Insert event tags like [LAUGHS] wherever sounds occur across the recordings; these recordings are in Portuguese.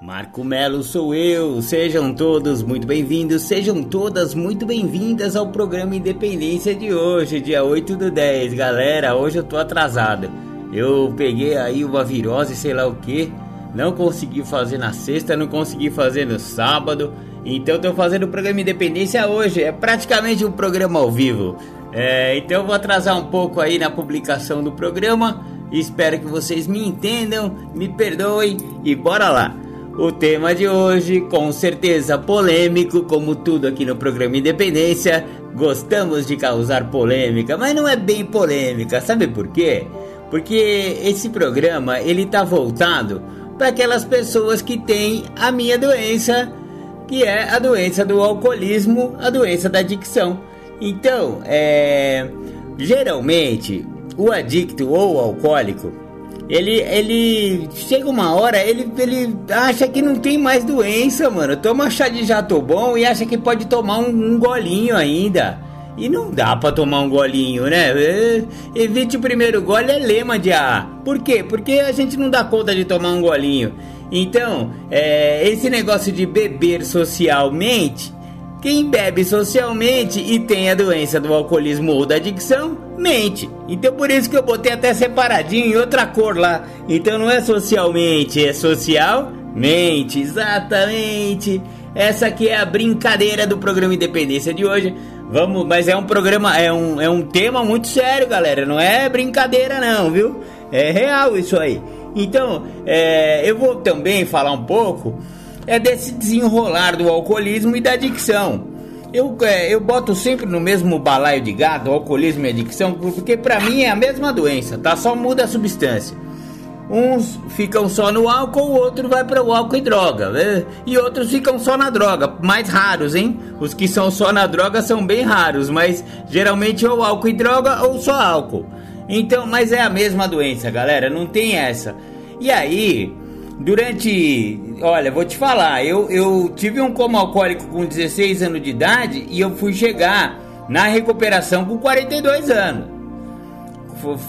Marco Melo sou eu. Sejam todos muito bem-vindos, sejam todas muito bem-vindas ao programa Independência de hoje, dia 8 do 10. Galera, hoje eu tô atrasado. Eu peguei aí uma virose, sei lá o que. Não consegui fazer na sexta, não consegui fazer no sábado. Então tô fazendo o programa Independência hoje. É praticamente um programa ao vivo. É, então eu vou atrasar um pouco aí na publicação do programa. Espero que vocês me entendam, me perdoem e bora lá. O tema de hoje, com certeza polêmico, como tudo aqui no programa Independência, gostamos de causar polêmica, mas não é bem polêmica, sabe por quê? Porque esse programa ele tá voltado para aquelas pessoas que têm a minha doença, que é a doença do alcoolismo, a doença da adicção. Então, é, geralmente o adicto ou o alcoólico ele, ele chega uma hora, ele, ele acha que não tem mais doença, mano. Toma chá de jato bom e acha que pode tomar um, um golinho ainda. E não dá pra tomar um golinho, né? É, evite o primeiro gole é lema de A. Por quê? Porque a gente não dá conta de tomar um golinho. Então, é, esse negócio de beber socialmente quem bebe socialmente e tem a doença do alcoolismo ou da adicção, mente. Então por isso que eu botei até separadinho em outra cor lá. Então não é socialmente, é socialmente, exatamente. Essa aqui é a brincadeira do programa Independência de hoje. Vamos, mas é um programa, é um, é um tema muito sério, galera. Não é brincadeira não, viu? É real isso aí. Então, é, eu vou também falar um pouco é desse desenrolar do alcoolismo e da adicção. Eu, é, eu boto sempre no mesmo balaio de gato, alcoolismo e adicção, porque para mim é a mesma doença, tá? Só muda a substância. Uns ficam só no álcool, o outro vai para o álcool e droga. Né? E outros ficam só na droga, mais raros, hein? Os que são só na droga são bem raros, mas geralmente ou álcool e droga ou só álcool. Então, mas é a mesma doença, galera, não tem essa. E aí, durante. Olha, vou te falar, eu, eu tive um coma alcoólico com 16 anos de idade e eu fui chegar na recuperação com 42 anos.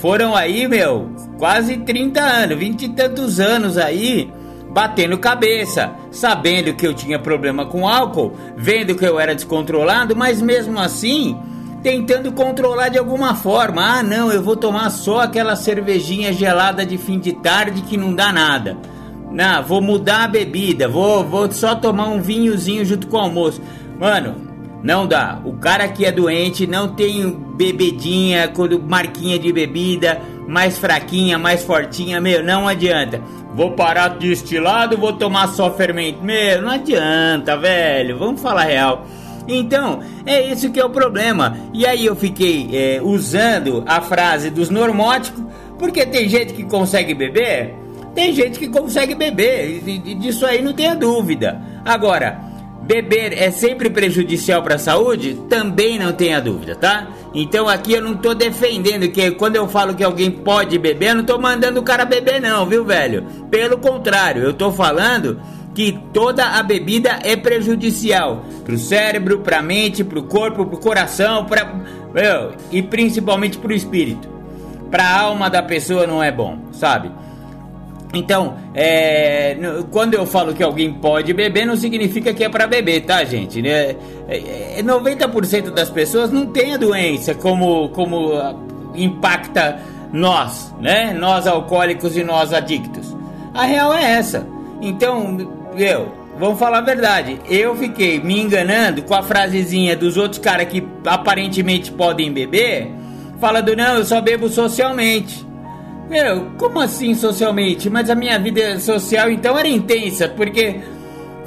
Foram aí, meu, quase 30 anos, 20 e tantos anos aí, batendo cabeça, sabendo que eu tinha problema com álcool, vendo que eu era descontrolado, mas mesmo assim, tentando controlar de alguma forma. Ah, não, eu vou tomar só aquela cervejinha gelada de fim de tarde que não dá nada. Não, vou mudar a bebida, vou, vou só tomar um vinhozinho junto com o almoço. Mano, não dá. O cara que é doente não tem bebedinha, marquinha de bebida, mais fraquinha, mais fortinha, meu, não adianta. Vou parar de destilado, vou tomar só fermento. Meu, não adianta, velho. Vamos falar real. Então, é isso que é o problema. E aí eu fiquei é, usando a frase dos normóticos, porque tem gente que consegue beber tem gente que consegue beber, e, disso aí não tenha dúvida. Agora, beber é sempre prejudicial para a saúde? Também não tenha dúvida, tá? Então aqui eu não tô defendendo que quando eu falo que alguém pode beber, eu não tô mandando o cara beber não, viu, velho? Pelo contrário, eu tô falando que toda a bebida é prejudicial pro cérebro, pra mente, pro corpo, pro coração, para e principalmente pro espírito. Pra alma da pessoa não é bom, sabe? Então, é, quando eu falo que alguém pode beber, não significa que é para beber, tá, gente? Né? É, 90% é, das pessoas não tem a doença como, como impacta nós, né? Nós alcoólicos e nós adictos. A real é essa. Então, eu, vamos falar a verdade. Eu fiquei me enganando com a frasezinha dos outros caras que aparentemente podem beber, falando, não, eu só bebo socialmente. Meu, como assim socialmente? Mas a minha vida social então era intensa, porque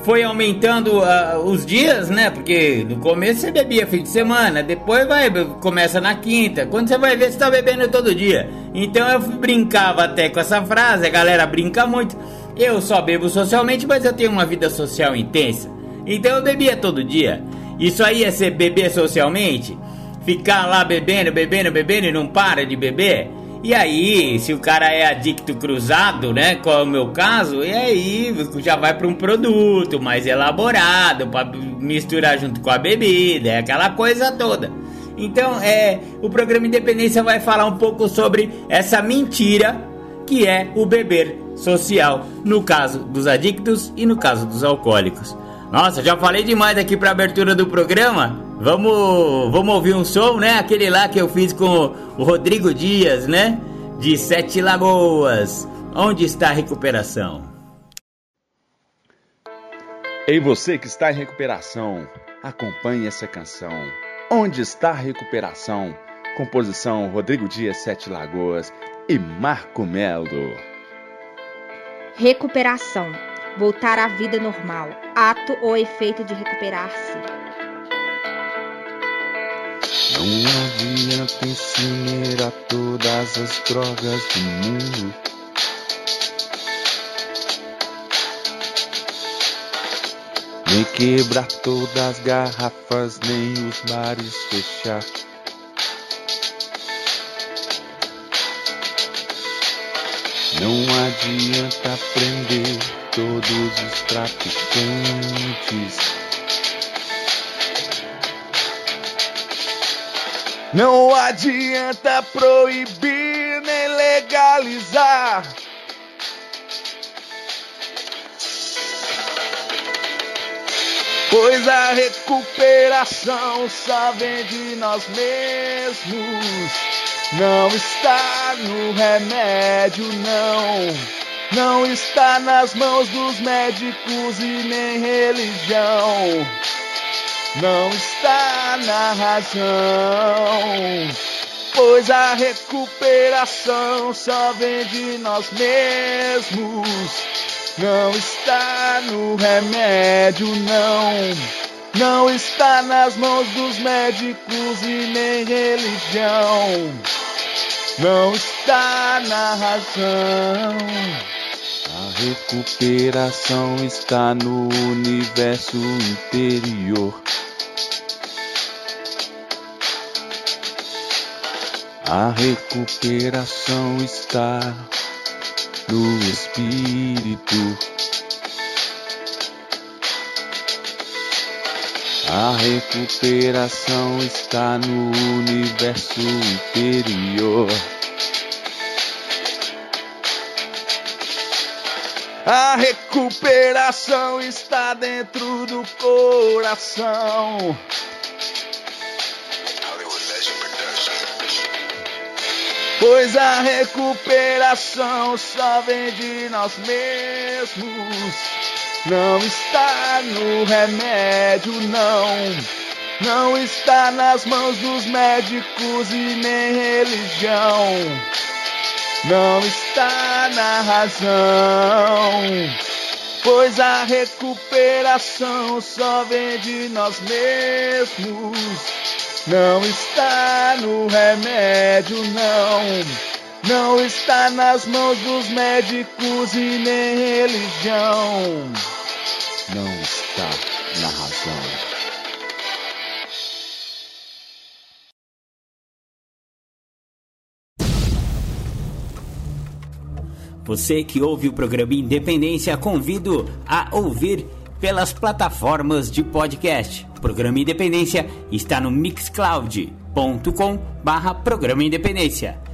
foi aumentando uh, os dias, né? Porque no começo você bebia fim de semana, depois vai começa na quinta. Quando você vai ver, você tá bebendo todo dia. Então eu brincava até com essa frase, a galera brinca muito. Eu só bebo socialmente, mas eu tenho uma vida social intensa. Então eu bebia todo dia. Isso aí é ser beber socialmente? ficar lá bebendo, bebendo, bebendo e não para de beber. E aí, se o cara é adicto cruzado, né, como é o meu caso, e aí já vai para um produto mais elaborado para misturar junto com a bebida, é aquela coisa toda. Então, é, o programa Independência vai falar um pouco sobre essa mentira que é o beber social, no caso dos adictos e no caso dos alcoólicos. Nossa, já falei demais aqui para abertura do programa. Vamos, vamos ouvir um som, né? Aquele lá que eu fiz com o Rodrigo Dias, né? De Sete Lagoas. Onde está a recuperação? Ei, você que está em recuperação, acompanhe essa canção. Onde está a recuperação? Composição Rodrigo Dias Sete Lagoas e Marco Melo. Recuperação. Voltar à vida normal. Ato ou efeito de recuperar-se. Não adianta ensinar a todas as drogas do mundo. Nem quebrar todas as garrafas, nem os bares fechar. Não adianta prender todos os traficantes. Não adianta proibir nem legalizar. Pois a recuperação só vem de nós mesmos. Não está no remédio, não. Não está nas mãos dos médicos e nem religião. Não está na razão. Pois a recuperação só vem de nós mesmos. Não está no remédio, não. Não está nas mãos dos médicos e nem religião. Não está na razão. A recuperação está no universo interior. A recuperação está no espírito. A recuperação está no universo interior. A recuperação está dentro do coração. Pois a recuperação só vem de nós mesmos. Não está no remédio, não. Não está nas mãos dos médicos e nem religião. Não está na razão. Pois a recuperação só vem de nós mesmos. Não está no remédio, não. Não está nas mãos dos médicos e nem religião. Não está na razão. Você que ouve o programa Independência, convido a ouvir pelas plataformas de podcast. O programa Independência está no mixcloud.com barra programa Independência.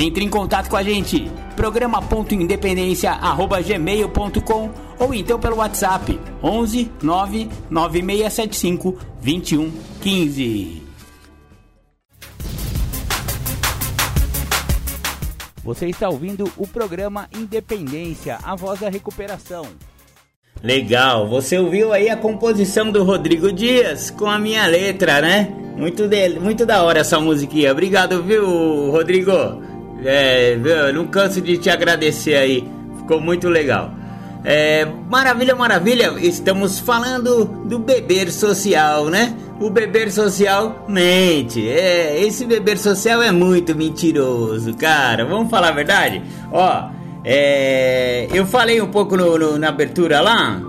Entre em contato com a gente, programa.independência@gmail.com ou então pelo WhatsApp 11 99675 2115. Você está ouvindo o programa Independência, a voz da recuperação. Legal, você ouviu aí a composição do Rodrigo Dias com a minha letra, né? Muito, dele, muito da hora essa musiquinha. Obrigado, viu, Rodrigo? É, viu? não canso de te agradecer aí. Ficou muito legal. É, maravilha, maravilha. Estamos falando do beber social, né? O beber social mente. É, esse beber social é muito mentiroso, cara. Vamos falar a verdade? Ó, é, eu falei um pouco no, no, na abertura lá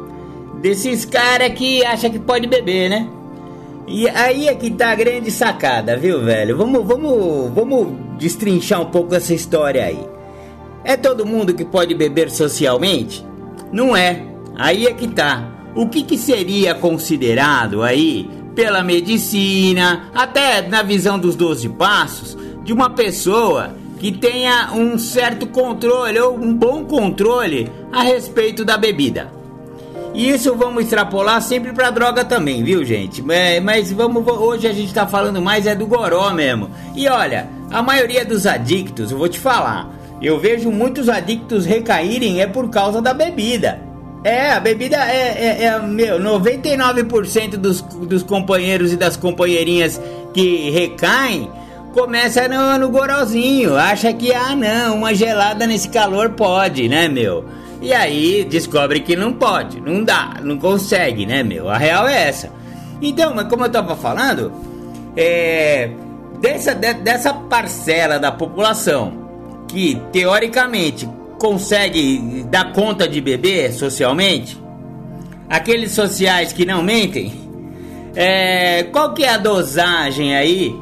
desses caras que acha que pode beber, né? E aí é que tá a grande sacada, viu, velho? Vamos, vamos, vamos destrinchar um pouco essa história aí. É todo mundo que pode beber socialmente? Não é. Aí é que tá. O que, que seria considerado aí pela medicina, até na visão dos 12 passos, de uma pessoa que tenha um certo controle ou um bom controle a respeito da bebida. E isso vamos extrapolar sempre para droga também, viu, gente? É, mas vamos hoje a gente está falando mais é do goró mesmo. E olha, a maioria dos adictos, eu vou te falar, eu vejo muitos adictos recaírem é por causa da bebida. É, a bebida é, é, é meu, 99% dos, dos companheiros e das companheirinhas que recaem começa no, no gorozinho, acha que, ah não, uma gelada nesse calor pode, né, meu? E aí descobre que não pode, não dá, não consegue, né, meu? A real é essa. Então, mas como eu tava falando, é, dessa, de, dessa parcela da população que teoricamente consegue dar conta de beber socialmente, aqueles sociais que não mentem, é, qual que é a dosagem aí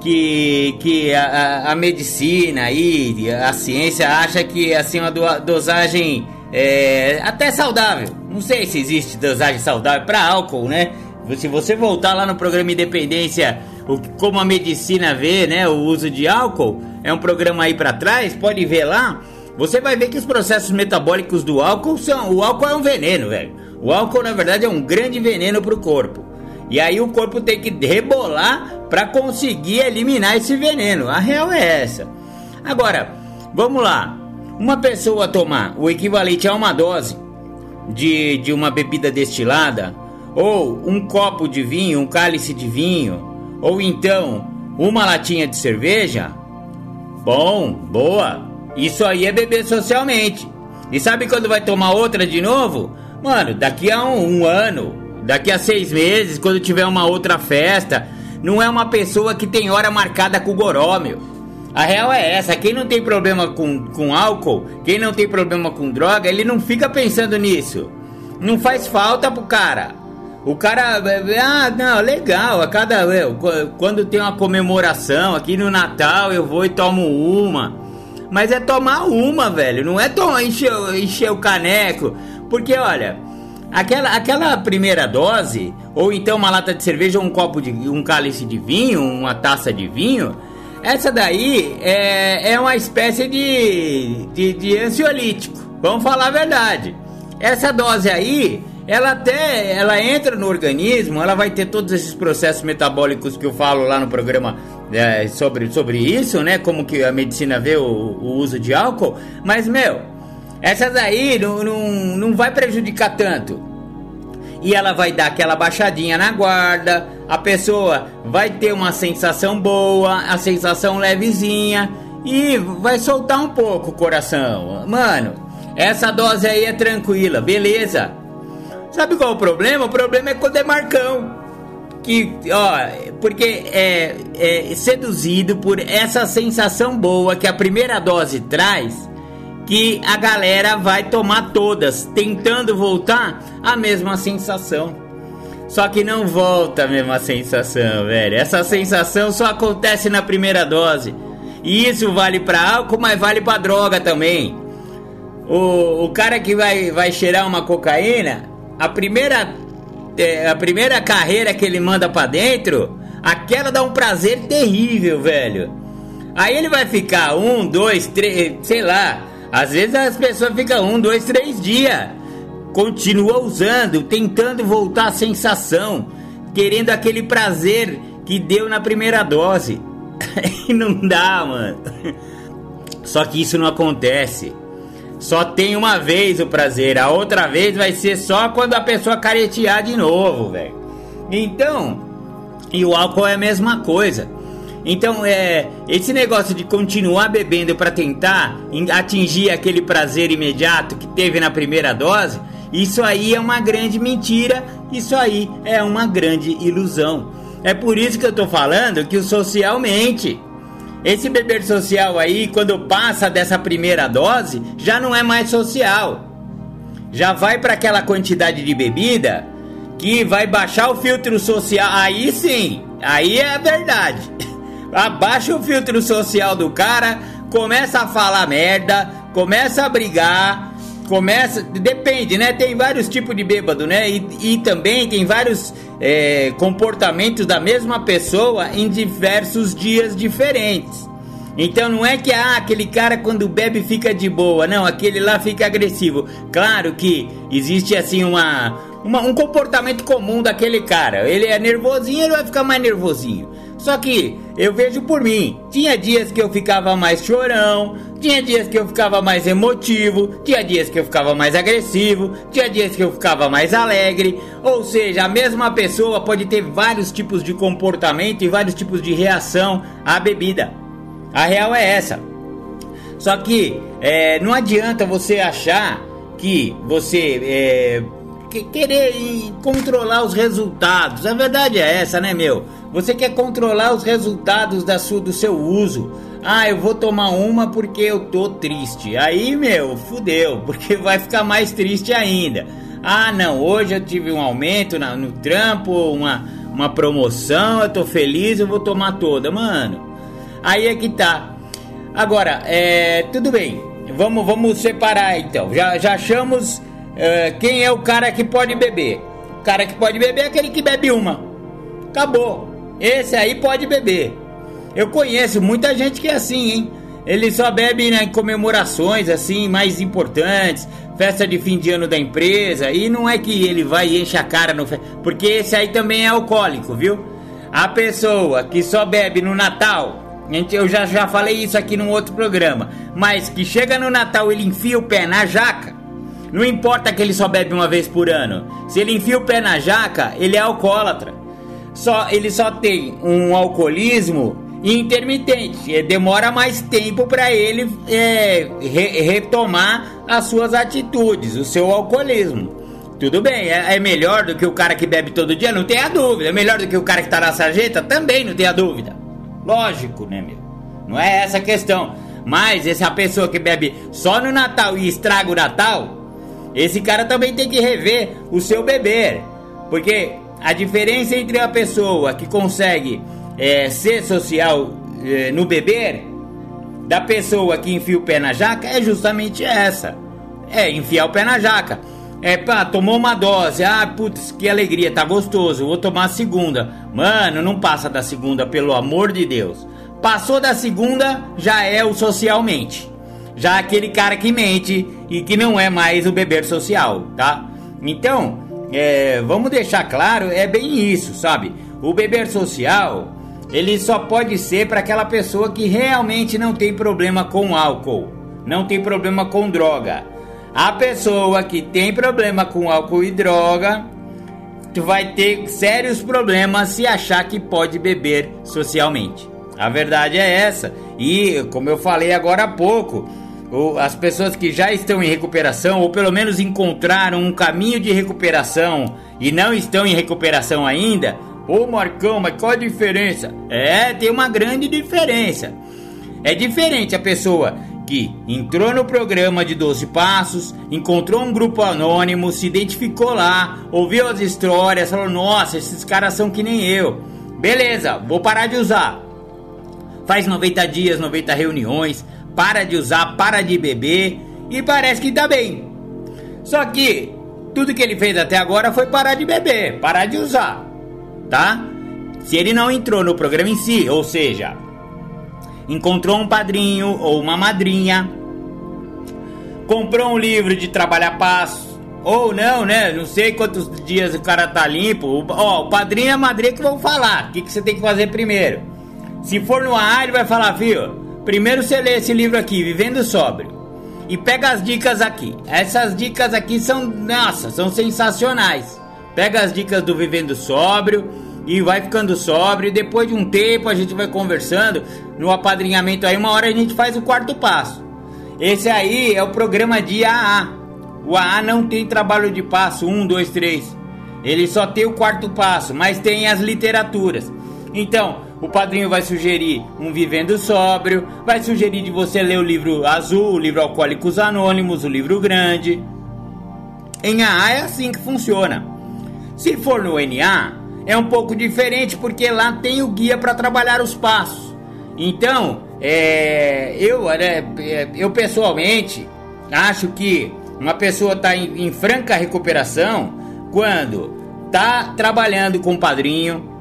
que, que a, a medicina aí, a ciência acha que assim uma dosagem é, até saudável. Não sei se existe dosagem saudável para álcool, né? Se você voltar lá no programa Independência, o, como a medicina vê, né, o uso de álcool, é um programa aí para trás, pode ver lá. Você vai ver que os processos metabólicos do álcool são, o álcool é um veneno, velho. O álcool na verdade é um grande veneno para o corpo. E aí o corpo tem que rebolar para conseguir eliminar esse veneno. A real é essa. Agora, vamos lá. Uma pessoa tomar o equivalente a uma dose de, de uma bebida destilada, ou um copo de vinho, um cálice de vinho, ou então uma latinha de cerveja, bom, boa. Isso aí é beber socialmente. E sabe quando vai tomar outra de novo? Mano, daqui a um, um ano, daqui a seis meses, quando tiver uma outra festa, não é uma pessoa que tem hora marcada com o goró, meu. A real é essa, quem não tem problema com, com álcool, quem não tem problema com droga, ele não fica pensando nisso. Não faz falta pro cara. O cara, ah, não, legal, a cada. Quando tem uma comemoração aqui no Natal, eu vou e tomo uma. Mas é tomar uma, velho, não é tomar, encher, encher o caneco. Porque olha, aquela, aquela primeira dose, ou então uma lata de cerveja, um copo de. um cálice de vinho, uma taça de vinho, essa daí é, é uma espécie de, de, de ansiolítico. Vamos falar a verdade. Essa dose aí, ela até ela entra no organismo, ela vai ter todos esses processos metabólicos que eu falo lá no programa é, sobre, sobre isso, né? Como que a medicina vê o, o uso de álcool. Mas, meu, essa daí não, não, não vai prejudicar tanto e ela vai dar aquela baixadinha na guarda, a pessoa vai ter uma sensação boa, a sensação levezinha e vai soltar um pouco o coração. Mano, essa dose aí é tranquila, beleza? Sabe qual é o problema? O problema é quando é Marcão. Que, ó, porque é, é seduzido por essa sensação boa que a primeira dose traz que a galera vai tomar todas, tentando voltar a mesma sensação. Só que não volta a mesma sensação, velho. Essa sensação só acontece na primeira dose. E isso vale para álcool, mas vale para droga também. O, o cara que vai, vai cheirar uma cocaína, a primeira, é, a primeira carreira que ele manda para dentro, aquela dá um prazer terrível, velho. Aí ele vai ficar um, dois, três, sei lá. Às vezes as pessoas ficam um, dois, três dias. Continua usando, tentando voltar à sensação, querendo aquele prazer que deu na primeira dose. [LAUGHS] Não dá, mano. Só que isso não acontece. Só tem uma vez o prazer, a outra vez vai ser só quando a pessoa caretear de novo, velho. Então, e o álcool é a mesma coisa. Então, é esse negócio de continuar bebendo para tentar atingir aquele prazer imediato que teve na primeira dose, isso aí é uma grande mentira, isso aí é uma grande ilusão. É por isso que eu tô falando que o social mente. Esse beber social aí, quando passa dessa primeira dose, já não é mais social. Já vai para aquela quantidade de bebida que vai baixar o filtro social. Aí sim, aí é a verdade. [LAUGHS] Abaixa o filtro social do cara, começa a falar merda, começa a brigar, começa. Depende, né? Tem vários tipos de bêbado, né? E, e também tem vários é, comportamentos da mesma pessoa em diversos dias diferentes. Então não é que ah, aquele cara quando bebe fica de boa, não, aquele lá fica agressivo. Claro que existe assim uma, uma, um comportamento comum daquele cara. Ele é nervosinho, ele vai ficar mais nervosinho. Só que eu vejo por mim. Tinha dias que eu ficava mais chorão, tinha dias que eu ficava mais emotivo, tinha dias que eu ficava mais agressivo, tinha dias que eu ficava mais alegre. Ou seja, a mesma pessoa pode ter vários tipos de comportamento e vários tipos de reação à bebida. A real é essa. Só que é, não adianta você achar que você é, querer controlar os resultados. A verdade é essa, né, meu? Você quer controlar os resultados da sua, do seu uso. Ah, eu vou tomar uma porque eu tô triste. Aí, meu, fudeu, [LAUGHS] porque vai ficar mais triste ainda. Ah, não, hoje eu tive um aumento na, no trampo, uma, uma promoção, eu tô feliz, eu vou tomar toda. Mano, aí é que tá. Agora, é, tudo bem, vamos, vamos separar então. Já, já achamos é, quem é o cara que pode beber. O cara que pode beber é aquele que bebe uma. Acabou. Esse aí pode beber. Eu conheço muita gente que é assim, hein? Ele só bebe né, em comemorações assim mais importantes, festa de fim de ano da empresa, e não é que ele vai e enche a cara no fe... porque esse aí também é alcoólico, viu? A pessoa que só bebe no Natal, eu já já falei isso aqui num outro programa, mas que chega no Natal ele enfia o pé na jaca, não importa que ele só bebe uma vez por ano. Se ele enfia o pé na jaca, ele é alcoólatra só ele só tem um alcoolismo intermitente. Demora mais tempo para ele é, re retomar as suas atitudes, o seu alcoolismo. Tudo bem, é, é, melhor do que o cara que bebe todo dia, não tenha dúvida. É melhor do que o cara que tá na sarjeta, também não tenha dúvida. Lógico, né, meu? Não é essa a questão. Mas essa pessoa que bebe só no Natal e estraga o Natal, esse cara também tem que rever o seu beber. Porque a diferença entre a pessoa que consegue é, ser social é, no beber da pessoa que enfia o pé na jaca é justamente essa. É enfiar o pé na jaca. É, pá, tomou uma dose. Ah, putz, que alegria, tá gostoso. Vou tomar a segunda. Mano, não passa da segunda, pelo amor de Deus. Passou da segunda, já é o socialmente. Já aquele cara que mente e que não é mais o beber social, tá? Então, é, vamos deixar claro, é bem isso, sabe? O beber social, ele só pode ser para aquela pessoa que realmente não tem problema com álcool, não tem problema com droga. A pessoa que tem problema com álcool e droga vai ter sérios problemas se achar que pode beber socialmente. A verdade é essa. E como eu falei agora há pouco, ou as pessoas que já estão em recuperação, ou pelo menos encontraram um caminho de recuperação e não estão em recuperação ainda, ô Marcão, mas qual a diferença? É, tem uma grande diferença. É diferente a pessoa que entrou no programa de 12 Passos, encontrou um grupo anônimo, se identificou lá, ouviu as histórias, falou: Nossa, esses caras são que nem eu. Beleza, vou parar de usar. Faz 90 dias, 90 reuniões, para de usar, para de beber e parece que tá bem. Só que tudo que ele fez até agora foi parar de beber, parar de usar, tá? Se ele não entrou no programa em si, ou seja, encontrou um padrinho ou uma madrinha, comprou um livro de trabalhar passo, ou não, né? Não sei quantos dias o cara tá limpo. Ó, o padrinho e a madrinha que vão falar. O que, que você tem que fazer primeiro? Se for no ar, ele vai falar, filho. Primeiro você lê esse livro aqui, Vivendo Sóbrio. E pega as dicas aqui. Essas dicas aqui são, nossa, são sensacionais. Pega as dicas do Vivendo Sóbrio e vai ficando sóbrio. Depois de um tempo a gente vai conversando. No apadrinhamento aí, uma hora a gente faz o quarto passo. Esse aí é o programa de AA. O AA não tem trabalho de passo, um, dois, três. Ele só tem o quarto passo, mas tem as literaturas. Então, o padrinho vai sugerir um Vivendo Sóbrio, vai sugerir de você ler o livro azul, o livro Alcoólicos Anônimos, o livro grande. Em AA é assim que funciona. Se for no NA, é um pouco diferente porque lá tem o guia para trabalhar os passos. Então, é, eu, é, eu pessoalmente acho que uma pessoa está em, em franca recuperação quando está trabalhando com o padrinho,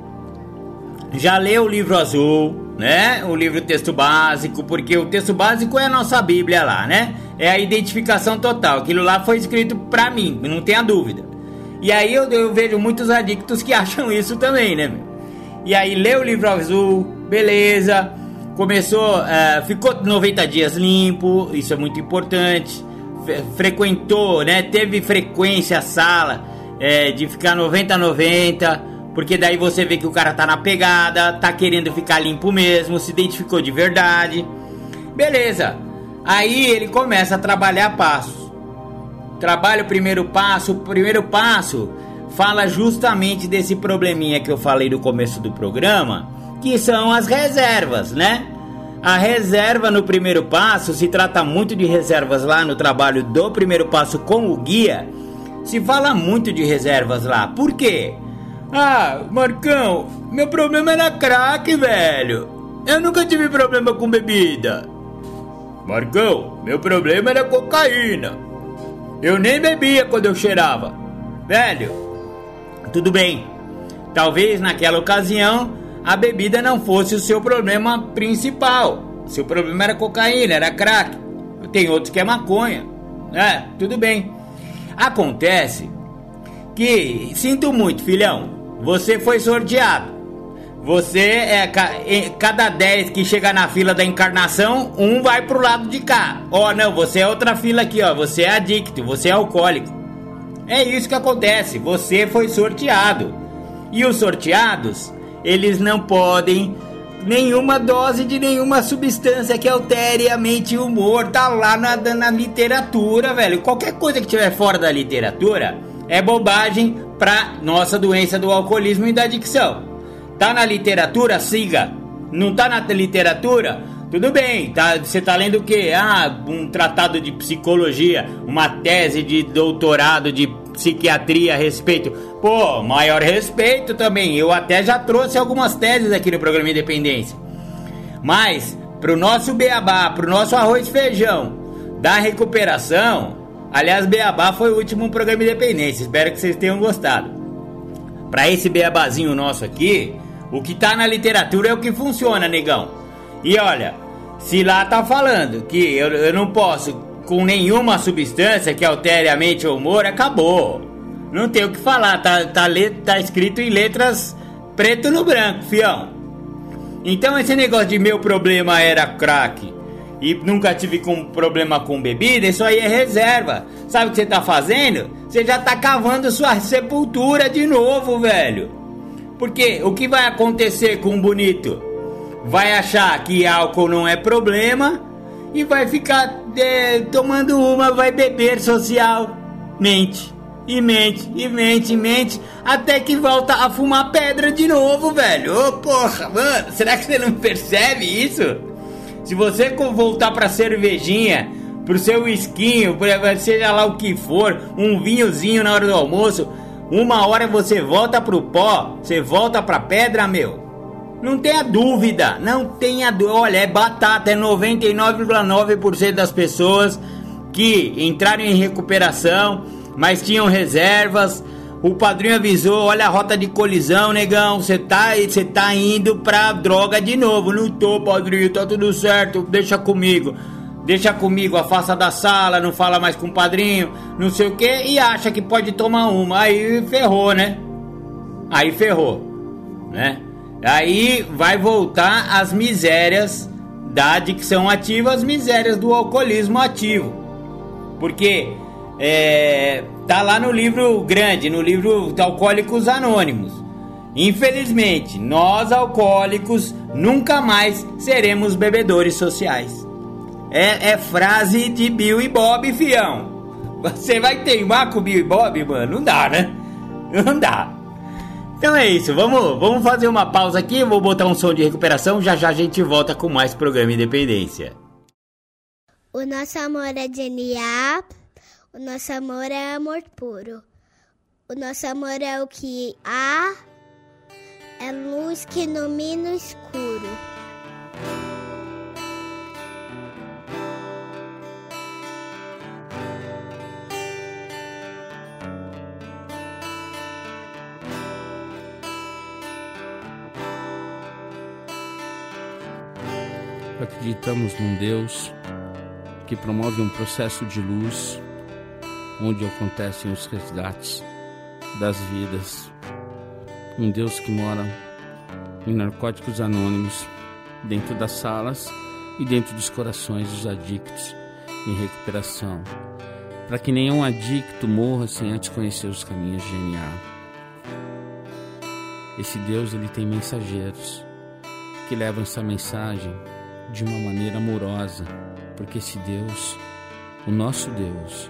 já leu o livro azul, né? O livro texto básico, porque o texto básico é a nossa Bíblia lá, né? É a identificação total. Aquilo lá foi escrito para mim, não tenha dúvida. E aí eu, eu, vejo muitos adictos que [LAUGHS] acham isso também, né? E aí leu o livro azul, beleza. Começou, uh, ficou 90 dias limpo, isso é muito importante. frequentou, né? Teve frequência a sala é, de ficar 90 a 90 porque daí você vê que o cara tá na pegada, tá querendo ficar limpo mesmo, se identificou de verdade. Beleza. Aí ele começa a trabalhar passos. Trabalha o primeiro passo. O primeiro passo fala justamente desse probleminha que eu falei no começo do programa, que são as reservas, né? A reserva no primeiro passo se trata muito de reservas lá no trabalho do primeiro passo com o guia. Se fala muito de reservas lá. Por quê? Ah, Marcão, meu problema era crack, velho. Eu nunca tive problema com bebida. Marcão, meu problema era cocaína. Eu nem bebia quando eu cheirava. Velho, tudo bem. Talvez naquela ocasião a bebida não fosse o seu problema principal. Seu problema era cocaína, era crack. Tem outros que é maconha. É, tudo bem. Acontece que sinto muito, filhão. Você foi sorteado. Você é cada 10 que chega na fila da encarnação, um vai pro lado de cá. Ó, oh, não, você é outra fila aqui, ó. Você é adicto, você é alcoólico. É isso que acontece. Você foi sorteado. E os sorteados, eles não podem nenhuma dose de nenhuma substância que altere a mente e o humor. Tá lá na, na literatura, velho. Qualquer coisa que tiver fora da literatura é bobagem para nossa doença do alcoolismo e da adicção. Tá na literatura? Siga. Não tá na literatura? Tudo bem, tá, você tá lendo o quê? Ah, um tratado de psicologia, uma tese de doutorado de psiquiatria a respeito. Pô, maior respeito também. Eu até já trouxe algumas teses aqui no programa Independência. Mas, pro nosso beabá, pro nosso arroz e feijão da recuperação, Aliás, Beabá foi o último programa independente. Espero que vocês tenham gostado. Para esse beabazinho nosso aqui, o que tá na literatura é o que funciona, negão. E olha, se lá tá falando que eu, eu não posso com nenhuma substância que altere a mente ou humor, acabou. Não tem o que falar, tá, tá, tá escrito em letras preto no branco, fião. Então esse negócio de meu problema era crack e nunca tive com problema com bebida, isso aí é reserva. Sabe o que você tá fazendo? Você já tá cavando sua sepultura de novo, velho. Porque o que vai acontecer com o bonito? Vai achar que álcool não é problema e vai ficar é, tomando uma, vai beber socialmente. E mente, e mente, e mente, até que volta a fumar pedra de novo, velho. Ô oh, porra, mano, será que você não percebe isso? Se você voltar pra cervejinha, pro seu esquinho, seja lá o que for, um vinhozinho na hora do almoço, uma hora você volta pro pó, você volta pra pedra, meu. Não tenha dúvida, não tenha dúvida. Olha, é batata, é 99,9% das pessoas que entraram em recuperação, mas tinham reservas, O padrinho avisou, olha a rota de colisão, negão. Você tá, tá indo pra droga de novo. Não tô, padrinho, tá tudo certo. Deixa comigo. Deixa comigo, afasta da sala, não fala mais com o padrinho, não sei o que, e acha que pode tomar uma. Aí ferrou, né? Aí ferrou, né? Aí vai voltar as misérias da adicção ativa, as misérias do alcoolismo ativo. Porque é, tá lá no livro grande, no livro Alcoólicos Anônimos. Infelizmente, nós alcoólicos nunca mais seremos bebedores sociais. É, é frase de Bill e Bob, fião. Você vai teimar com Bill e Bob, mano? Não dá, né? Não dá. Então é isso, vamos, vamos fazer uma pausa aqui, vou botar um som de recuperação, já já a gente volta com mais programa Independência. O nosso amor é genial. O nosso amor é amor puro. O nosso amor é o que há, é luz que ilumina o escuro. Acreditamos num Deus que promove um processo de luz onde acontecem os resgates das vidas. Um Deus que mora em narcóticos anônimos, dentro das salas e dentro dos corações dos adictos em recuperação, para que nenhum adicto morra sem antes conhecer os caminhos de GNA. Esse Deus ele tem mensageiros que levam essa mensagem de uma maneira amorosa, porque esse Deus, o nosso Deus,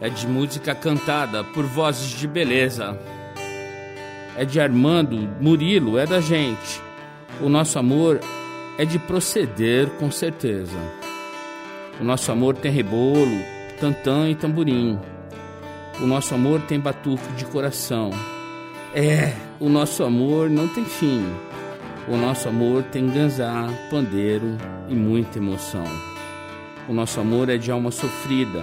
é de música cantada por vozes de beleza. É de Armando, Murilo, é da gente. O nosso amor é de proceder com certeza. O nosso amor tem rebolo, tantã e tamborim. O nosso amor tem batuque de coração. É, o nosso amor não tem fim. O nosso amor tem ganzá, pandeiro e muita emoção. O nosso amor é de alma sofrida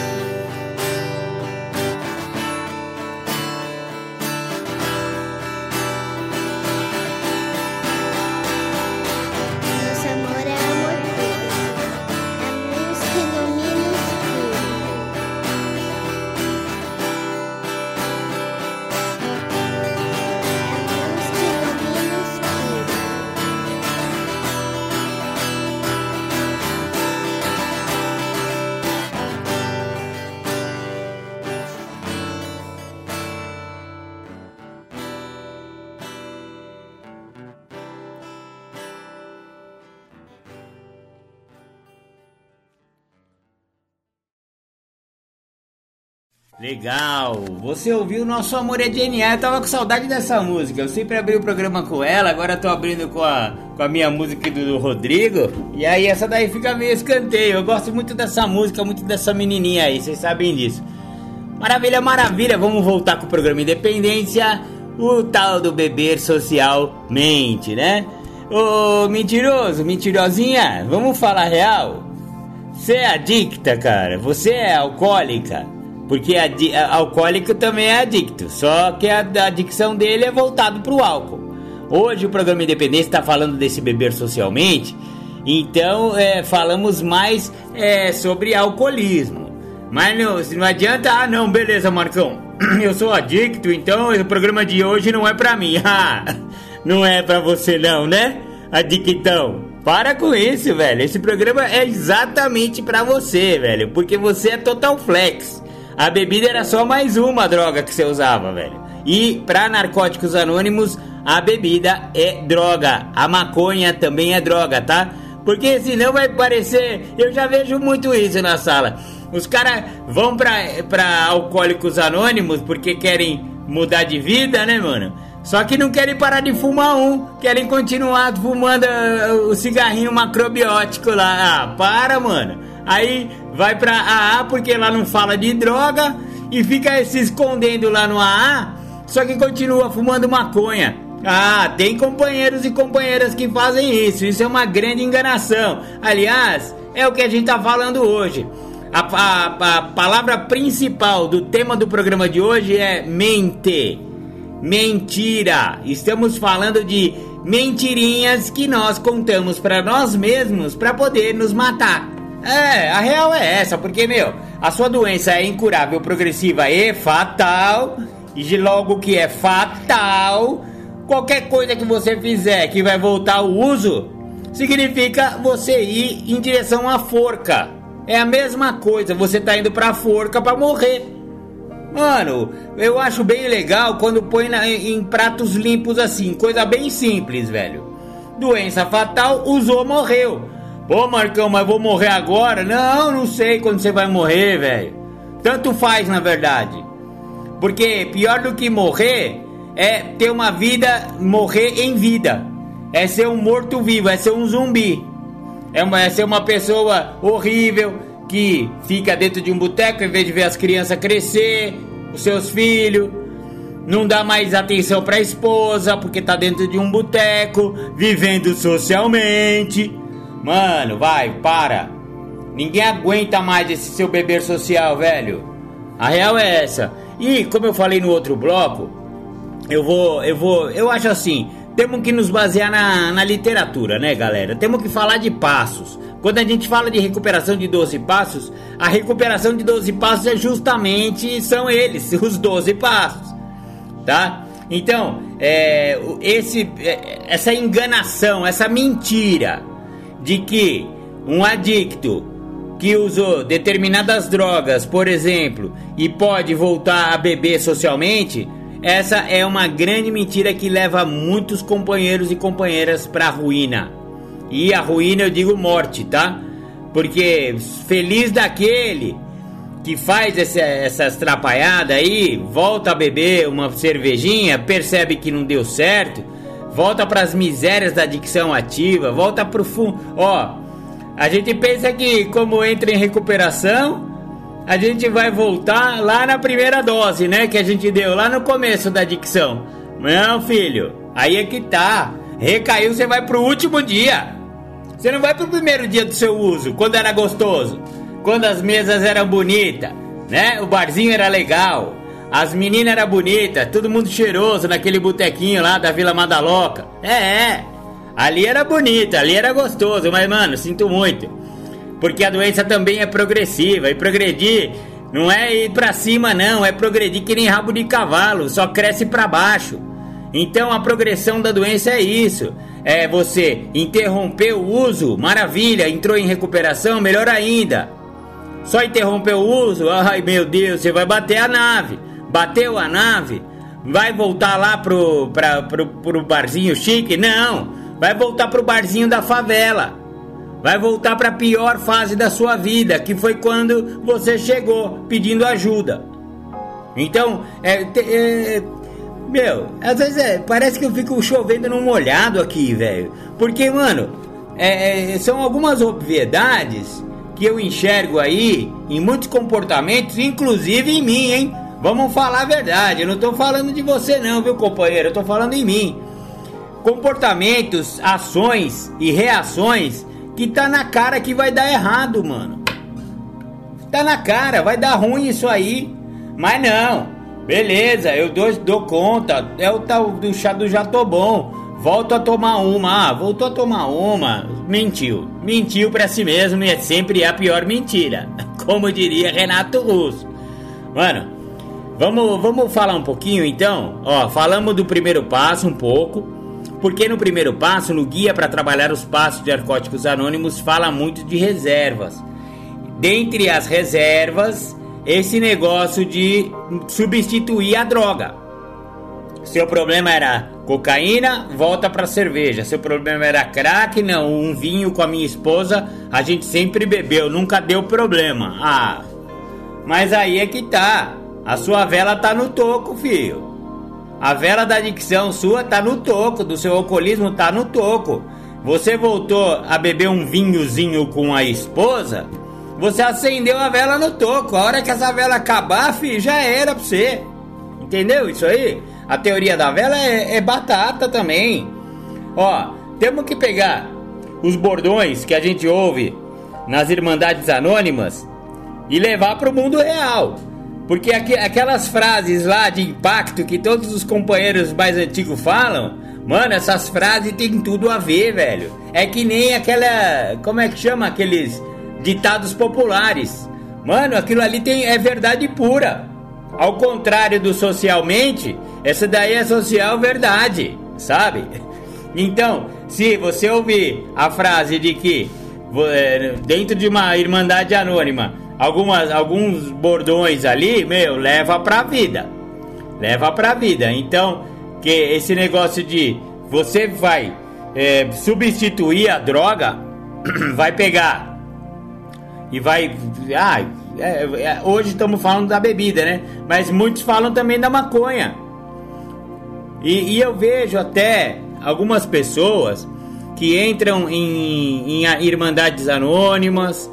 Legal, você ouviu Nosso Amor é DNA, eu tava com saudade dessa música, eu sempre abri o programa com ela, agora tô abrindo com a, com a minha música do, do Rodrigo, e aí essa daí fica meio escanteio, eu gosto muito dessa música, muito dessa menininha aí, vocês sabem disso. Maravilha, maravilha, vamos voltar com o programa Independência, o tal do beber socialmente, né? Ô mentiroso, mentirosinha, vamos falar real? Você é adicta, cara, você é alcoólica? Porque a, a, alcoólico também é adicto, só que a, a adicção dele é voltado para o álcool. Hoje o programa Independência está falando desse beber socialmente, então é, falamos mais é, sobre alcoolismo. Mas não, não adianta, ah não, beleza Marcão, [CLEARS THROAT] eu sou adicto, então o programa de hoje não é para mim. [LAUGHS] Ah, não é para você não, né? Adictão. Para com isso, velho. Esse programa é exatamente para você, velho, porque você é total flex. A bebida era só mais uma droga que você usava, velho. E para narcóticos anônimos, a bebida é droga. A maconha também é droga, tá? Porque senão vai parecer. Eu já vejo muito isso na sala. Os caras vão pra, pra alcoólicos anônimos porque querem mudar de vida, né, mano? Só que não querem parar de fumar um, querem continuar fumando uh, o cigarrinho macrobiótico lá. Ah, para, mano. Aí vai pra AA porque lá não fala de droga e fica se escondendo lá no AA, só que continua fumando maconha. Ah, tem companheiros e companheiras que fazem isso. Isso é uma grande enganação. Aliás, é o que a gente tá falando hoje. A, a, a palavra principal do tema do programa de hoje é mente. Mentira. Estamos falando de mentirinhas que nós contamos para nós mesmos para poder nos matar. É, a real é essa, porque, meu, a sua doença é incurável, progressiva e fatal. E logo que é fatal, qualquer coisa que você fizer que vai voltar ao uso, significa você ir em direção à forca. É a mesma coisa, você tá indo pra forca para morrer. Mano, eu acho bem legal quando põe na, em pratos limpos assim, coisa bem simples, velho. Doença fatal, usou, morreu. Pô, Marcão, mas vou morrer agora? Não, não sei quando você vai morrer, velho. Tanto faz, na verdade. Porque pior do que morrer é ter uma vida, morrer em vida. É ser um morto-vivo, é ser um zumbi. É, uma, é ser uma pessoa horrível que fica dentro de um boteco em vez de ver as crianças crescer, os seus filhos. Não dá mais atenção para a esposa porque tá dentro de um boteco, vivendo socialmente. Mano, vai, para. Ninguém aguenta mais esse seu beber social, velho. A real é essa. E como eu falei no outro bloco, eu vou, eu vou, eu acho assim, temos que nos basear na, na literatura, né, galera? Temos que falar de passos. Quando a gente fala de recuperação de 12 passos, a recuperação de 12 passos é justamente são eles, [LAUGHS] os 12 passos, tá? Então, é, esse, é, essa enganação, essa mentira de que um adicto que usou determinadas drogas, por exemplo, e pode voltar a beber socialmente, essa é uma grande mentira que leva muitos companheiros e companheiras para a ruína. E a ruína eu digo morte, tá? Porque feliz daquele que faz essa, essas aí, volta a beber uma cervejinha, percebe que não deu certo volta para as misérias da adicção ativa, volta pro fundo. Ó, a gente pensa que como entra em recuperação, a gente vai voltar lá na primeira dose, né, que a gente deu lá no começo da adicção. Não, filho, aí é que tá. Recaiu, você vai pro último dia. Você não vai pro primeiro dia do seu uso, quando era gostoso, quando as mesas eram bonitas, né? O barzinho era legal. As meninas eram bonitas, todo mundo cheiroso naquele botequinho lá da Vila Madaloca. É, é. Ali era bonita, ali era gostoso, mas mano, sinto muito. Porque a doença também é progressiva e progredir não é ir pra cima não, é progredir que nem rabo de cavalo, só cresce para baixo. Então a progressão da doença é isso. É você interromper o uso, maravilha, entrou em recuperação, melhor ainda. Só interromper o uso, ai meu Deus, você vai bater a nave bateu a nave, vai voltar lá pro, pra, pro, pro barzinho chique? Não, vai voltar pro barzinho da favela. Vai voltar para a pior fase da sua vida, que foi quando você chegou pedindo ajuda. Então, é, é, meu, às vezes é, parece que eu fico chovendo num molhado aqui, velho. Porque, mano, é, é, são algumas obviedades que eu enxergo aí em muitos comportamentos, inclusive em mim, hein? Vamos falar a verdade, eu não tô falando de você não, viu, companheiro? Eu tô falando em mim. Comportamentos, ações e reações que tá na cara que vai dar errado, mano. Tá na cara, vai dar ruim isso aí. Mas não, beleza, eu dou, dou conta. É o tal do chá do já tô bom. Volto a tomar uma. Ah, voltou a tomar uma. Mentiu. Mentiu para si mesmo e é sempre a pior mentira. [LAUGHS] Como diria Renato Russo. Mano, vamos, vamos falar um pouquinho então? Ó, falamos do primeiro passo um pouco. Porque no primeiro passo, no guia para trabalhar os passos de Narcóticos Anônimos, fala muito de reservas. Dentre as reservas, esse negócio de substituir a droga. Seu problema era cocaína, volta para cerveja. Seu problema era crack, não, um vinho com a minha esposa, a gente sempre bebeu, nunca deu problema. Ah, mas aí é que tá. A sua vela tá no toco, filho. A vela da adicção sua tá no toco, do seu alcoolismo tá no toco. Você voltou a beber um vinhozinho com a esposa, você acendeu a vela no toco. A hora que essa vela acabar, filho, já era pra você. Entendeu isso aí? A teoria da vela é, é batata também. Ó, temos que pegar os bordões que a gente ouve nas Irmandades Anônimas e levar para o mundo real. Porque aqu aquelas frases lá de impacto que todos os companheiros mais antigos falam, mano, essas frases tem tudo a ver, velho. É que nem aquela. Como é que chama? Aqueles ditados populares. Mano, aquilo ali tem, é verdade pura. Ao contrário do socialmente, essa daí é social verdade, sabe? [LAUGHS] Então, se você ouvir a frase de que é, dentro de uma irmandade anônima, algumas, alguns bordões ali, meu, leva pra vida. Leva pra vida. Então, que esse negócio de você vai é, substituir a droga, [CLEARS THROAT] vai pegar e vai. Ah, é, é, hoje estamos falando da bebida, né? Mas muitos falam também da maconha. E, e eu vejo até algumas pessoas que entram em, em irmandades anônimas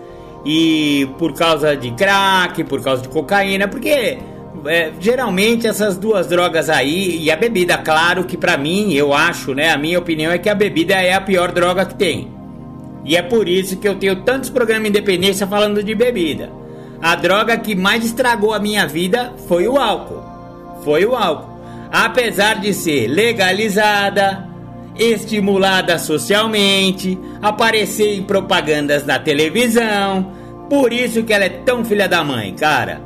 e por causa de crack, por causa de cocaína, porque é, geralmente essas duas drogas aí e a bebida, claro que para mim, eu acho, né, a minha opinião é que a bebida é a pior droga que tem. E é por isso que eu tenho tantos programas independência falando de bebida. A droga que mais estragou a minha vida foi o álcool. Foi o álcool. Apesar de ser legalizada, estimulada socialmente, aparecer em propagandas na televisão, por isso que ela é tão filha da mãe, cara.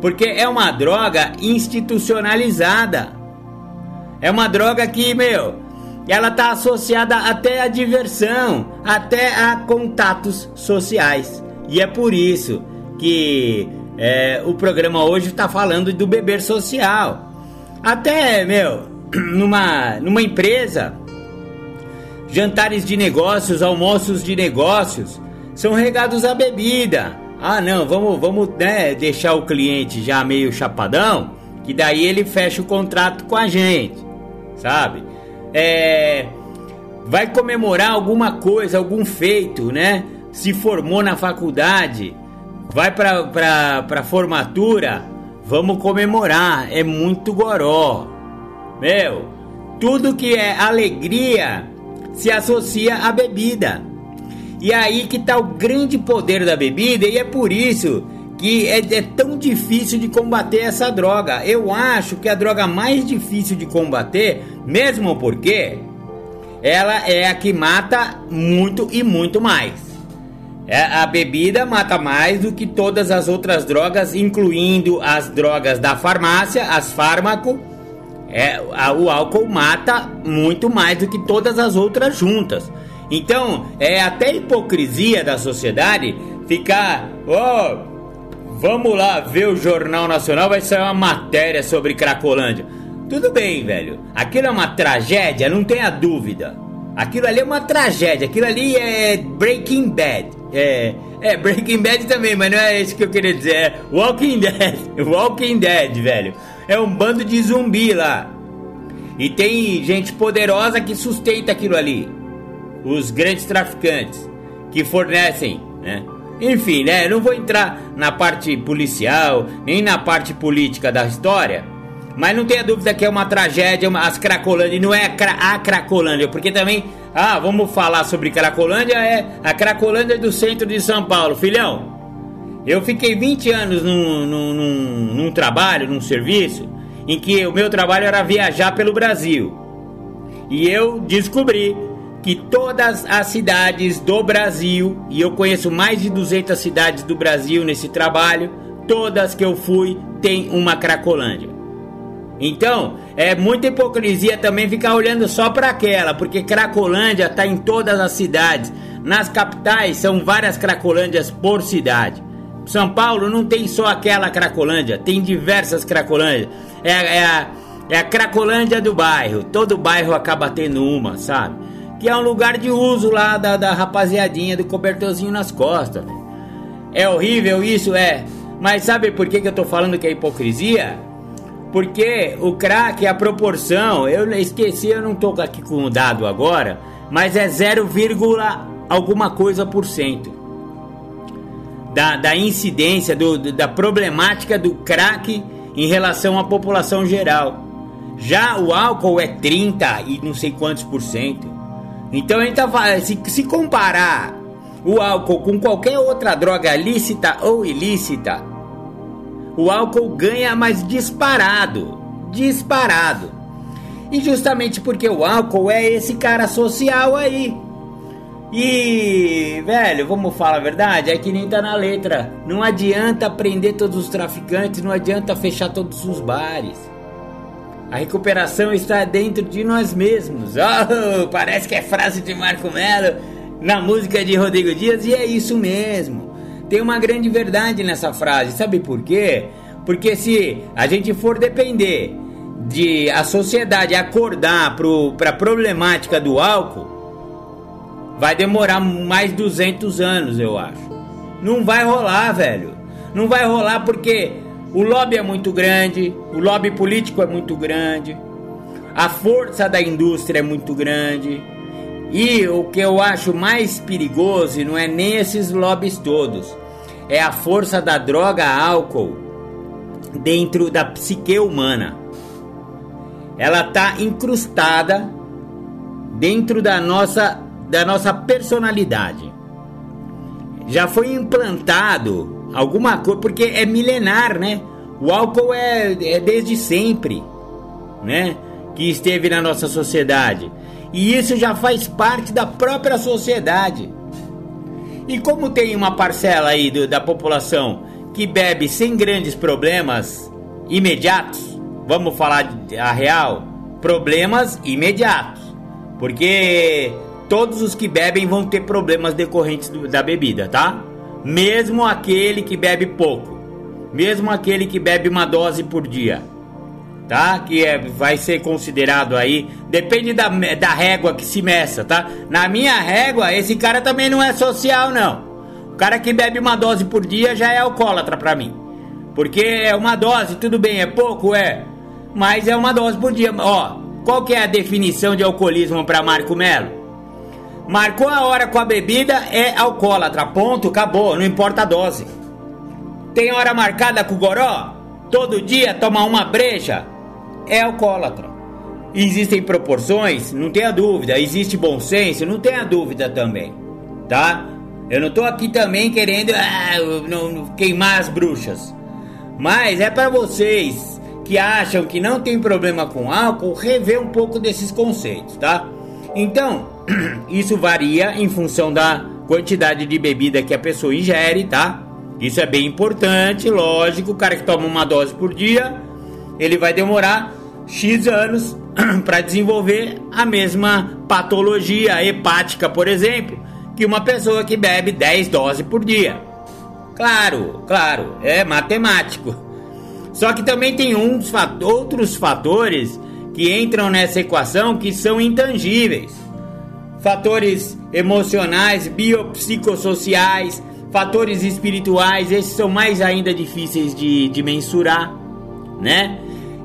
Porque é uma droga institucionalizada. É uma droga que, meu, ela está associada até à diversão, até a contatos sociais. E é por isso que é, o programa hoje está falando do beber social. Até, meu, [CLEARS THROAT] numa, numa empresa, jantares de negócios, almoços de negócios, são regados a bebida. Ah, não, vamos, vamos né, deixar o cliente já meio chapadão, que daí ele fecha o contrato com a gente, sabe? é, vai comemorar alguma coisa, algum feito, né? Se formou na faculdade, vai para pra formatura, vamos comemorar, é muito goró. Meu, tudo que é alegria se associa à bebida. E aí que tá o grande poder da bebida, e é por isso que é, é, tão difícil de combater essa droga. Eu acho que a droga mais difícil de combater, mesmo porque ela é a que mata muito e muito mais. É, a bebida mata mais do que todas as outras drogas, incluindo as drogas da farmácia, as fármaco. É, a, o álcool mata muito mais do que todas as outras juntas. Então, é até hipocrisia da sociedade ficar, oh, Vamos lá ver o Jornal Nacional, vai sair uma matéria sobre Cracolândia. Tudo bem, velho. Aquilo é uma tragédia, não tenha dúvida. Aquilo ali é uma tragédia, aquilo ali é Breaking Bad. É, é, Breaking Bad também, mas não é isso que eu queria dizer. É Walking Dead. [LAUGHS] Walking Dead, velho. É um bando de zumbi lá. E tem gente poderosa que sustenta aquilo ali. Os grandes traficantes que fornecem, né? Enfim, né? Não vou entrar na parte policial, nem na parte política da história. Mas não tenha dúvida que é uma tragédia, as Cracolândia, não é a, cra a Cracolândia, porque também, ah, vamos falar sobre Cracolândia, é a Cracolândia do centro de São Paulo. Filhão, eu fiquei 20 anos num, num, num, num trabalho, num serviço, em que o meu trabalho era viajar pelo Brasil. E eu descobri que todas as cidades do Brasil, e eu conheço mais de 200 cidades do Brasil nesse trabalho, todas que eu fui tem uma Cracolândia. Então, é muita hipocrisia também ficar olhando só para aquela, porque Cracolândia está em todas as cidades. Nas capitais são várias Cracolândias por cidade. São Paulo não tem só aquela Cracolândia, tem diversas Cracolândias. É, é, a, é a Cracolândia do bairro, todo bairro acaba tendo uma, sabe? Que é um lugar de uso lá da, da rapaziadinha do cobertorzinho nas costas. É horrível isso, é. Mas sabe por que, que eu tô falando que é hipocrisia? Porque o crack, a proporção, eu esqueci, eu não tô aqui com o dado agora, mas é 0, alguma coisa por cento da, da incidência, do, da problemática do crack em relação à população geral. Já o álcool é 30 e não sei quantos por cento. Então a gente tá, se, se comparar o álcool com qualquer outra droga lícita ou ilícita, o álcool ganha mais disparado. Disparado. E justamente porque o álcool é esse cara social aí. E, velho, vamos falar a verdade, é que nem tá na letra. Não adianta prender todos os traficantes, não adianta fechar todos os bares. A recuperação está dentro de nós mesmos. [LAUGHS] Oh, parece que é frase de Marco Melo na música de Rodrigo Dias e é isso mesmo. Tem uma grande verdade nessa frase, sabe por quê? Porque se a gente for depender de a sociedade acordar para a problemática do álcool, vai demorar mais 200 anos, eu acho. Não vai rolar, velho. Não vai rolar porque o lobby é muito grande, o lobby político é muito grande, a força da indústria é muito grande. E o que eu acho mais perigoso não é nem esses lobbies todos, é a força da droga álcool dentro da psique humana. Ela está incrustada dentro da nossa da nossa personalidade. Já foi implantado alguma coisa porque é milenar, né? O álcool é, é desde sempre, né? Que esteve na nossa sociedade. E isso já faz parte da própria sociedade. E como tem uma parcela aí do, da população que bebe sem grandes problemas imediatos, vamos falar a real, problemas imediatos. Porque todos os que bebem vão ter problemas decorrentes do, da bebida, tá? Mesmo aquele que bebe pouco, mesmo aquele que bebe uma dose por dia, tá? Que é, vai ser considerado aí, depende da, da régua que se meça, tá? Na minha régua, esse cara também não é social, não. O cara que bebe uma dose por dia já é alcoólatra pra mim. Porque é uma dose, tudo bem, é pouco, é. Mas é uma dose por dia. Ó, qual que é a definição de alcoolismo para Marco Melo? Marcou a hora com a bebida, é alcoólatra. Ponto, acabou, não importa a dose. Tem hora marcada com o goró? Todo dia toma uma breja? É alcoólatra. Existem proporções? Não tenha dúvida. Existe bom senso? Não tenha dúvida também. Tá? Eu não tô aqui também querendo ah, não, queimar as bruxas. Mas é para vocês que acham que não tem problema com álcool rever um pouco desses conceitos, tá? Então, [CLEARS THROAT] isso varia em função da quantidade de bebida que a pessoa ingere, tá? Isso é bem importante, lógico. O cara que toma uma dose por dia, ele vai demorar X anos [CLEARS THROAT] para desenvolver a mesma patologia hepática, por exemplo, que uma pessoa que bebe 10 doses por dia. Claro, claro, é matemático. Só que também tem uns outros fatores que entram nessa equação que são intangíveis fatores emocionais, biopsicossociais, fatores espirituais, esses são mais ainda difíceis de, de mensurar, né?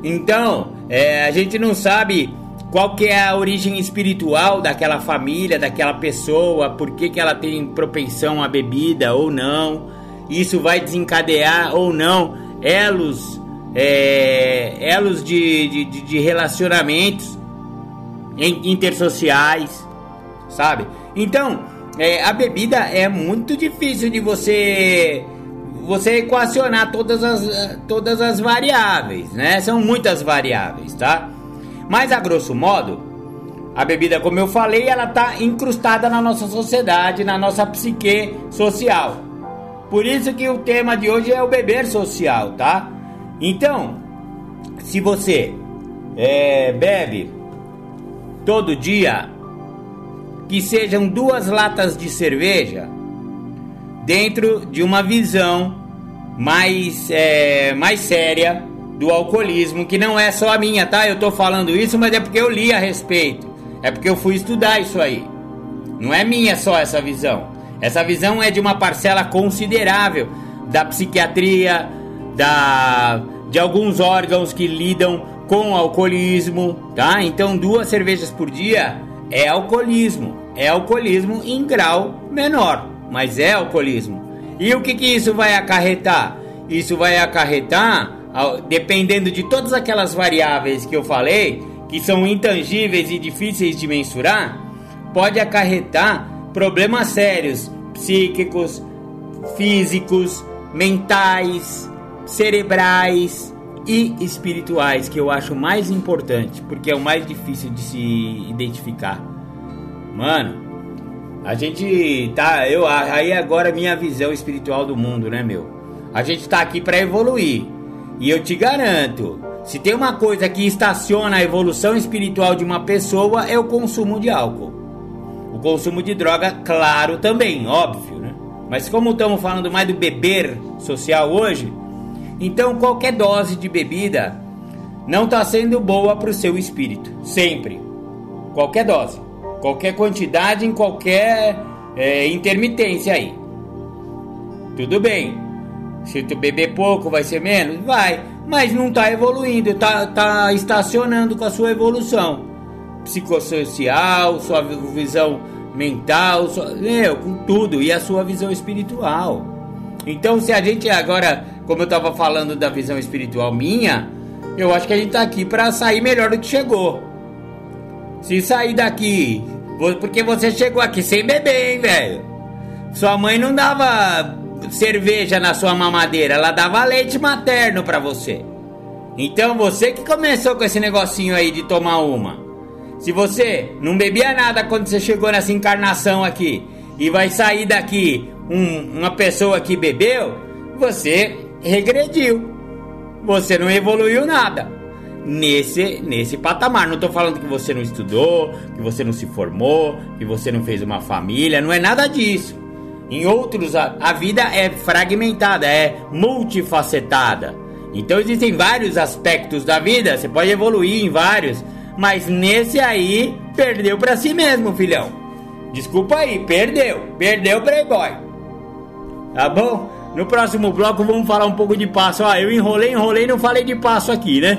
Então, é, a gente não sabe qual que é a origem espiritual daquela família, daquela pessoa, por que, que ela tem propensão à bebida ou não, isso vai desencadear ou não elos, é, elos de, de, de relacionamentos intersociais, sabe? Então, é, a bebida é muito difícil de você você equacionar todas as, todas as variáveis, né? São muitas variáveis, tá? Mas a grosso modo, a bebida, como eu falei, ela tá incrustada na nossa sociedade, na nossa psique social. Por isso que o tema de hoje é o beber social, tá? Então, se você é, bebe todo dia, que sejam duas latas de cerveja dentro de uma visão mais, é, mais séria do alcoolismo, que não é só a minha, tá? Eu tô falando isso, mas é porque eu li a respeito. É porque eu fui estudar isso aí. Não é minha só essa visão. Essa visão é de uma parcela considerável da psiquiatria, da de alguns órgãos que lidam com alcoolismo, tá? Então, duas cervejas por dia é alcoolismo. É alcoolismo em grau menor, mas é alcoolismo. E o que, que isso vai acarretar? Isso vai acarretar, dependendo de todas aquelas variáveis que eu falei, que são intangíveis e difíceis de mensurar, pode acarretar problemas sérios, psíquicos, físicos, mentais, cerebrais e espirituais, que eu acho mais importante, porque é o mais difícil de se identificar. Mano, a gente tá. Eu, aí agora minha visão espiritual do mundo, né, meu? A gente tá aqui para evoluir. E eu te garanto, se tem uma coisa que estaciona a evolução espiritual de uma pessoa, é o consumo de álcool. O consumo de droga, claro, também, óbvio, né? Mas como estamos falando mais do beber social hoje, então qualquer dose de bebida não está sendo boa para o seu espírito. Sempre. Qualquer dose. Qualquer quantidade em qualquer é, intermitência aí. Tudo bem. Se tu beber pouco, vai ser menos? Vai. Mas não está evoluindo, está tá estacionando com a sua evolução. Psicossocial, sua visão mental, sua, meu, com tudo. E a sua visão espiritual. Então, se a gente agora, como eu estava falando da visão espiritual minha, eu acho que a gente está aqui para sair melhor do que chegou. Se sair daqui, porque você chegou aqui sem beber, hein, velho? Sua mãe não dava cerveja na sua mamadeira, ela dava leite materno para você. Então você que começou com esse negocinho aí de tomar uma. Se você não bebia nada quando você chegou nessa encarnação aqui e vai sair daqui um, uma pessoa que bebeu, você regrediu. Você não evoluiu nada nesse, nesse patamar. Não estou falando que você não estudou, que você não se formou, que você não fez uma família, não é nada disso. Em outros, a, a vida é fragmentada, é multifacetada. Então existem vários aspectos da vida, você pode evoluir em vários, mas nesse aí perdeu para si mesmo, filhão. Desculpa aí, perdeu, perdeu Playboy. Tá bom? No próximo bloco vamos falar um pouco de passo. Ah, eu enrolei, enrolei, não falei de passo aqui, né?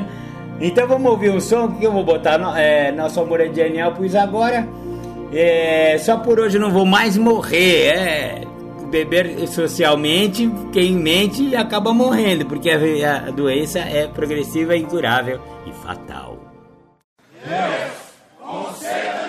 Então vamos ouvir um som que eu vou botar. É, Nosso amor é genial, pois agora. É, só por hoje não vou mais morrer. É, beber socialmente, quem mente acaba morrendo, porque a, a doença é progressiva, incurável e fatal. Deus, conceda-me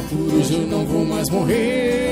Por hoje eu não vou mais morrer.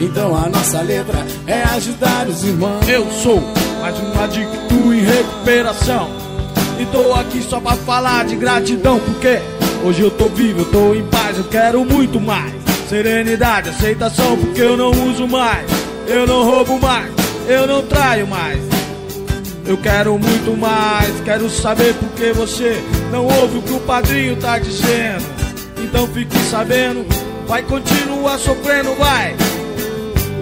Então a nossa letra é ajudar os irmãos. Eu sou mais um adicto em recuperação. E tô aqui só pra falar de gratidão, porque hoje eu tô vivo, eu tô em paz, eu quero muito mais. Serenidade, aceitação, porque eu não uso mais, eu não roubo mais eu não traio mais. Eu quero muito mais, quero saber por que você não ouve o que o padrinho tá dizendo. Então fique sabendo, vai continuar sofrendo, vai.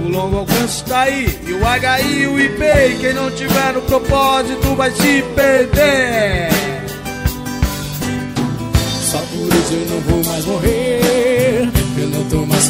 O longo alcance tá aí, e o HI o IP. Quem não tiver no propósito vai se perder.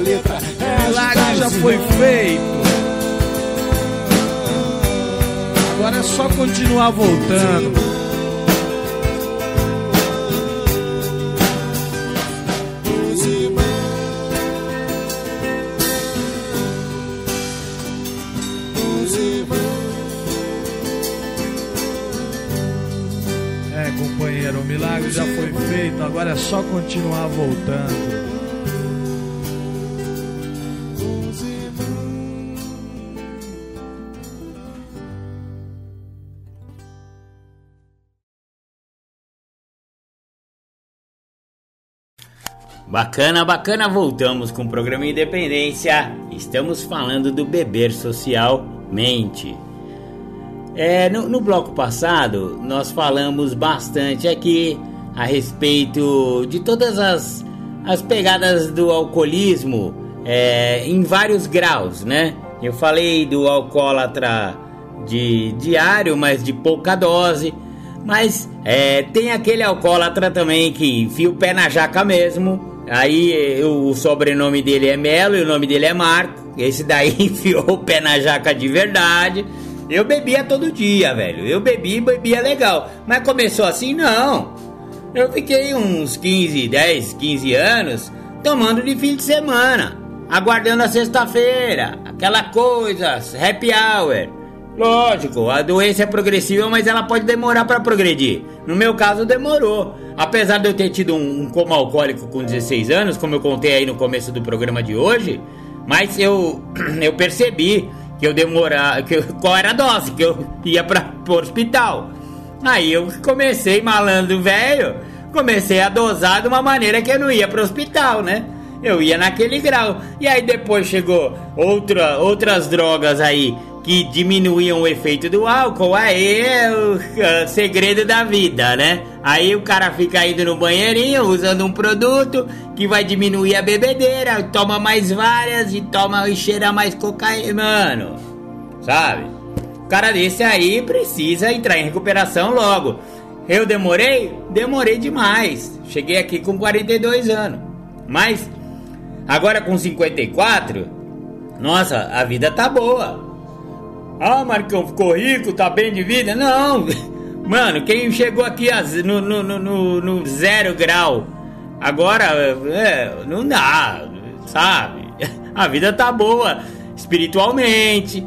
letra é milagre já foi feito. Agora é só continuar voltando. É, companheiro, o milagre já foi feito, agora é só continuar voltando. Bacana, bacana, voltamos com o programa Independência. Estamos falando do beber socialmente. É, no, no bloco passado, nós falamos bastante aqui a respeito de todas as, as pegadas do alcoolismo é, em vários graus, né? Eu falei do alcoólatra de diário, mas de pouca dose. Mas é, tem aquele alcoólatra também que enfia o pé na jaca mesmo. Aí o sobrenome dele é Melo e o nome dele é Marco. Esse daí [LAUGHS] enfiou o pé na jaca de verdade. Eu bebia todo dia, velho. Eu bebi bebia legal. Mas começou assim? Não. Eu fiquei uns 15, 10, 15 anos tomando de fim de semana. Aguardando a sexta-feira. Aquela coisa, happy hour. Lógico, a doença é progressiva, mas ela pode demorar para progredir. No meu caso, demorou. Apesar de eu ter tido um, um coma alcoólico com 16 anos, como eu contei aí no começo do programa de hoje, mas eu, [CLEARS THROAT] eu percebi que eu demorar, que eu, qual era a dose, que eu ia para o hospital. Aí eu comecei malandro velho, comecei a dosar de uma maneira que eu não ia para o hospital, né? Eu ia naquele grau. E aí depois chegou outra, outras drogas aí que diminuíam o efeito do álcool, aí é o, o segredo da vida, né? Aí o cara fica indo no banheirinho usando um produto que vai diminuir a bebedeira, toma mais várias e toma e cheira mais cocaína, mano. Sabe? O cara desse aí precisa entrar em recuperação logo. Eu demorei? Demorei demais. Cheguei aqui com 42 anos. Mas agora com 54, nossa, a vida tá boa. Ah, Marcão, ficou rico, tá bem de vida? Não, mano, quem chegou aqui no, no, no, no zero grau, agora, é, não dá, sabe? A vida tá boa, espiritualmente,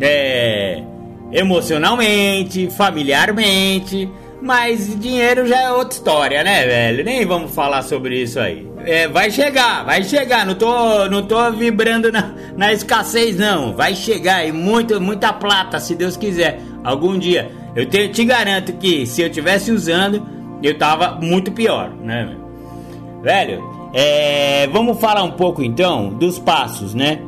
é, emocionalmente, familiarmente. Mas dinheiro já é outra história, né, velho? Nem vamos falar sobre isso aí. É, vai chegar, vai chegar. Não tô, não tô vibrando na, na escassez, não. Vai chegar e muito, muita plata, se Deus quiser. Algum dia. Eu te, te garanto que se eu tivesse usando, eu tava muito pior, né, velho? É, vamos falar um pouco então dos passos, né?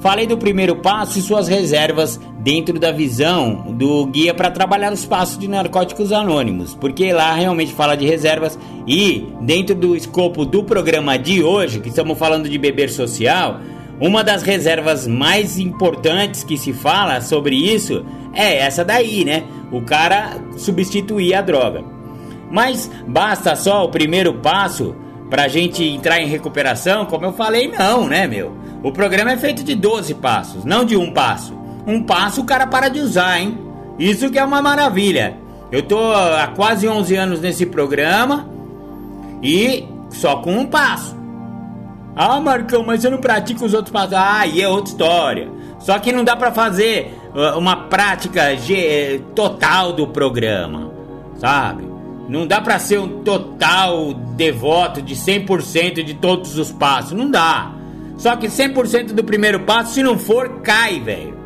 Falei do primeiro passo e suas reservas dentro da visão do guia para trabalhar os passos de narcóticos anônimos, porque lá realmente fala de reservas e dentro do escopo do programa de hoje, que estamos falando de beber social, uma das reservas mais importantes que se fala sobre isso é essa daí, né? O cara substituir a droga. Mas basta só o primeiro passo pra gente entrar em recuperação? Como eu falei, não, né, meu? O programa é feito de 12 passos, não de um passo. Um passo o cara para de usar, hein? Isso que é uma maravilha. Eu tô há quase 11 anos nesse programa e só com um passo. Ah, Marcão, mas eu não pratico os outros passos. Ah, e é outra história. Só que não dá para fazer uh, uma prática total do programa, sabe? Não dá para ser um total devoto de 100% de todos os passos. Não dá. Só que 100% do primeiro passo, se não for, cai, velho.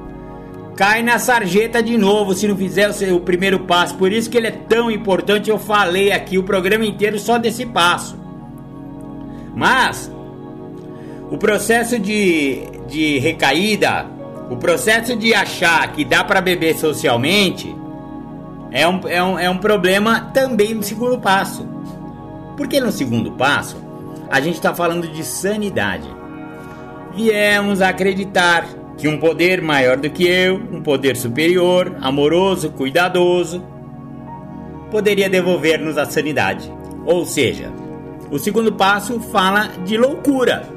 Cai na sarjeta de novo se não fizer o, seu, o primeiro passo. Por isso que ele é tão importante. Eu falei aqui o programa inteiro só desse passo. Mas o processo de, de recaída, o processo de achar que dá para beber socialmente, é um, é, um, é um problema também no segundo passo. Porque no segundo passo, a gente está falando de sanidade viemos acreditar que um poder maior do que eu, um poder superior, amoroso, cuidadoso, poderia devolver-nos a sanidade. Ou seja, o segundo passo fala de loucura.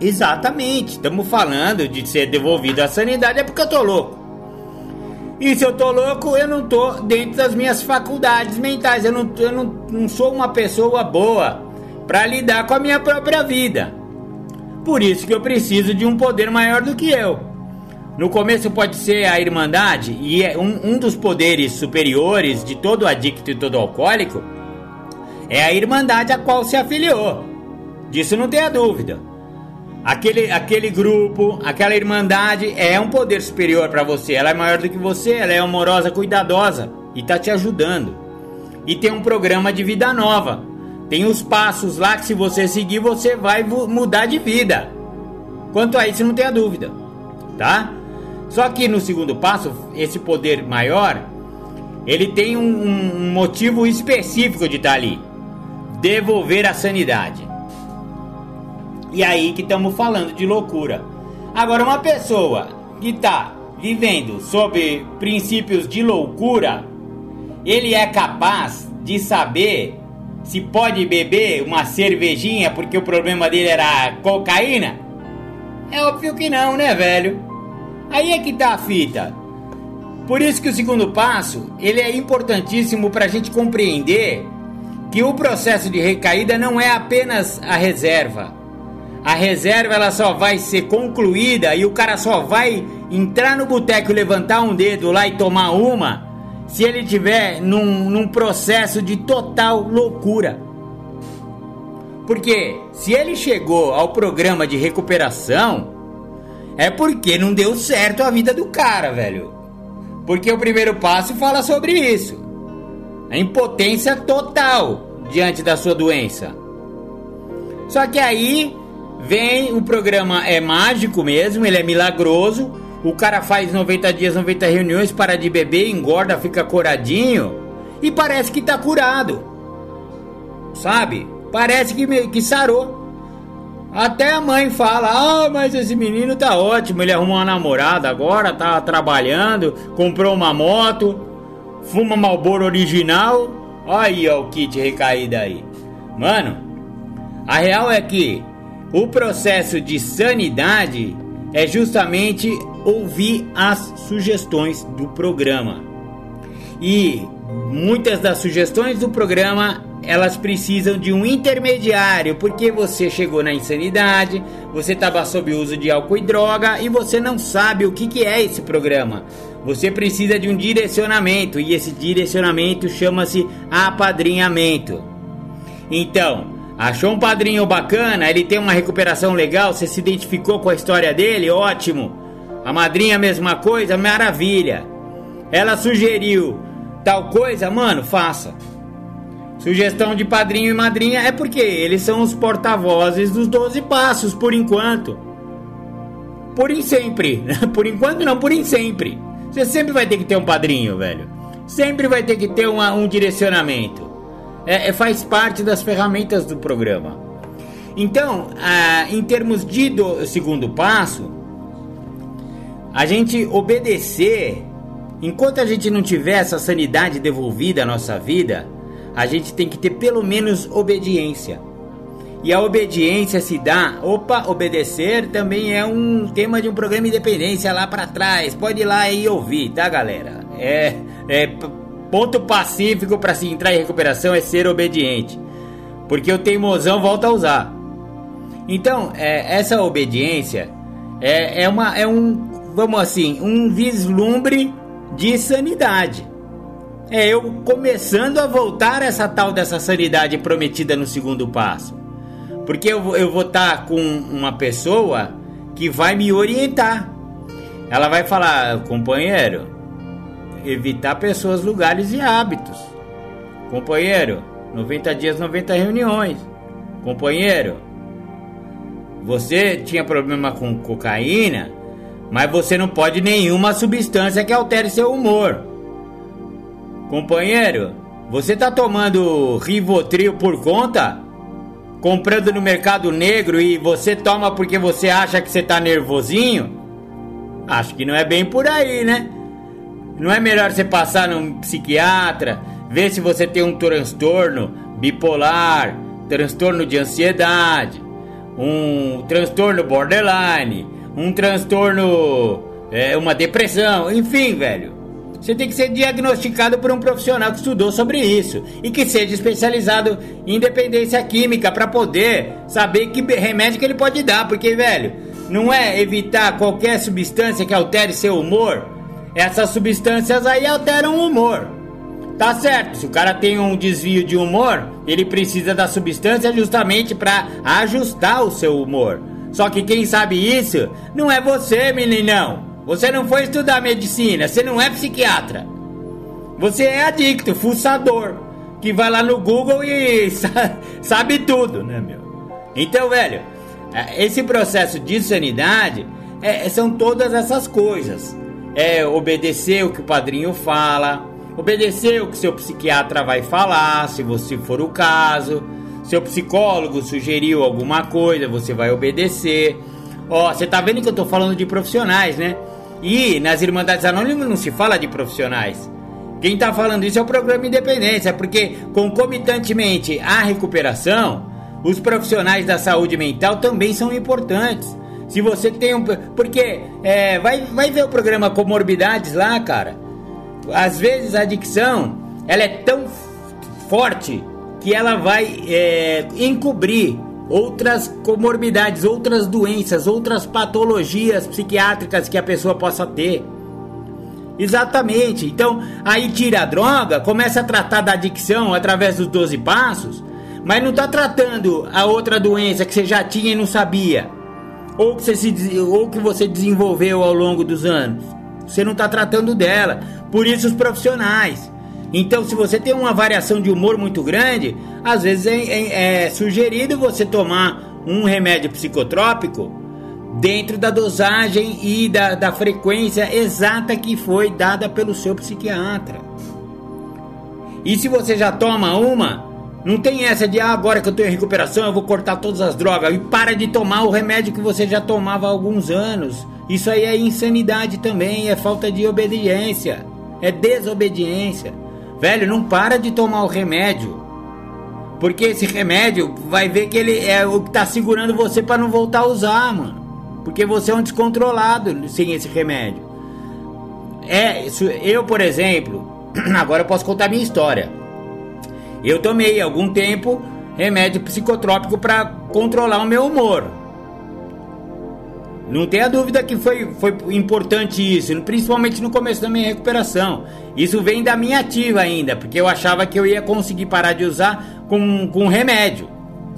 Exatamente, estamos falando de ser devolvido a sanidade é porque eu tô louco. E se eu tô louco, eu não tô dentro das minhas faculdades mentais. Eu não, eu não, não sou uma pessoa boa para lidar com a minha própria vida. Por isso que eu preciso de um poder maior do que eu. No começo pode ser a irmandade, e é um, um dos poderes superiores de todo adicto e todo alcoólico é a irmandade a qual se afiliou. Disso não tenha dúvida. Aquele, aquele grupo, aquela irmandade é um poder superior para você. Ela é maior do que você, ela é amorosa, cuidadosa e está te ajudando. E tem um programa de vida nova tem os passos lá que se você seguir você vai mudar de vida. Quanto a isso não tenha dúvida, tá? Só que no segundo passo, esse poder maior ele tem um, um motivo específico de estar tá ali: devolver a sanidade. E aí que estamos falando de loucura. Agora, uma pessoa que está vivendo sob princípios de loucura, ele é capaz de saber se pode beber uma cervejinha porque o problema dele era cocaína? É óbvio que não, né, velho? Aí é que tá a fita. Por isso que o segundo passo, ele é importantíssimo para a gente compreender que o processo de recaída não é apenas a reserva. A reserva ela só vai ser concluída e o cara só vai entrar no boteco levantar um dedo lá e tomar uma se ele tiver num, num processo de total loucura. Porque se ele chegou ao programa de recuperação, é porque não deu certo a vida do cara, velho. Porque o primeiro passo fala sobre isso. A impotência total diante da sua doença. Só que aí vem o programa é mágico mesmo, ele é milagroso o cara faz 90 dias, 90 reuniões, para de beber, engorda, fica coradinho e parece que tá curado. Sabe? Parece que, que sarou. Até a mãe fala: Ah, mas esse menino tá ótimo. Ele arrumou uma namorada agora, tá trabalhando, comprou uma moto, fuma Malboro original. Aí, ó, o kit recaído aí. Mano, a real é que o processo de sanidade é justamente ouvir as sugestões do programa. E muitas das sugestões do programa elas precisam de um intermediário, porque você chegou na insanidade, você estava sob uso de álcool e droga e você não sabe o que, que é esse programa. Você precisa de um direcionamento e esse direcionamento chama-se apadrinhamento. Então, achou um padrinho bacana, ele tem uma recuperação legal, você se identificou com a história dele, ótimo. A madrinha, mesma coisa, maravilha. Ela sugeriu tal coisa, mano, faça. Sugestão de padrinho e madrinha é porque eles são os porta-vozes dos 12 passos, por enquanto. Por em sempre. [LAUGHS] Por enquanto não, por em sempre. Você sempre vai ter que ter um padrinho, velho. Sempre vai ter que ter uma, um direcionamento. É, é, faz parte das ferramentas do programa. Então, ah, em termos de do, segundo passo, a gente obedecer, enquanto a gente não tiver essa sanidade devolvida à nossa vida, a gente tem que ter pelo menos obediência. E a obediência se dá, opa, obedecer também é um tema de um programa Independência lá para trás. Pode ir lá e ouvir, tá, galera? É, é ponto pacífico para se entrar em recuperação é ser obediente. Porque o teimosão volta a usar. Então, é, essa obediência é, é, uma, é um vamos assim, um vislumbre de sanidade. É eu começando a voltar essa tal dessa sanidade prometida no segundo passo. Porque eu, eu vou estar tá com uma pessoa que vai me orientar. Ela vai falar, companheiro, evitar pessoas, lugares e hábitos. Companheiro, 90 dias, 90 reuniões. Companheiro, você tinha problema com cocaína? mas você não pode nenhuma substância que altere seu humor. Companheiro, você tá tomando Rivotril por conta? Comprando no mercado negro e você toma porque você acha que você tá nervosinho? Acho que não é bem por aí, né? Não é melhor você passar num psiquiatra, ver se você tem um transtorno bipolar, transtorno de ansiedade, um transtorno borderline, um transtorno, é, uma depressão, enfim, velho. Você tem que ser diagnosticado por um profissional que estudou sobre isso e que seja especializado em dependência química para poder saber que remédio que ele pode dar, porque, velho, não é evitar qualquer substância que altere seu humor. Essas substâncias aí alteram o humor. Tá certo, se o cara tem um desvio de humor, ele precisa da substância justamente para ajustar o seu humor. Só que quem sabe isso não é você, meninão. Você não foi estudar medicina, você não é psiquiatra. Você é adicto, fuçador, que vai lá no Google e [LAUGHS] sabe tudo, né, meu? Então, velho, é, esse processo de sanidade é, são todas essas coisas. É obedecer o que o padrinho fala, Obedecer o que seu psiquiatra vai falar, se você for o caso. Seu psicólogo sugeriu alguma coisa, você vai obedecer. Ó, você tá vendo que eu tô falando de profissionais, né? E nas Irmandades Anônimas não se fala de profissionais. Quem tá falando isso é o programa Independência, porque concomitantemente à recuperação, os profissionais da saúde mental também são importantes. Se você tem um. Porque é, vai, vai ver o programa Comorbidades lá, cara. Às vezes a adicção ela é tão forte que ela vai é, encobrir outras comorbidades, outras doenças, outras patologias psiquiátricas que a pessoa possa ter. Exatamente. Então, aí tira a droga, começa a tratar da adicção através dos 12 passos, mas não está tratando a outra doença que você já tinha e não sabia, ou que você, se, ou que você desenvolveu ao longo dos anos. Você não está tratando dela. Por isso, os profissionais. Então, se você tem uma variação de humor muito grande, às vezes é, é, é sugerido você tomar um remédio psicotrópico dentro da dosagem e da, da frequência exata que foi dada pelo seu psiquiatra. E se você já toma uma, não tem essa de ah, agora que eu estou em recuperação eu vou cortar todas as drogas e para de tomar o remédio que você já tomava há alguns anos. Isso aí é insanidade também, é falta de obediência, é desobediência. Velho, não para de tomar o remédio. Porque esse remédio vai ver que ele é o que tá segurando você para não voltar a usar, mano. Porque você é um descontrolado sem esse remédio. É, eu, por exemplo, [CLEARS THROAT] agora eu posso contar minha história. Eu tomei algum tempo remédio psicotrópico para controlar o meu humor. Não tenha dúvida que foi, foi importante isso, principalmente no começo da minha recuperação. Isso vem da minha ativa ainda, porque eu achava que eu ia conseguir parar de usar com, com remédio.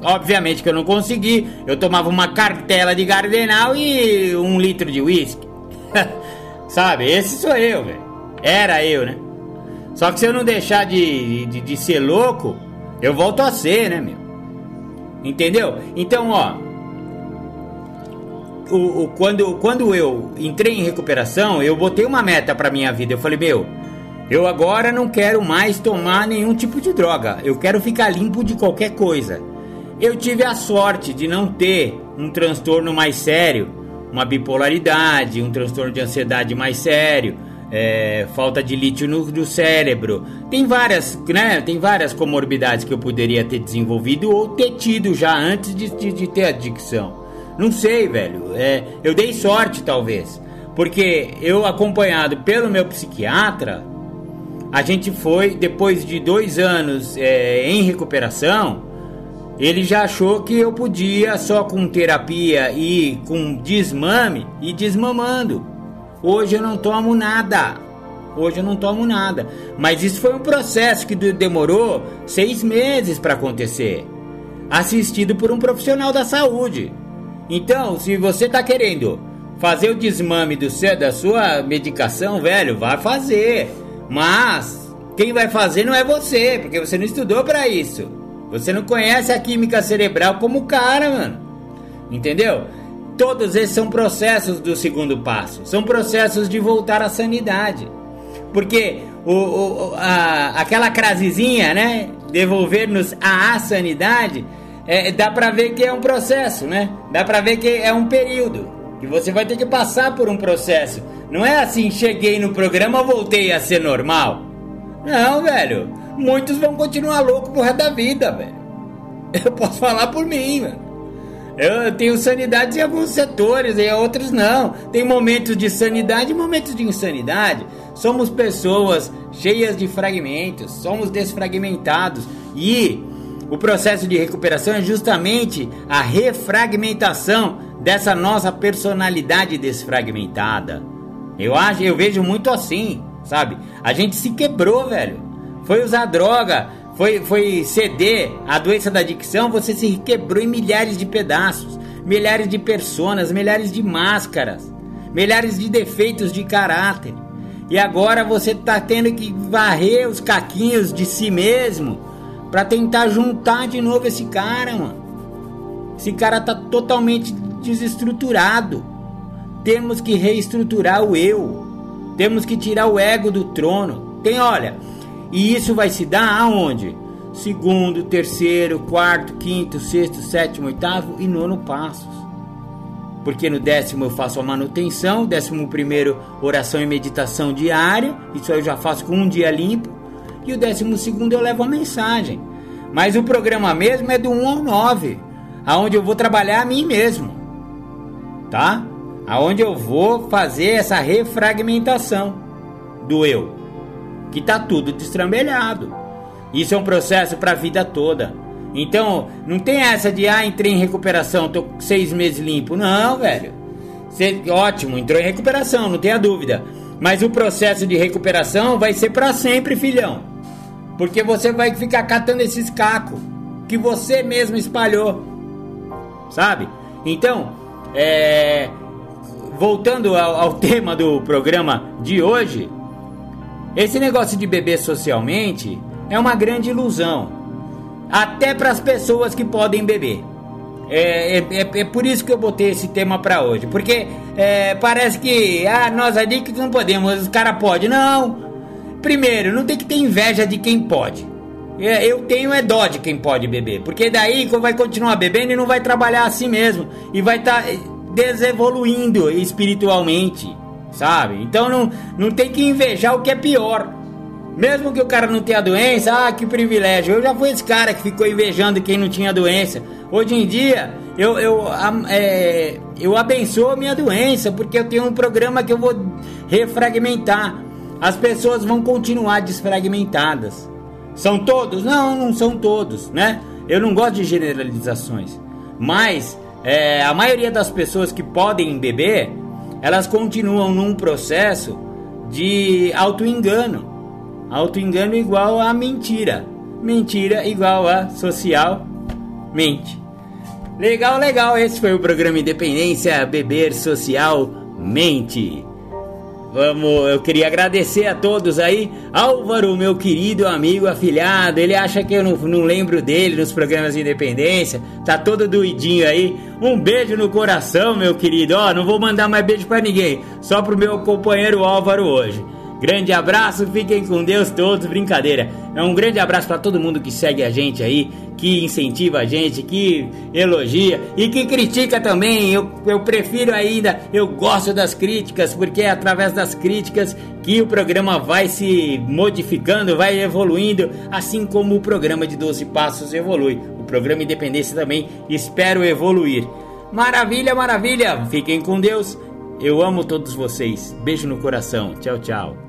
Obviamente que eu não consegui. Eu tomava uma cartela de gardenal e um litro de uísque. [LAUGHS] Sabe? Esse sou eu, velho. Era eu, né? Só que se eu não deixar de, de, de ser louco, eu volto a ser, né, meu? Entendeu? Então, ó, o, o, quando, quando eu entrei em recuperação, eu botei uma meta para minha vida. Eu falei, meu, eu agora não quero mais tomar nenhum tipo de droga. Eu quero ficar limpo de qualquer coisa. Eu tive a sorte de não ter um transtorno mais sério, uma bipolaridade, um transtorno de ansiedade mais sério, é, falta de lítio no, no, cérebro. Tem várias, né? Tem várias comorbidades que eu poderia ter desenvolvido ou ter tido já antes de, de, de ter adicção. Não sei, velho. É, eu dei sorte, talvez. Porque eu, acompanhado pelo meu psiquiatra, a gente foi, depois de dois anos é, em recuperação, ele já achou que eu podia, só com terapia e com desmame, e desmamando. Hoje eu não tomo nada. Hoje eu não tomo nada. Mas isso foi um processo que demorou seis meses para acontecer. Assistido por um profissional da saúde. Então, se você tá querendo fazer o desmame do seu, da sua medicação, velho, vai fazer. Mas quem vai fazer não é você, porque você não estudou para isso. Você não conhece a química cerebral como cara, mano. Entendeu? Todos esses são processos do segundo passo. São processos de voltar à sanidade. Porque o, o a, aquela crasezinha, né? Devolver-nos à sanidade é, dá pra ver que é um processo, né? Dá pra ver que é um período. Que você vai ter que passar por um processo. Não é assim, cheguei no programa, voltei a ser normal. Não, velho. Muitos vão continuar loucos pro resto da vida, velho. Eu posso falar por mim, velho. Eu tenho sanidade em alguns setores, em outros não. Tem momentos de sanidade e momentos de insanidade. Somos pessoas cheias de fragmentos, somos desfragmentados. E o processo de recuperação é justamente a refragmentação dessa nossa personalidade desfragmentada. Eu acho, eu vejo muito assim, sabe? A gente se quebrou, velho. Foi usar droga, foi, foi ceder a doença da adicção, você se quebrou em milhares de pedaços, milhares de personas, milhares de máscaras, milhares de defeitos de caráter. E agora você tá tendo que varrer os caquinhos de si mesmo para tentar juntar de novo esse cara, mano. Esse cara tá totalmente desestruturado. Temos que reestruturar o eu. Temos que tirar o ego do trono. Tem, olha, e isso vai se dar aonde? Segundo, terceiro, quarto, quinto, sexto, sétimo, oitavo e nono passos. Porque no décimo eu faço a manutenção, décimo primeiro oração e meditação diária, isso eu já faço com um dia limpo, e o décimo segundo eu levo a mensagem. Mas o programa mesmo é do 1 ao 9, aonde eu vou trabalhar a mim mesmo. Tá? Aonde eu vou fazer essa refragmentação do eu, que tá tudo destrambelhado. Isso é um processo para a vida toda. Então, não tem essa de, ah, entrei em recuperação, tô seis meses limpo. Não, velho. Cê, ótimo, entrou em recuperação, não tenha dúvida. Mas o processo de recuperação vai ser para sempre, filhão. Porque você vai ficar catando esses cacos que você mesmo espalhou. Sabe? Então, é... voltando ao, ao [LAUGHS] tema do programa de hoje, esse negócio de beber socialmente é uma grande ilusão, até para as pessoas que podem beber. É, é, é, é, por isso que eu botei esse tema para hoje, porque é, parece que ah, nós adictos não podemos, os caras podem. Não! Primeiro, não tem que ter inveja de quem pode. É, eu tenho é dó de quem pode beber, porque daí vai continuar bebendo e não vai trabalhar assim mesmo, e vai estar tá desevoluindo espiritualmente, sabe? Então não, não tem que invejar o que é pior. Mesmo que o cara não tenha doença, ah, que privilégio. Eu já fui esse cara que ficou invejando quem não tinha doença. Hoje em dia, eu, eu, é, eu abençoo a minha doença, porque eu tenho um programa que eu vou refragmentar. As pessoas vão continuar desfragmentadas. São todos? Não, não são todos, né? Eu não gosto de generalizações. Mas é, a maioria das pessoas que podem beber, elas continuam num processo de auto-engano. Auto-engano igual a mentira. Mentira igual a social mente. Legal, legal. Esse foi o programa Independência Beber Social Mente. Vamos, eu queria agradecer a todos aí. Álvaro, meu querido amigo afilhado, ele acha que eu não, não lembro dele nos programas de independência. Tá todo doidinho aí. Um beijo no coração, meu querido. Ó, não vou mandar mais beijo para ninguém, só pro meu companheiro Álvaro hoje. Grande abraço, fiquem com Deus todos, brincadeira. É um grande abraço para todo mundo que segue a gente aí, que incentiva a gente, que elogia e que critica também. Eu, eu prefiro ainda, eu gosto das críticas, porque é através das críticas que o programa vai se modificando, vai evoluindo, assim como o programa de 12 Passos evolui. O programa Independência também espero evoluir. Maravilha, maravilha! Fiquem com Deus. Eu amo todos vocês. Beijo no coração. Tchau, tchau.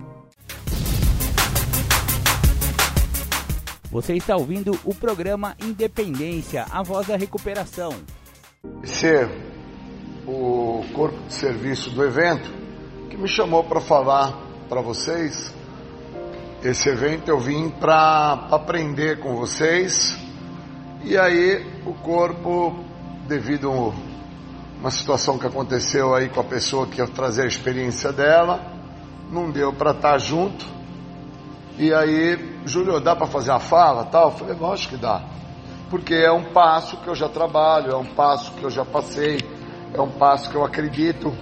Você está ouvindo o programa Independência, a voz da recuperação. Ser o corpo de serviço do evento que me chamou para falar para vocês. Esse evento eu vim para aprender com vocês. E aí o corpo, devido a uma situação que aconteceu aí com a pessoa que ia trazer a experiência dela, não deu para estar tá junto e aí, Júlio, dá para fazer uma fala tal? Eu falei, lógico que dá. Porque é um passo que eu já trabalho, é um passo que eu já passei, é um passo que eu acredito.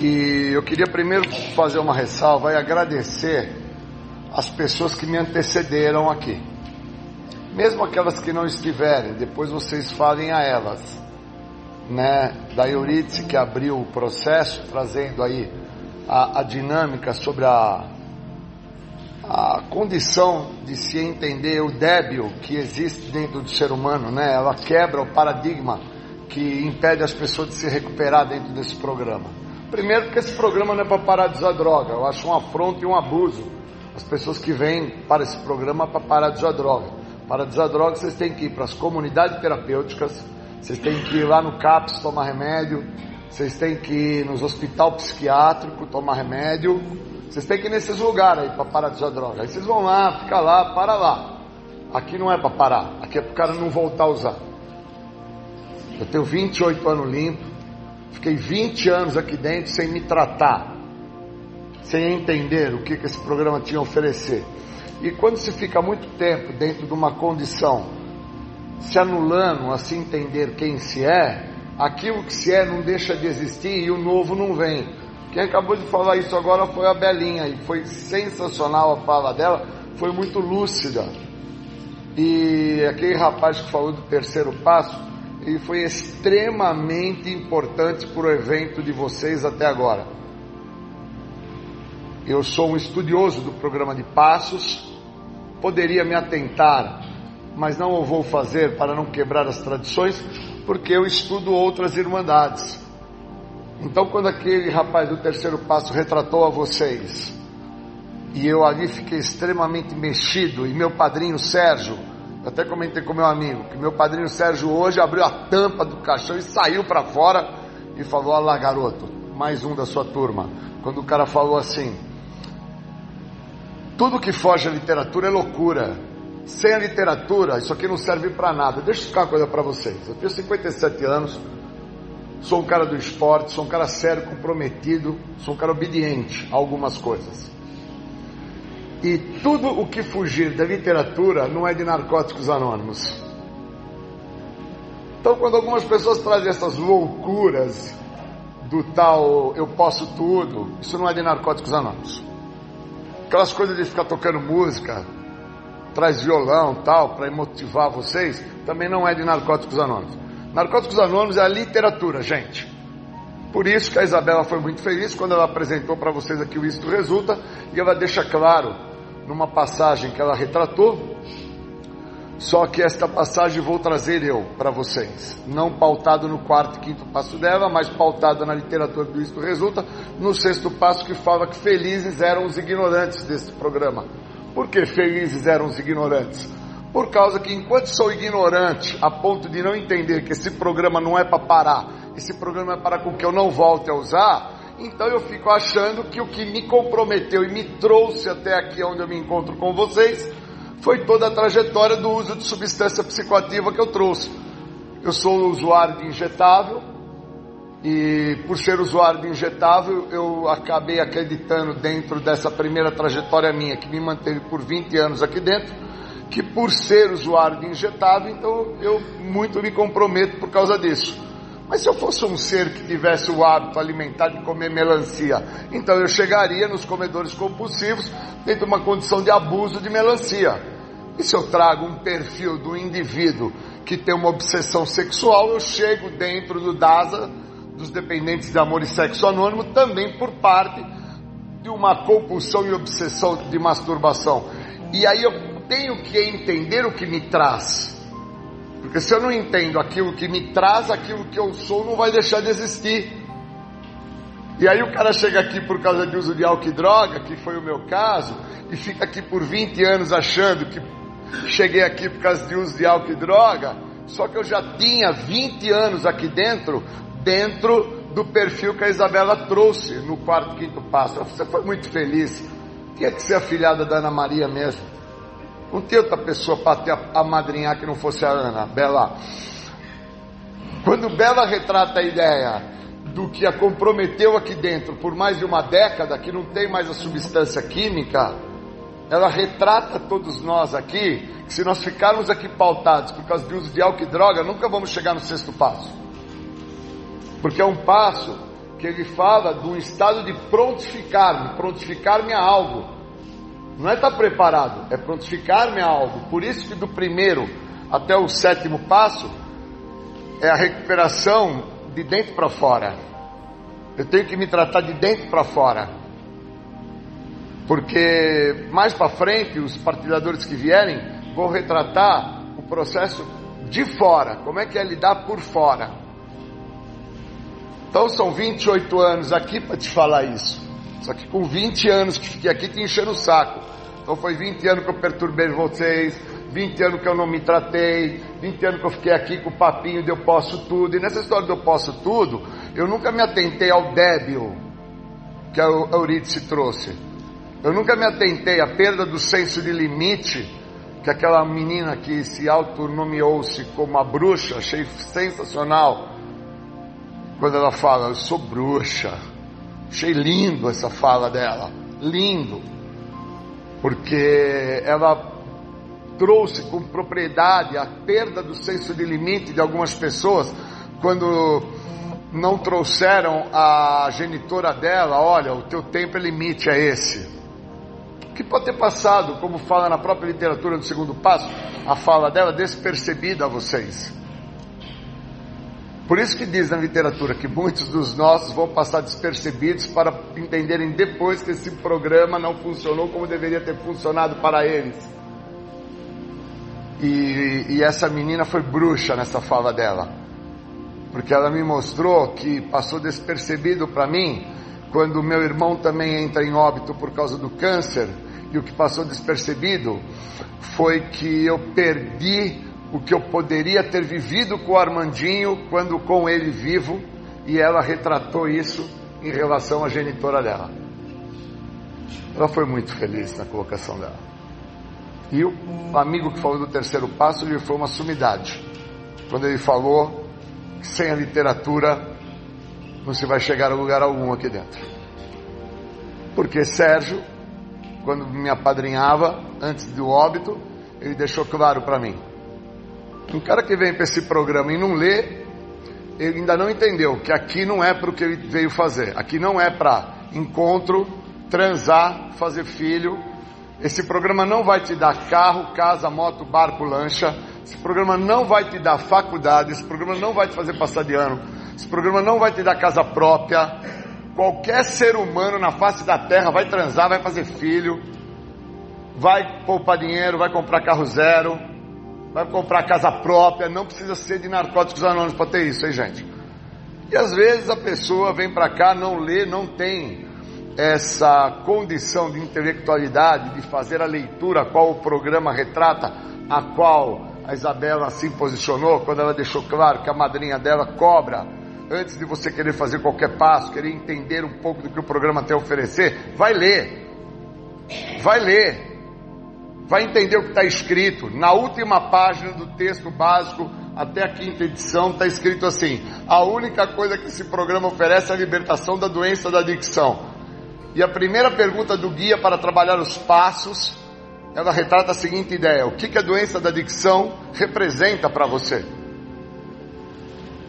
E eu queria primeiro fazer uma ressalva e agradecer as pessoas que me antecederam aqui. Mesmo aquelas que não estiverem, depois vocês falem a elas. Né, da Euridice que abriu o processo, trazendo aí a, a dinâmica sobre a a condição de se entender o débil que existe dentro do ser humano, né? Ela quebra o paradigma que impede as pessoas de se recuperar dentro desse programa. Primeiro, porque esse programa não é para parar de usar droga. Eu acho um afronto e um abuso. As pessoas que vêm para esse programa para parar de usar droga. Para de usar droga, vocês têm que ir para as comunidades terapêuticas, vocês têm que ir lá no CAPS tomar remédio, vocês têm que ir nos hospital psiquiátrico tomar remédio, vocês têm que ir nesses lugares aí para parar de usar droga. Aí vocês vão lá, fica lá, para lá. Aqui não é para parar, aqui é para o cara não voltar a usar. Eu tenho 28 anos limpo, fiquei 20 anos aqui dentro sem me tratar, sem entender o que, que esse programa tinha a oferecer. E quando se fica muito tempo dentro de uma condição, se anulando a se entender quem se é, aquilo que se é não deixa de existir e o novo não vem. Quem acabou de falar isso agora foi a Belinha e foi sensacional a fala dela, foi muito lúcida. E aquele rapaz que falou do terceiro passo, ele foi extremamente importante para o evento de vocês até agora. Eu sou um estudioso do programa de passos, poderia me atentar, mas não o vou fazer para não quebrar as tradições, porque eu estudo outras irmandades. Então, quando aquele rapaz do terceiro passo retratou a vocês, e eu ali fiquei extremamente mexido, e meu padrinho Sérgio, eu até comentei com meu amigo, que meu padrinho Sérgio hoje abriu a tampa do caixão e saiu para fora e falou: Olha lá, garoto, mais um da sua turma. Quando o cara falou assim: Tudo que foge à literatura é loucura. Sem a literatura, isso aqui não serve para nada. Deixa eu explicar uma coisa para vocês. Eu tenho 57 anos, sou um cara do esporte, sou um cara sério, comprometido, sou um cara obediente a algumas coisas. E tudo o que fugir da literatura não é de narcóticos anônimos. Então, quando algumas pessoas trazem essas loucuras do tal eu posso tudo, isso não é de narcóticos anônimos. Aquelas coisas de ficar tocando música, traz violão tal, para motivar vocês, também não é de narcóticos anônimos. Narcóticos Anônimos é a literatura, gente. Por isso que a Isabela foi muito feliz quando ela apresentou para vocês aqui o Isto Resulta, e ela deixa claro, numa passagem que ela retratou, só que esta passagem vou trazer eu para vocês, não pautado no quarto e quinto passo dela, mas pautada na literatura do Isto Resulta, no sexto passo que fala que felizes eram os ignorantes deste programa. Por que felizes eram os ignorantes? Por causa que enquanto sou ignorante a ponto de não entender que esse programa não é para parar, esse programa é para com que eu não volte a usar, então eu fico achando que o que me comprometeu e me trouxe até aqui onde eu me encontro com vocês foi toda a trajetória do uso de substância psicoativa que eu trouxe. Eu sou usuário de injetável e por ser usuário de injetável eu acabei acreditando dentro dessa primeira trajetória minha que me manteve por 20 anos aqui dentro que por ser usuário de injetável, então eu muito me comprometo por causa disso. Mas se eu fosse um ser que tivesse o hábito alimentar de comer melancia, então eu chegaria nos comedores compulsivos dentro de uma condição de abuso de melancia. E se eu trago um perfil do indivíduo que tem uma obsessão sexual, eu chego dentro do DASA, dos dependentes de amor e sexo anônimo, também por parte de uma compulsão e obsessão de masturbação. E aí eu tenho que entender o que me traz. Porque se eu não entendo aquilo que me traz, aquilo que eu sou não vai deixar de existir. E aí o cara chega aqui por causa de uso de álcool e droga, que foi o meu caso, e fica aqui por 20 anos achando que cheguei aqui por causa de uso de álcool e droga, só que eu já tinha 20 anos aqui dentro, dentro do perfil que a Isabela trouxe no quarto, quinto passo. Você foi muito feliz. Tinha que ser afilhada da Ana Maria mesmo. Não tinha outra pessoa para ter a, a madrinhar que não fosse a Ana, Bela. Quando Bela retrata a ideia do que a comprometeu aqui dentro por mais de uma década, que não tem mais a substância química, ela retrata todos nós aqui, que se nós ficarmos aqui pautados por causa de uso de álcool e droga, nunca vamos chegar no sexto passo. Porque é um passo que ele fala de um estado de prontificar-me, prontificar-me a algo. Não é estar preparado, é prontificar-me a algo. Por isso que do primeiro até o sétimo passo é a recuperação de dentro para fora. Eu tenho que me tratar de dentro para fora. Porque mais para frente, os partilhadores que vierem vão retratar o processo de fora, como é que é lidar por fora. Então são 28 anos aqui para te falar isso. Só que com 20 anos que fiquei aqui te enchendo o saco. Então foi 20 anos que eu perturbei vocês, 20 anos que eu não me tratei, 20 anos que eu fiquei aqui com o papinho de eu posso tudo. E nessa história de eu posso tudo, eu nunca me atentei ao débil que a Eurídice trouxe. Eu nunca me atentei à perda do senso de limite que aquela menina que se autonomeou-se como a bruxa, achei sensacional. Quando ela fala, eu sou bruxa. Achei lindo essa fala dela. Lindo porque ela trouxe com propriedade a perda do senso de limite de algumas pessoas quando não trouxeram a genitora dela, olha, o teu tempo é limite é esse. Que pode ter passado, como fala na própria literatura do segundo passo, a fala dela despercebida a vocês. Por isso que diz na literatura que muitos dos nossos vão passar despercebidos para entenderem depois que esse programa não funcionou como deveria ter funcionado para eles. E, e essa menina foi bruxa nessa fala dela porque ela me mostrou que passou despercebido para mim quando meu irmão também entra em óbito por causa do câncer, e o que passou despercebido foi que eu perdi o que eu poderia ter vivido com o Armandinho quando com ele vivo, e ela retratou isso em relação à genitora dela. Ela foi muito feliz na colocação dela. E o amigo que falou do terceiro passo lhe foi uma sumidade. Quando ele falou sem a literatura não se vai chegar a lugar algum aqui dentro. Porque Sérgio, quando me apadrinhava, antes do óbito, ele deixou claro para mim. Um cara que vem para esse programa e não lê, ele ainda não entendeu que aqui não é para o que ele veio fazer. Aqui não é para encontro, transar, fazer filho. Esse programa não vai te dar carro, casa, moto, barco, lancha. Esse programa não vai te dar faculdade, esse programa não vai te fazer passar de ano, esse programa não vai te dar casa própria. Qualquer ser humano na face da terra vai transar, vai fazer filho, vai poupar dinheiro, vai comprar carro zero, vai comprar casa própria, não precisa ser de narcóticos anônimos para ter isso, hein, gente? E às vezes a pessoa vem para cá, não lê, não tem essa condição de intelectualidade, de fazer a leitura a qual o programa retrata, a qual a Isabela assim posicionou quando ela deixou claro que a madrinha dela cobra antes de você querer fazer qualquer passo, querer entender um pouco do que o programa tem a oferecer, vai ler. Vai ler. Vai entender o que está escrito. Na última página do texto básico, até a quinta edição, está escrito assim: a única coisa que esse programa oferece é a libertação da doença da adicção. E a primeira pergunta do guia para trabalhar os passos ela retrata a seguinte ideia: o que, que a doença da adicção representa para você?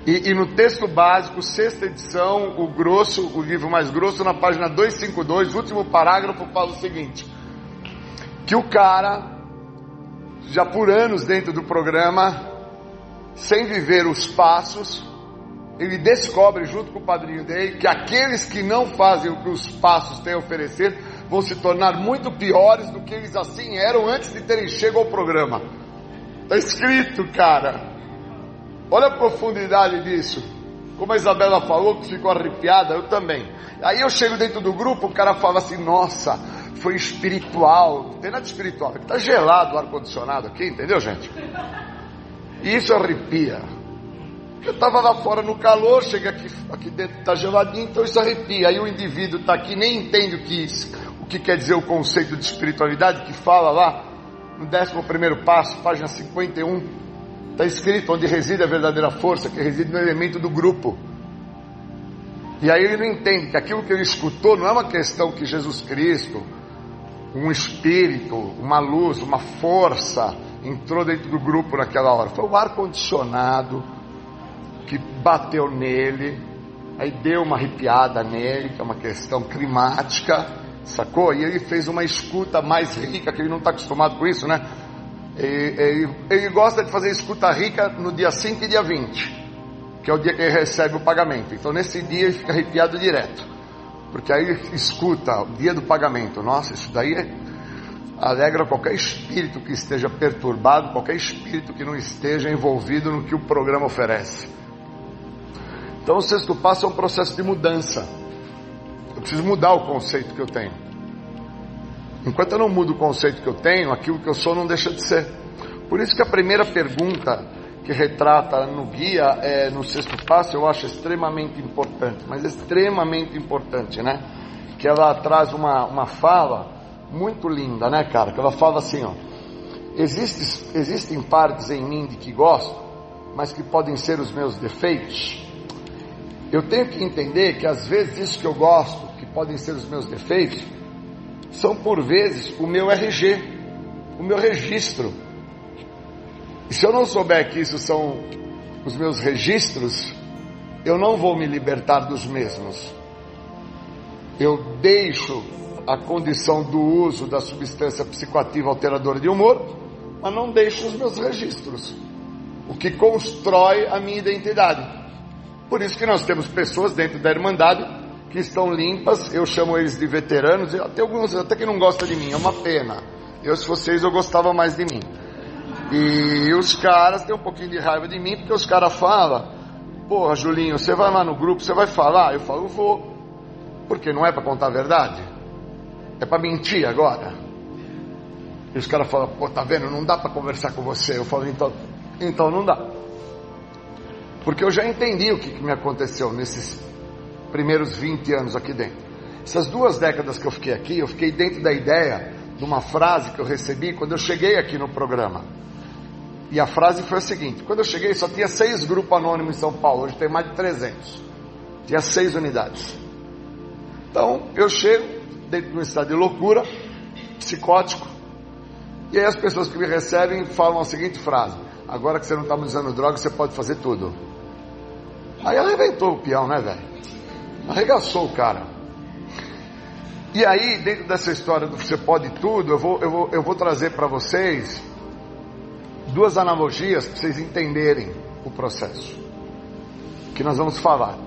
E, e, no texto básico, sexta edição, o grosso, o livro mais grosso, na página 252, último parágrafo, fala o seguinte: que o cara, já por anos dentro do programa, sem viver os passos, ele descobre junto com o padrinho dele que aqueles que não fazem o que os passos têm a oferecer vão se tornar muito piores do que eles assim eram antes de terem chego ao programa. Está escrito, cara. Olha a profundidade disso. Como a Isabela falou, que ficou arrepiada, eu também. Aí eu chego dentro do grupo, o cara fala assim: Nossa, foi espiritual. Não tem nada espiritual. Está gelado o ar-condicionado aqui, entendeu, gente? E isso arrepia. Eu estava lá fora no calor, chega aqui, aqui dentro está geladinho, então isso arrepia. Aí o indivíduo está aqui, nem entende o que, o que quer dizer o conceito de espiritualidade, que fala lá no 11 passo, página 51, está escrito onde reside a verdadeira força, que reside no elemento do grupo. E aí ele não entende que aquilo que ele escutou não é uma questão que Jesus Cristo, um espírito, uma luz, uma força, entrou dentro do grupo naquela hora. Foi o ar-condicionado que bateu nele, aí deu uma arrepiada nele, que é uma questão climática, sacou? E ele fez uma escuta mais rica, que ele não está acostumado com isso, né? Ele, ele, ele, gosta de fazer escuta rica no dia 5 e dia 20, que é o dia que ele recebe o pagamento. Então nesse dia ele fica arrepiado direto, porque aí escuta o dia do pagamento. Nossa, isso daí é, alegra qualquer espírito que esteja perturbado, qualquer espírito que não esteja envolvido no que o programa oferece. Então o sexto passo é um processo de mudança. Eu preciso mudar o conceito que eu tenho. Enquanto eu não mudo o conceito que eu tenho, aquilo que eu sou não deixa de ser. Por isso que a primeira pergunta que retrata no guia, é, no sexto passo, eu acho extremamente importante, mas extremamente importante, né? Que ela traz uma, uma fala muito linda, né, cara? Que ela fala assim, ó. Existe, existem partes em mim de que gosto, mas que podem ser os meus defeitos. Eu tenho que entender que às vezes isso que eu gosto, que podem ser os meus defeitos, são por vezes o meu RG, o meu registro. E se eu não souber que isso são os meus registros, eu não vou me libertar dos mesmos. Eu deixo a condição do uso da substância psicoativa alteradora de humor, mas não deixo os meus registros, o que constrói a minha identidade. Por isso que nós temos pessoas dentro da Irmandade que estão limpas, eu chamo eles de veteranos, até alguns até que não gostam de mim, é uma pena. Eu, se vocês, eu gostava mais de mim. E os caras têm um pouquinho de raiva de mim, porque os caras falam, porra, Julinho, você vai lá no grupo, você vai falar? Eu falo, vou. Porque não é para contar a verdade. É para mentir agora. E os caras falam, pô, tá vendo, não dá para conversar com você. Eu falo, então, então não dá. Porque eu já entendi o que, que me aconteceu nesses primeiros 20 anos aqui dentro. Essas duas décadas que eu fiquei aqui, eu fiquei dentro da ideia de uma frase que eu recebi quando eu cheguei aqui no programa. E a frase foi a seguinte: quando eu cheguei só tinha seis grupos anônimos em São Paulo, hoje tem mais de 300. Tinha seis unidades. Então eu chego dentro de um estado de loucura, psicótico, e aí as pessoas que me recebem falam a seguinte frase: agora que você não está usando droga, você pode fazer tudo. Aí arrebentou o peão, né, velho? Arregaçou o cara. E aí, dentro dessa história do você pode tudo, eu vou, eu vou, eu vou trazer para vocês duas analogias para vocês entenderem o processo que nós vamos falar.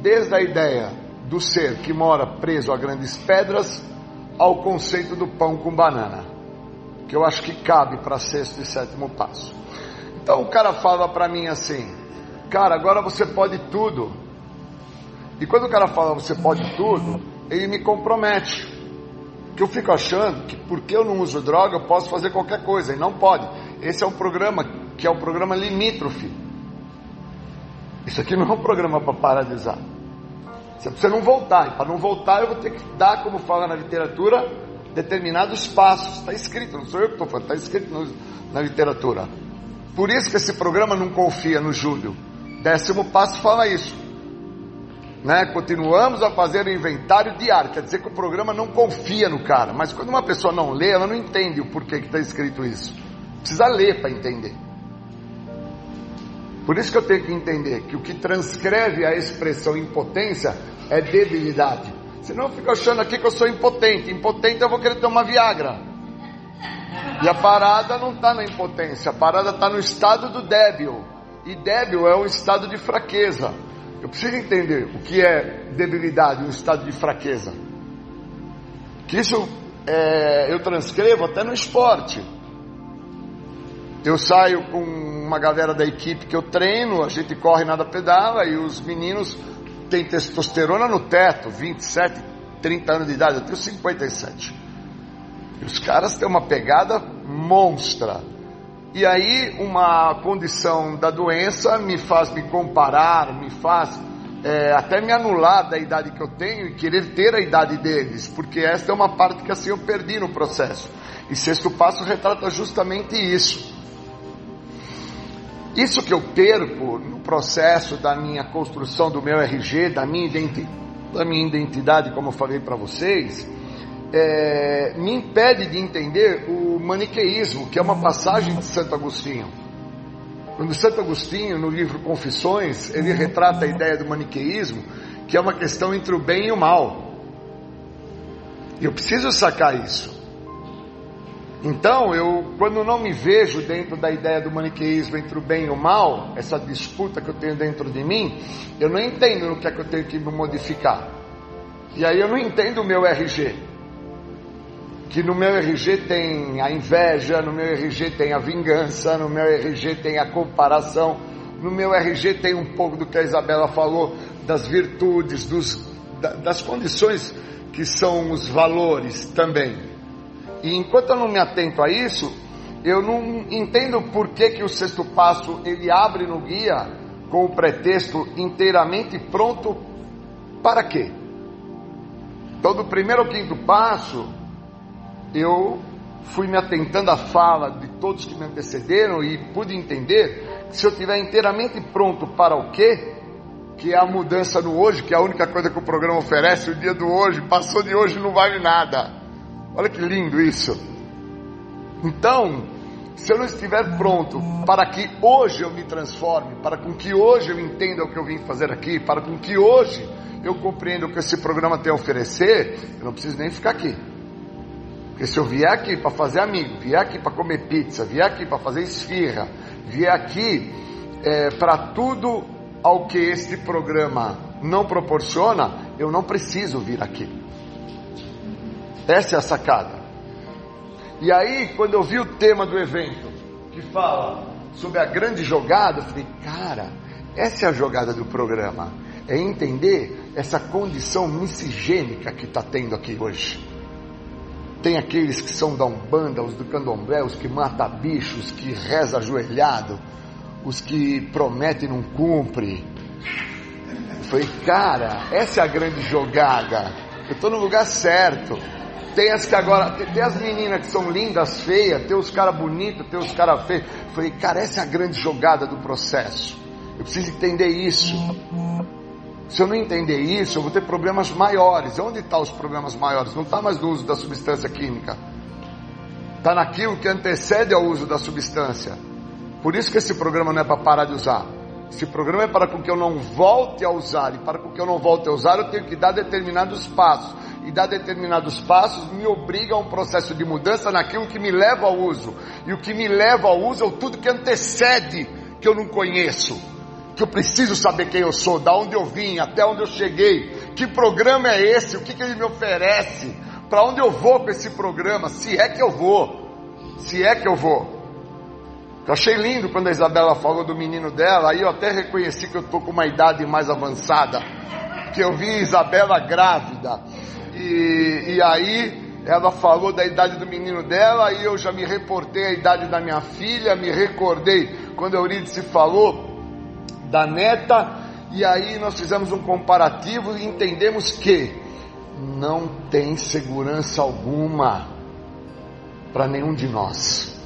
Desde a ideia do ser que mora preso a grandes pedras ao conceito do pão com banana, que eu acho que cabe para sexto e sétimo passo. Então o cara fala para mim assim: "Cara, agora você pode tudo". E quando o cara fala você pode tudo, ele me compromete. Que eu fico achando que porque eu não uso droga, eu posso fazer qualquer coisa, e não pode. Esse é um programa que é um programa limítrofe. Isso aqui não é um programa para paralisar. Você precisa não voltar. E para não voltar, eu vou ter que dar, como fala na literatura, determinados passos. Está escrito, não sou eu que estou falando, está escrito no, na literatura. Por isso que esse programa não confia no Júlio. Décimo passo fala isso. Né? Continuamos a fazer o inventário diário. Quer dizer que o programa não confia no cara. Mas quando uma pessoa não lê, ela não entende o porquê que está escrito isso. Precisa ler para entender. Por isso que eu tenho que entender que o que transcreve a expressão impotência é debilidade. Senão eu fico achando aqui que eu sou impotente. Impotente eu vou querer tomar Viagra. E a parada não está na impotência, a parada está no estado do débil. E débil é um estado de fraqueza. Eu preciso entender o que é debilidade, um estado de fraqueza. Que isso é, eu transcrevo até no esporte. Eu saio com uma galera da equipe que eu treino, a gente corre nada pedala e os meninos têm testosterona no teto, 27, 30 anos de idade, eu tenho 57. E os caras têm uma pegada monstra. E aí uma condição da doença me faz me comparar, me faz é, até me anular da idade que eu tenho e querer ter a idade deles, porque esta é uma parte que assim eu perdi no processo. E sexto passo retrata justamente isso. Isso que eu perco no processo da minha construção do meu RG, da minha, identi da minha identidade, como eu falei para vocês, é, me impede de entender o maniqueísmo, que é uma passagem de Santo Agostinho. Quando Santo Agostinho, no livro Confissões, ele retrata a ideia do maniqueísmo, que é uma questão entre o bem e o mal. Eu preciso sacar isso. Então, eu, quando não me vejo dentro da ideia do maniqueísmo entre o bem e o mal, essa disputa que eu tenho dentro de mim, eu não entendo no que é que eu tenho que me modificar. E aí eu não entendo o meu RG. Que no meu RG tem a inveja, no meu RG tem a vingança, no meu RG tem a comparação, no meu RG tem um pouco do que a Isabela falou, das virtudes, dos, das condições que são os valores também. E enquanto eu não me atento a isso, eu não entendo por que, que o sexto passo ele abre no guia com o pretexto inteiramente pronto para quê? Então, do primeiro ao quinto passo, eu fui me atentando à fala de todos que me antecederam e pude entender que se eu estiver inteiramente pronto para o quê? Que é a mudança no hoje, que é a única coisa que o programa oferece, o dia do hoje, passou de hoje não vale nada. Olha que lindo isso. Então, se eu não estiver pronto para que hoje eu me transforme, para com que hoje eu entenda o que eu vim fazer aqui, para com que hoje eu compreenda o que esse programa tem a oferecer, eu não preciso nem ficar aqui. Porque se eu vier aqui para fazer amigo, vier aqui para comer pizza, vier aqui para fazer esfirra, vier aqui é, para tudo ao que este programa não proporciona, eu não preciso vir aqui. Essa é a sacada. E aí, quando eu vi o tema do evento, que fala sobre a grande jogada, eu falei, cara, essa é a jogada do programa. É entender essa condição miscigênica que está tendo aqui hoje. Tem aqueles que são da Umbanda, os do Candomblé, os que mata bichos, que reza ajoelhado, os que prometem e não cumpre. Eu falei, cara, essa é a grande jogada. Eu estou no lugar certo. Tem as que agora, tem, tem as meninas que são lindas, feias, tem os caras bonitos, tem os caras feios. Falei, cara, essa é a grande jogada do processo. Eu preciso entender isso. Se eu não entender isso, eu vou ter problemas maiores. Onde estão os problemas maiores? Não está mais no uso da substância química. Está naquilo que antecede ao uso da substância. Por isso que esse programa não é para parar de usar. Esse programa é para que eu não volte a usar. E para que eu não volte a usar, eu tenho que dar determinados passos. E dar determinados passos me obriga a um processo de mudança naquilo que me leva ao uso. E o que me leva ao uso é tudo que antecede que eu não conheço que eu preciso saber quem eu sou, da onde eu vim, até onde eu cheguei, que programa é esse, o que, que ele me oferece, para onde eu vou com esse programa, se é que eu vou, se é que eu vou. Eu achei lindo quando a Isabela falou do menino dela, aí eu até reconheci que eu estou com uma idade mais avançada, que eu vi Isabela grávida, e, e aí ela falou da idade do menino dela, aí eu já me reportei a idade da minha filha, me recordei quando a Eurídice falou da neta, e aí nós fizemos um comparativo e entendemos que não tem segurança alguma para nenhum de nós.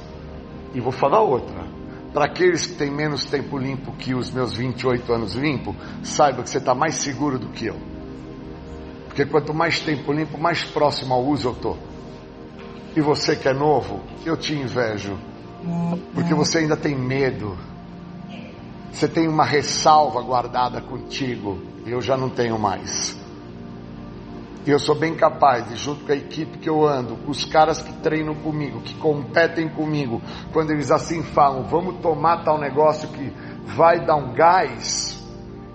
E vou falar outra. Para aqueles que têm menos tempo limpo que os meus 28 anos limpo, saiba que você está mais seguro do que eu. Porque quanto mais tempo limpo, mais próximo ao uso eu estou. E você que é novo, eu te invejo. Porque você ainda tem medo você tem uma ressalva guardada contigo, e eu já não tenho mais. E eu sou bem capaz de, junto com a equipe que eu ando, com os caras que treinam comigo, que competem comigo, quando eles assim falam, vamos tomar tal negócio que vai dar um gás,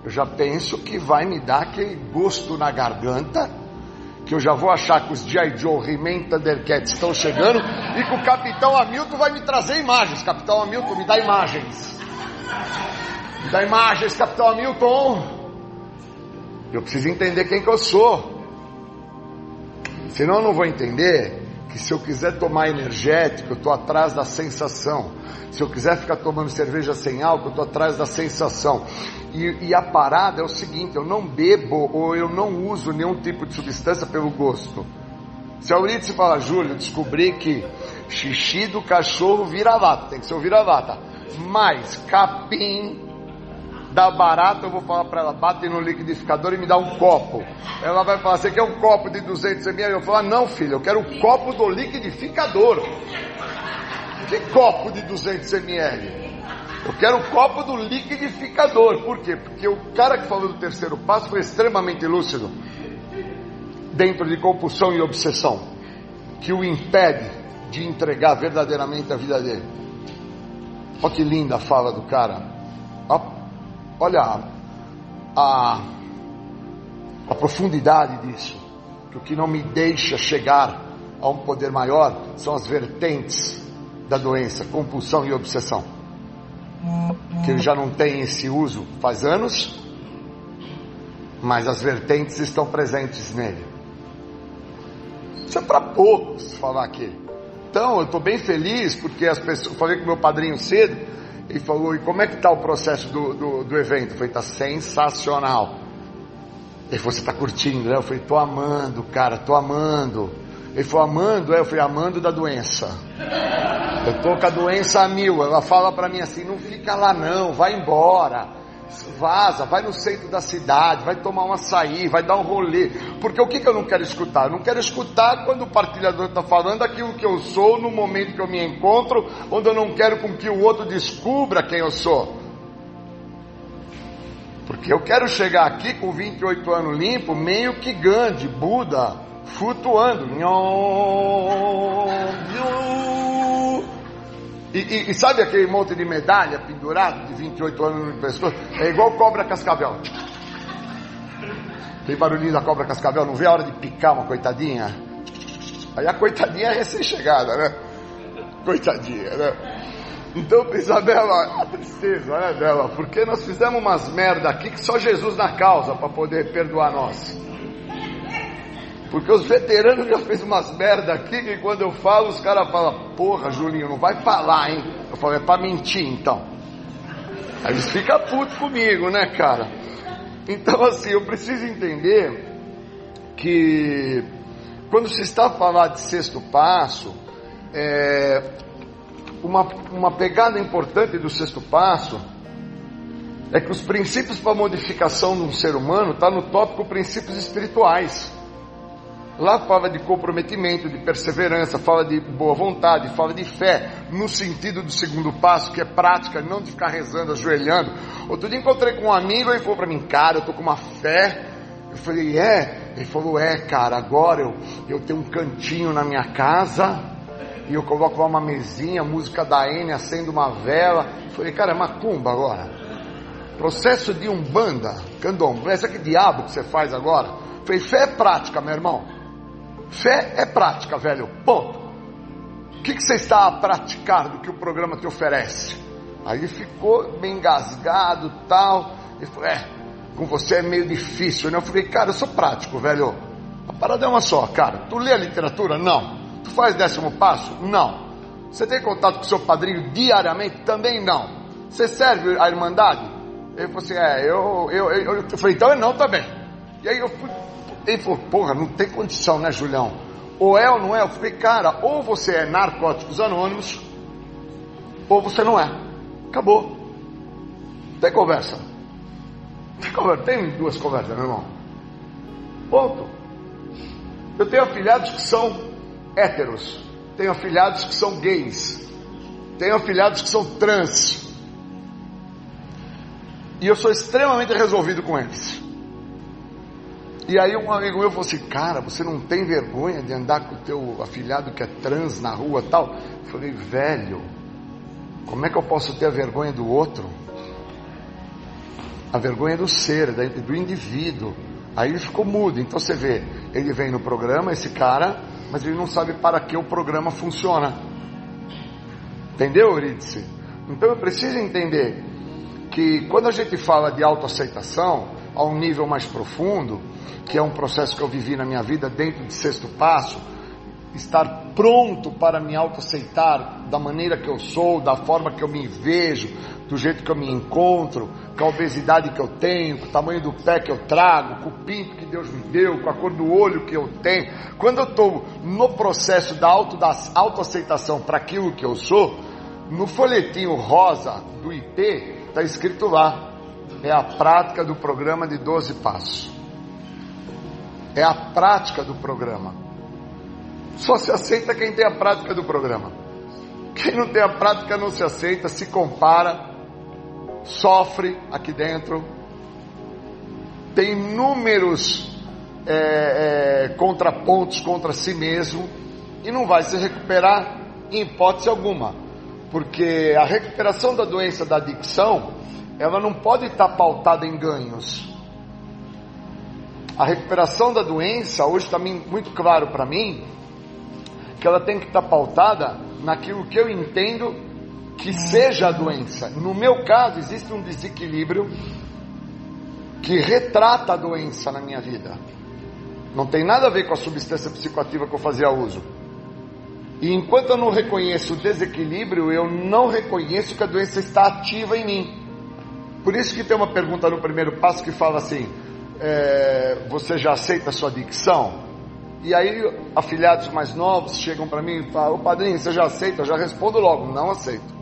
eu já penso que vai me dar aquele gosto na garganta, que eu já vou achar que os G.I. Joe, He-Man, Thundercats estão chegando, e que o Capitão Hamilton vai me trazer imagens. Capitão Hamilton, me dá imagens da imagens, Capitão Hamilton. Eu preciso entender quem que eu sou. Senão eu não vou entender que se eu quiser tomar energético, eu estou atrás da sensação. Se eu quiser ficar tomando cerveja sem álcool, eu estou atrás da sensação. E, e, a parada é o seguinte: eu não bebo ou eu não uso nenhum tipo de substância pelo gosto. Se a Euridice fala, Júlio, descobri que xixi do cachorro vira lata, tem que ser o vira-lata. Mas capim da barata, eu vou falar para ela, bate no liquidificador e me dá um copo. Ela vai falar, você quer um copo de 200 ml? Eu vou falar, não filho, eu quero o um copo do liquidificador. Que copo de 200 ml? Eu quero o copo do liquidificador. Por quê? Porque o cara que falou do terceiro passo foi extremamente lúcido dentro de compulsão e obsessão, que o impede de entregar verdadeiramente a vida dele. Olha que linda a fala do cara. Olha a, a profundidade disso. Que o que não me deixa chegar a um poder maior são as vertentes da doença, compulsão e obsessão. Que ele já não tem esse uso faz anos, mas as vertentes estão presentes nele. Isso é para poucos falar aqui. Então, eu estou bem feliz porque as pessoas. Falei com meu padrinho cedo e falou: E como é que está o processo do, do, do evento? Eu falei: Está sensacional. Ele falou: Você está curtindo? Né? Eu falei: Estou amando, cara, estou amando. Ele falou: Amando? Eu falei: Amando da doença. Eu estou com a doença a mil. Ela fala para mim assim: Não fica lá não, vai embora. Vaza, vai no centro da cidade, vai tomar um açaí, vai dar um rolê. Porque o que, que eu não quero escutar? Eu não quero escutar quando o partilhador está falando aquilo que eu sou no momento que eu me encontro, onde eu não quero com que o outro descubra quem eu sou. Porque eu quero chegar aqui com 28 anos limpo, meio que Gandhi, Buda, flutuando. E, e, e, sabe aquele monte de medalha pendurado de 28 anos no pescoço? É igual cobra cascavel. Tem barulhinho da cobra cascavel, não vê a hora de picar uma coitadinha? Aí a coitadinha é recém-chegada, né? Coitadinha, né? Então, Isabela, a tristeza, né, dela? Porque nós fizemos umas merda aqui que só Jesus na causa para poder perdoar nós. Porque os veteranos já fez umas merda aqui que quando eu falo, os caras falam, porra, Julinho, não vai falar, hein? Eu falo, é pra mentir então. Aí eles ficam putos comigo, né, cara? Então, assim, eu preciso entender que quando se está a falar de sexto passo, é, uma, uma pegada importante do sexto passo é que os princípios para modificação de um ser humano está no tópico princípios espirituais. Lá fala de comprometimento, de perseverança, fala de boa vontade, fala de fé, no sentido do segundo passo, que é prática, não de ficar rezando, ajoelhando. Outro dia encontrei com um amigo e ele falou para mim, cara, eu tô com uma fé. Eu falei, é? Ele falou, é, cara, agora eu, eu tenho um cantinho na minha casa e eu coloco lá uma mesinha, música da N, acendo uma vela. Falei, cara, é macumba agora. Processo de umbanda, candomblé, isso que diabo que você faz agora? Falei, fé é prática, meu irmão. Fé é prática, velho. Ponto. O que, que você está a praticar do que o programa te oferece? Aí ficou bem engasgado tal. Ele falou, é, com você é meio difícil, né? Eu falei, cara, eu sou prático, velho. A parada é uma só, cara. Tu lê a literatura? Não. Tu faz décimo passo? Não. Você tem contato com seu padrinho diariamente? Também não. Você serve a Irmandade? Ele falou assim: É, eu, eu, eu, eu falei, então eu não também. E aí eu fui. Ele falou: Porra, não tem condição, né, Julião? Ou é ou não é? Eu falei: Cara, ou você é Narcóticos Anônimos, ou você não é. Acabou. Tem conversa. Tem conversa. Tem duas conversas, meu irmão. Ponto. Eu tenho afilhados que são héteros, tenho afilhados que são gays, tenho afilhados que são trans. E eu sou extremamente resolvido com eles. E aí um amigo meu falou assim, cara, você não tem vergonha de andar com o teu afilhado que é trans na rua tal? Eu falei, velho, como é que eu posso ter a vergonha do outro? A vergonha do ser, do indivíduo. Aí ele ficou mudo. Então você vê, ele vem no programa, esse cara, mas ele não sabe para que o programa funciona. Entendeu, Eurídice? Então eu preciso entender que quando a gente fala de autoaceitação a um nível mais profundo, que é um processo que eu vivi na minha vida dentro de sexto passo, estar pronto para me autoaceitar da maneira que eu sou, da forma que eu me vejo, do jeito que eu me encontro, com a obesidade que eu tenho, com o tamanho do pé que eu trago, com o pinto que Deus me deu, com a cor do olho que eu tenho. Quando eu estou no processo da, auto, da autoaceitação para aquilo que eu sou, no folhetinho rosa do IP está escrito lá, é a prática do programa de 12 passos. É a prática do programa. Só se aceita quem tem a prática do programa. Quem não tem a prática não se aceita, se compara, sofre aqui dentro, tem inúmeros é, é, contrapontos contra si mesmo e não vai se recuperar em hipótese alguma, porque a recuperação da doença da adicção ela não pode estar pautada em ganhos. A recuperação da doença hoje está muito claro para mim que ela tem que estar pautada naquilo que eu entendo que seja a doença. No meu caso, existe um desequilíbrio que retrata a doença na minha vida. Não tem nada a ver com a substância psicoativa que eu fazia uso. E enquanto eu não reconheço o desequilíbrio, eu não reconheço que a doença está ativa em mim. Por isso que tem uma pergunta no primeiro passo que fala assim: é, você já aceita a sua adicção? E aí afilhados mais novos chegam para mim e falam: padrinho, você já aceita? Eu já respondo logo: não aceito.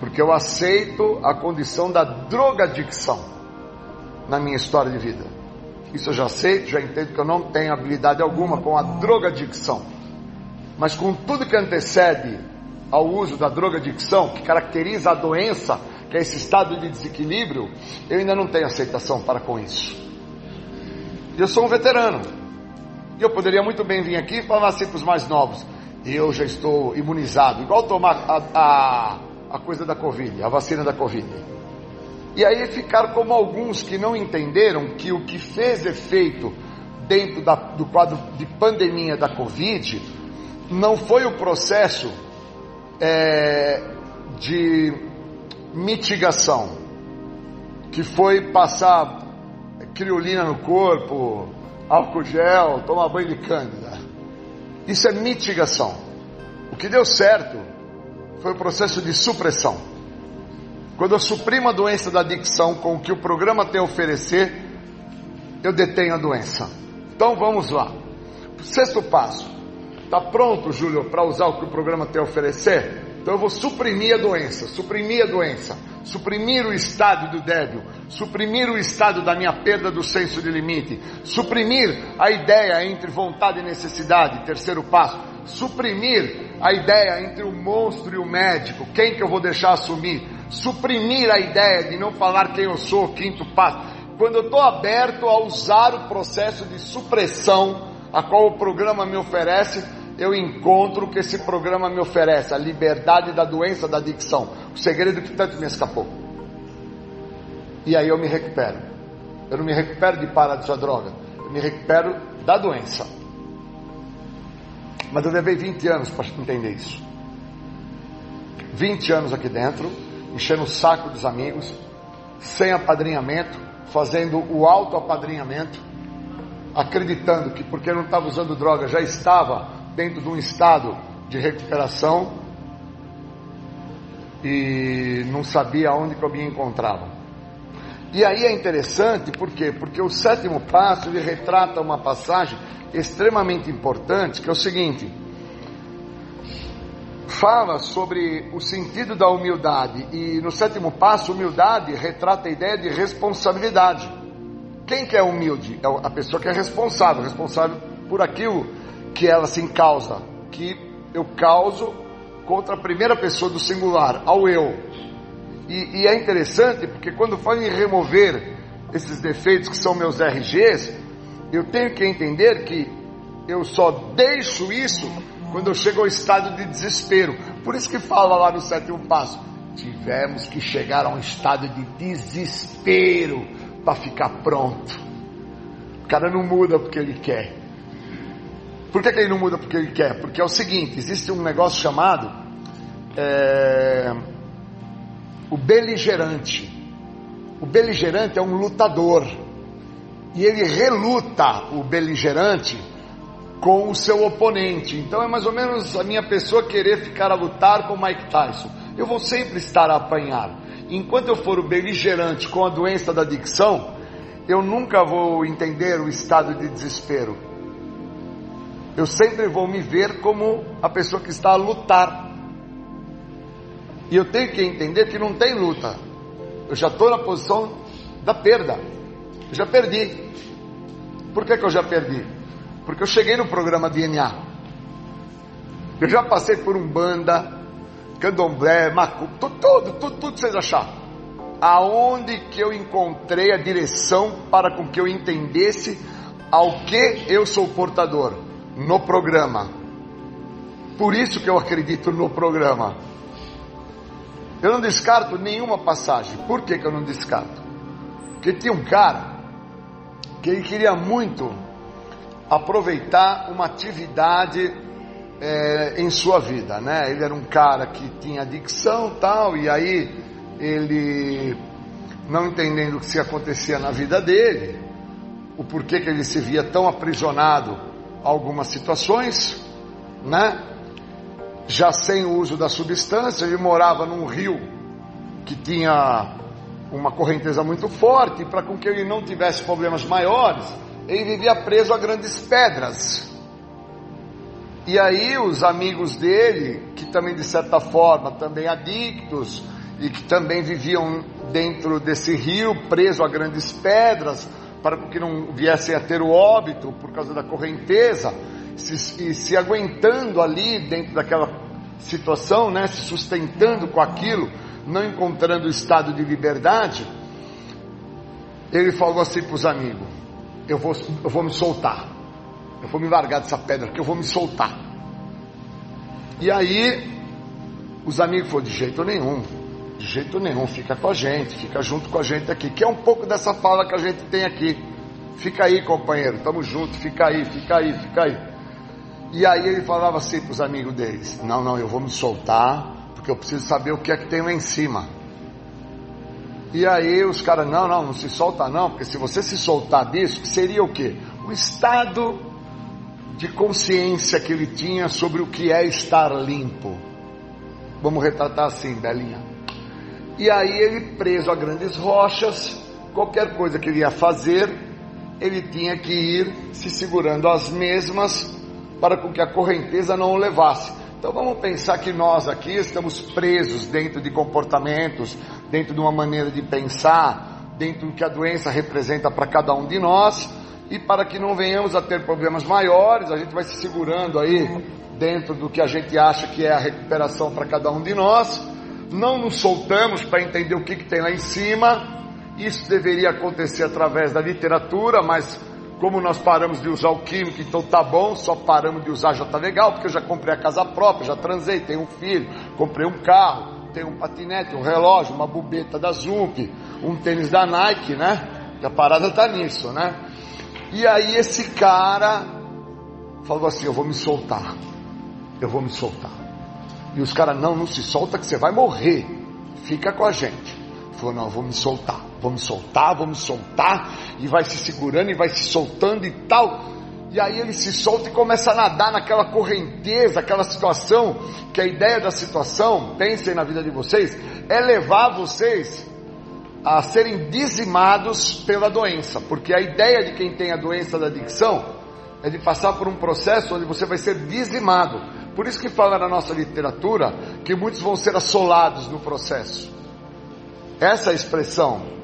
porque eu aceito a condição da drogadicção na minha história de vida. Isso eu já sei, já entendo que eu não tenho habilidade alguma com a drogadicção. Mas com tudo que antecede ao uso da drogadicção, que caracteriza a doença, que é esse estado de desequilíbrio, eu ainda não tenho aceitação para com isso. Eu sou um veterano. E eu poderia muito bem vir aqui e falar assim para os mais novos: eu já estou imunizado, igual tomar a, a, a coisa da Covid, a vacina da Covid. E aí ficar como alguns que não entenderam que o que fez efeito dentro da, do quadro de pandemia da Covid não foi o processo é, de mitigação, que foi passar criolina no corpo, álcool gel, tomar banho de cândida. Isso é mitigação. O que deu certo foi o processo de supressão. Quando eu suprimo a doença da adicção com o que o programa tem a oferecer, eu detenho a doença. Então vamos lá. Sexto passo. Está pronto, Júlio, para usar o que o programa tem a oferecer? Então eu vou suprimir a doença, suprimir a doença, suprimir o estado do débil, suprimir o estado da minha perda do senso de limite, suprimir a ideia entre vontade e necessidade, terceiro passo, suprimir a ideia entre o monstro e o médico, quem que eu vou deixar assumir, suprimir a ideia de não falar quem eu sou, quinto passo. Quando eu estou aberto a usar o processo de supressão a qual o programa me oferece, eu encontro o que esse programa me oferece, a liberdade da doença, da adicção, o segredo que tanto me escapou. E aí eu me recupero. Eu não me recupero de parar de sua droga, eu me recupero da doença. Mas eu levei 20 anos para entender isso. 20 anos aqui dentro, enchendo o saco dos amigos, sem apadrinhamento, fazendo o auto-apadrinhamento, acreditando que porque não estava usando droga já estava dentro de um estado de recuperação e não sabia onde que eu me encontrava. E aí é interessante, por quê? Porque o sétimo passo ele retrata uma passagem extremamente importante, que é o seguinte: fala sobre o sentido da humildade e no sétimo passo, humildade retrata a ideia de responsabilidade. Quem que é humilde? É a pessoa que é responsável, responsável por aquilo que ela se causa, que eu causo contra a primeira pessoa do singular, ao eu. E, e é interessante porque quando falo em remover esses defeitos que são meus RGs, eu tenho que entender que eu só deixo isso quando eu chego ao estado de desespero. Por isso que fala lá no sétimo passo: tivemos que chegar a um estado de desespero para ficar pronto. O cara não muda porque ele quer. Por que, que, ele não muda porque ele quer? Porque é o seguinte: existe um negócio chamado é, o beligerante. O beligerante é um lutador e ele reluta o beligerante com o seu oponente. Então é mais ou menos a minha pessoa querer ficar a lutar com Mike Tyson. Eu vou sempre estar a apanhar. Enquanto eu for o beligerante com a doença da adicção, eu nunca vou entender o estado de desespero. Eu sempre vou me ver como a pessoa que está a lutar. E eu tenho que entender que não tem luta. Eu já estou na posição da perda. Eu já perdi. Por que, que eu já perdi? Porque eu cheguei no programa DNA. Eu já passei por um banda, candomblé, macumba, tudo, tudo, tudo, tudo que vocês acharam. Aonde que eu encontrei a direção para com que eu entendesse ao que eu sou portador? No programa. Por isso que eu acredito no programa. Eu não descarto nenhuma passagem. Por que, que eu não descarto? Porque tinha um cara que ele queria muito aproveitar uma atividade é, em sua vida, né? Ele era um cara que tinha adicção tal, e aí ele, não entendendo o que se acontecia na vida dele, o porquê que ele se via tão aprisionado algumas situações, né? Já sem o uso da substância, ele morava num rio que tinha uma correnteza muito forte, para com que ele não tivesse problemas maiores, ele vivia preso a grandes pedras. E aí os amigos dele, que também de certa forma também adictos, e que também viviam dentro desse rio, preso a grandes pedras, para que não viessem a ter o óbito por causa da correnteza, se, e se aguentando ali dentro daquela situação, né, se sustentando com aquilo, não encontrando o estado de liberdade, ele falou assim para os amigos: eu vou, eu vou me soltar, eu vou me largar dessa pedra, que eu vou me soltar. E aí, os amigos falaram: de jeito nenhum, de jeito nenhum, fica com a gente, fica junto com a gente aqui, que é um pouco dessa fala que a gente tem aqui. Fica aí, companheiro, tamo junto, fica aí, fica aí, fica aí. E aí ele falava assim para os amigos deles: Não, não, eu vou me soltar, porque eu preciso saber o que é que tem lá em cima. E aí os caras: Não, não, não se solta não, porque se você se soltar disso, seria o quê? O estado de consciência que ele tinha sobre o que é estar limpo. Vamos retratar assim, Belinha. E aí ele preso a grandes rochas, qualquer coisa que ele ia fazer, ele tinha que ir se segurando as mesmas para que a correnteza não o levasse. Então vamos pensar que nós aqui estamos presos dentro de comportamentos, dentro de uma maneira de pensar, dentro do que a doença representa para cada um de nós, e para que não venhamos a ter problemas maiores, a gente vai se segurando aí dentro do que a gente acha que é a recuperação para cada um de nós não nos soltamos para entender o que, que tem lá em cima. Isso deveria acontecer através da literatura, mas como nós paramos de usar o químico, então tá bom, só paramos de usar já tá legal, porque eu já comprei a casa própria, já transei, tenho um filho, comprei um carro, tenho um patinete, um relógio, uma bubeta da Zump, um tênis da Nike, né? Que a parada tá nisso, né? E aí esse cara falou assim: Eu vou me soltar, eu vou me soltar. E os caras, não, não se solta que você vai morrer. Fica com a gente. Falou, não, vou me soltar, vou me soltar, vou me soltar. E vai se segurando e vai se soltando e tal. E aí ele se solta e começa a nadar naquela correnteza, aquela situação, que a ideia da situação, pensem na vida de vocês, é levar vocês a serem dizimados pela doença. Porque a ideia de quem tem a doença da adicção é de passar por um processo onde você vai ser dizimado. Por isso que fala na nossa literatura que muitos vão ser assolados no processo. Essa expressão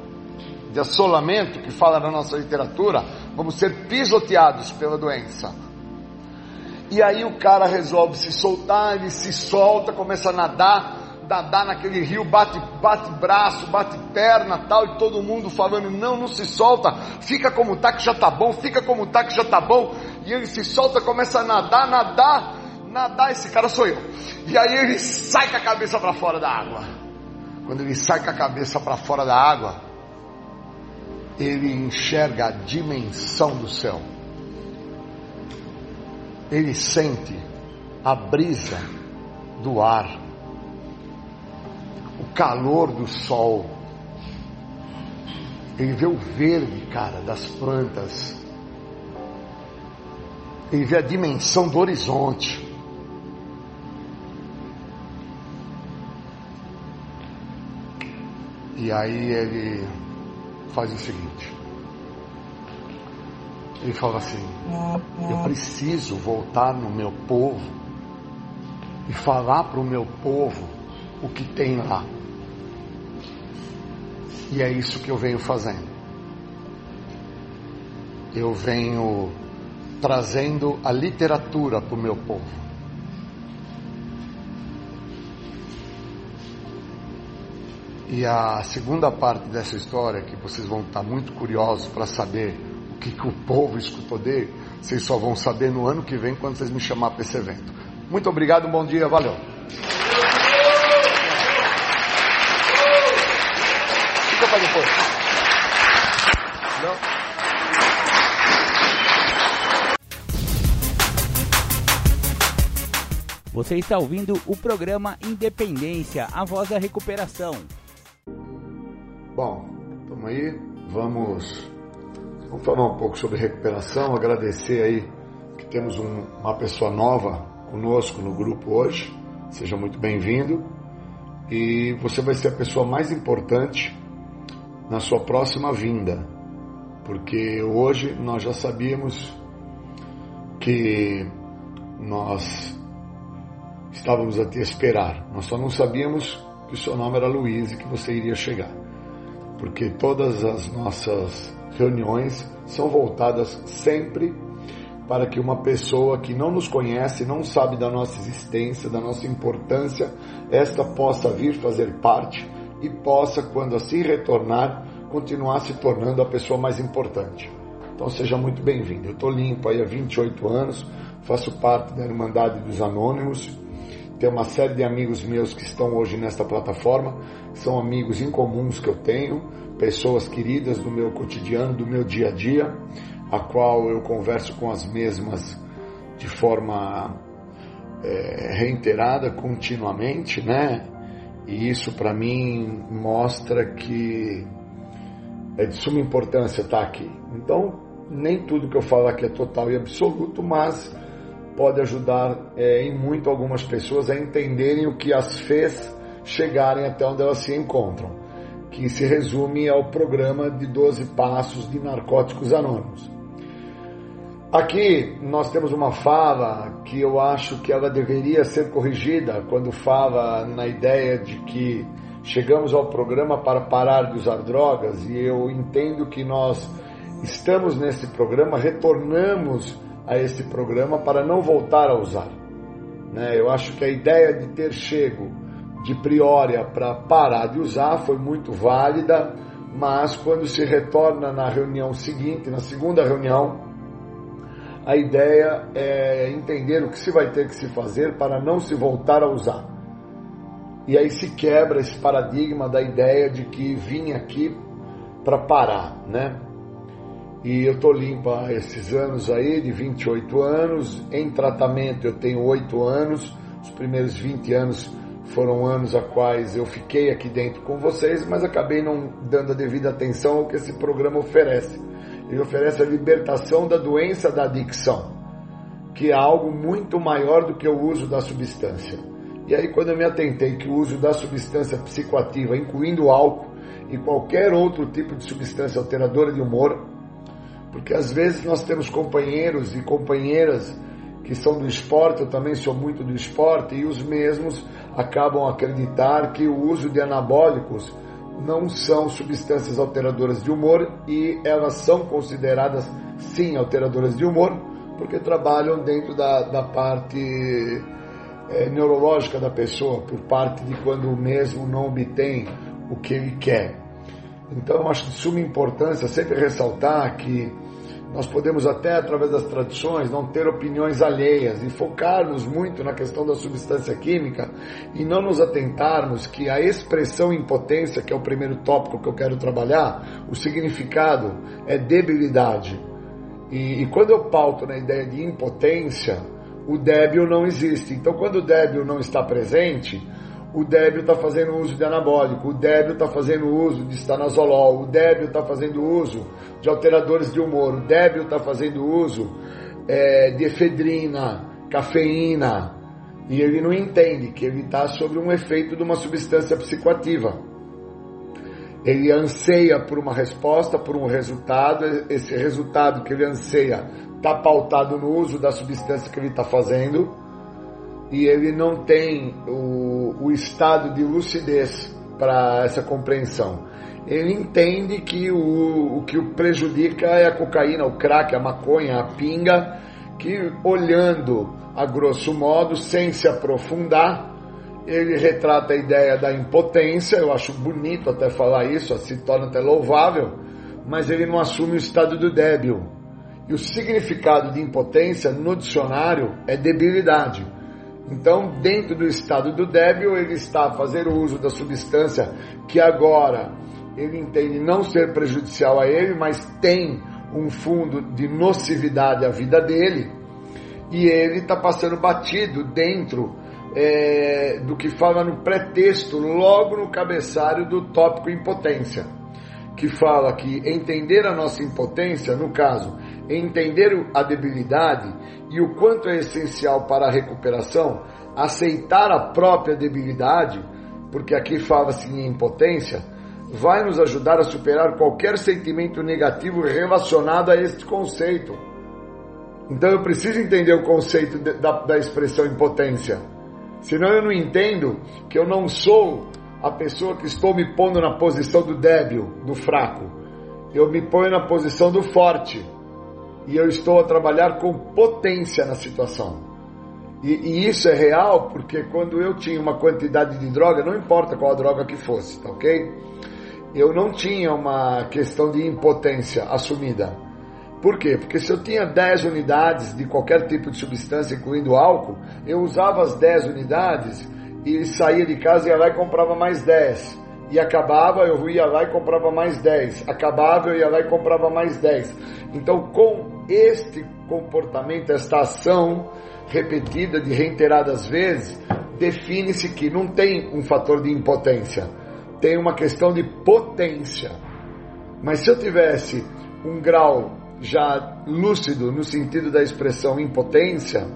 de assolamento que fala na nossa literatura, vamos ser pisoteados pela doença. E aí o cara resolve se soltar, ele se solta, começa a nadar, nadar naquele rio, bate, bate braço, bate perna, tal, e todo mundo falando, não, não se solta, fica como tá que já tá bom, fica como tá que já tá bom. E ele se solta, começa a nadar, nadar, nadar, esse cara sou eu. E aí ele sai com a cabeça para fora da água. Quando ele sai com a cabeça para fora da água, ele enxerga a dimensão do céu. Ele sente a brisa do ar, o calor do sol. Ele vê o verde, cara, das plantas. Ele vê a dimensão do horizonte. E aí ele faz o seguinte. Ele fala assim: Eu preciso voltar no meu povo e falar para o meu povo o que tem lá. E é isso que eu venho fazendo. Eu venho trazendo a literatura para o meu povo. E a segunda parte dessa história, que vocês vão estar muito curiosos para saber o que, que o povo escutou dele, vocês só vão saber no ano que vem quando vocês me chamar para esse evento. Muito obrigado, bom dia, valeu. Fica para depois. Não? Você está ouvindo o programa Independência, a voz da recuperação. Bom, estamos aí, vamos, vamos falar um pouco sobre recuperação, agradecer aí que temos um, uma pessoa nova conosco no grupo hoje, seja muito bem-vindo. E você vai ser a pessoa mais importante na sua próxima vinda, porque hoje nós já sabíamos que nós estávamos a te esperar, nós só não sabíamos que o seu nome era Luiz e que você iria chegar. Porque todas as nossas reuniões são voltadas sempre para que uma pessoa que não nos conhece, não sabe da nossa existência, da nossa importância, esta possa vir fazer parte e possa, quando assim retornar, continuar se tornando a pessoa mais importante. Então seja muito bem-vindo. Eu estou limpo aí há 28 anos, faço parte da Irmandade dos Anônimos, tenho uma série de amigos meus que estão hoje nesta plataforma, são amigos incomuns que eu tenho, pessoas queridas do meu cotidiano, do meu dia a dia, a qual eu converso com as mesmas de forma é, reiterada, continuamente, né? E isso para mim mostra que é de suma importância estar aqui. Então, nem tudo que eu falo aqui é total e absoluto, mas pode ajudar é, em muito algumas pessoas a entenderem o que as fez chegarem até onde elas se encontram, que se resume ao programa de 12 passos de narcóticos anônimos. Aqui nós temos uma fala que eu acho que ela deveria ser corrigida quando fala na ideia de que chegamos ao programa para parar de usar drogas e eu entendo que nós estamos nesse programa, retornamos a esse programa para não voltar a usar. Né? Eu acho que a ideia de ter chego de Priória para parar de usar foi muito válida, mas quando se retorna na reunião seguinte, na segunda reunião, a ideia é entender o que se vai ter que se fazer para não se voltar a usar. E aí se quebra esse paradigma da ideia de que vim aqui para parar, né? E eu tô limpa esses anos aí, de 28 anos, em tratamento eu tenho 8 anos, os primeiros 20 anos foram anos a quais eu fiquei aqui dentro com vocês, mas acabei não dando a devida atenção ao que esse programa oferece. Ele oferece a libertação da doença da adicção, que é algo muito maior do que o uso da substância. E aí, quando eu me atentei que o uso da substância psicoativa, incluindo álcool e qualquer outro tipo de substância alteradora de humor, porque às vezes nós temos companheiros e companheiras que são do esporte, eu também sou muito do esporte, e os mesmos acabam a acreditar que o uso de anabólicos não são substâncias alteradoras de humor e elas são consideradas sim alteradoras de humor porque trabalham dentro da, da parte é, neurológica da pessoa, por parte de quando o mesmo não obtém o que ele quer. Então, eu acho de suma importância sempre ressaltar que nós podemos até, através das tradições, não ter opiniões alheias e focarmos muito na questão da substância química e não nos atentarmos que a expressão impotência, que é o primeiro tópico que eu quero trabalhar, o significado é debilidade. E, e quando eu pauto na ideia de impotência, o débil não existe. Então, quando o débil não está presente, o débil está fazendo uso de anabólico, o débil está fazendo uso de estanazolol, o débil está fazendo uso de alteradores de humor, o débil está fazendo uso é, de efedrina, cafeína, e ele não entende que ele está sob um efeito de uma substância psicoativa. Ele anseia por uma resposta, por um resultado, esse resultado que ele anseia está pautado no uso da substância que ele está fazendo, e ele não tem o, o estado de lucidez para essa compreensão. Ele entende que o, o que o prejudica é a cocaína, o crack, a maconha, a pinga, que olhando a grosso modo, sem se aprofundar, ele retrata a ideia da impotência, eu acho bonito até falar isso, se torna até louvável, mas ele não assume o estado do débil. E o significado de impotência no dicionário é debilidade. Então, dentro do estado do débil, ele está a fazer uso da substância que agora ele entende não ser prejudicial a ele, mas tem um fundo de nocividade à vida dele, e ele está passando batido dentro é, do que fala no pretexto, logo no cabeçalho do tópico impotência, que fala que entender a nossa impotência, no caso, entender a debilidade e o quanto é essencial para a recuperação aceitar a própria debilidade, porque aqui fala-se em impotência, vai nos ajudar a superar qualquer sentimento negativo relacionado a este conceito. Então eu preciso entender o conceito de, da, da expressão impotência. Senão eu não entendo que eu não sou a pessoa que estou me pondo na posição do débil, do fraco. Eu me ponho na posição do forte. E eu estou a trabalhar com potência na situação. E, e, isso é real porque quando eu tinha uma quantidade de droga, não importa qual a droga que fosse, tá ok? Eu não tinha uma questão de impotência assumida. Por quê? Porque se eu tinha 10 unidades de qualquer tipo de substância, incluindo álcool, eu usava as 10 unidades e saía de casa e ia lá e comprava mais 10. E acabava, eu ia lá e comprava mais 10. Acabava, eu ia lá e comprava mais 10. Então, com este comportamento, esta ação repetida de reiteradas vezes, define-se que não tem um fator de impotência, tem uma questão de potência. Mas se eu tivesse um grau já lúcido no sentido da expressão impotência,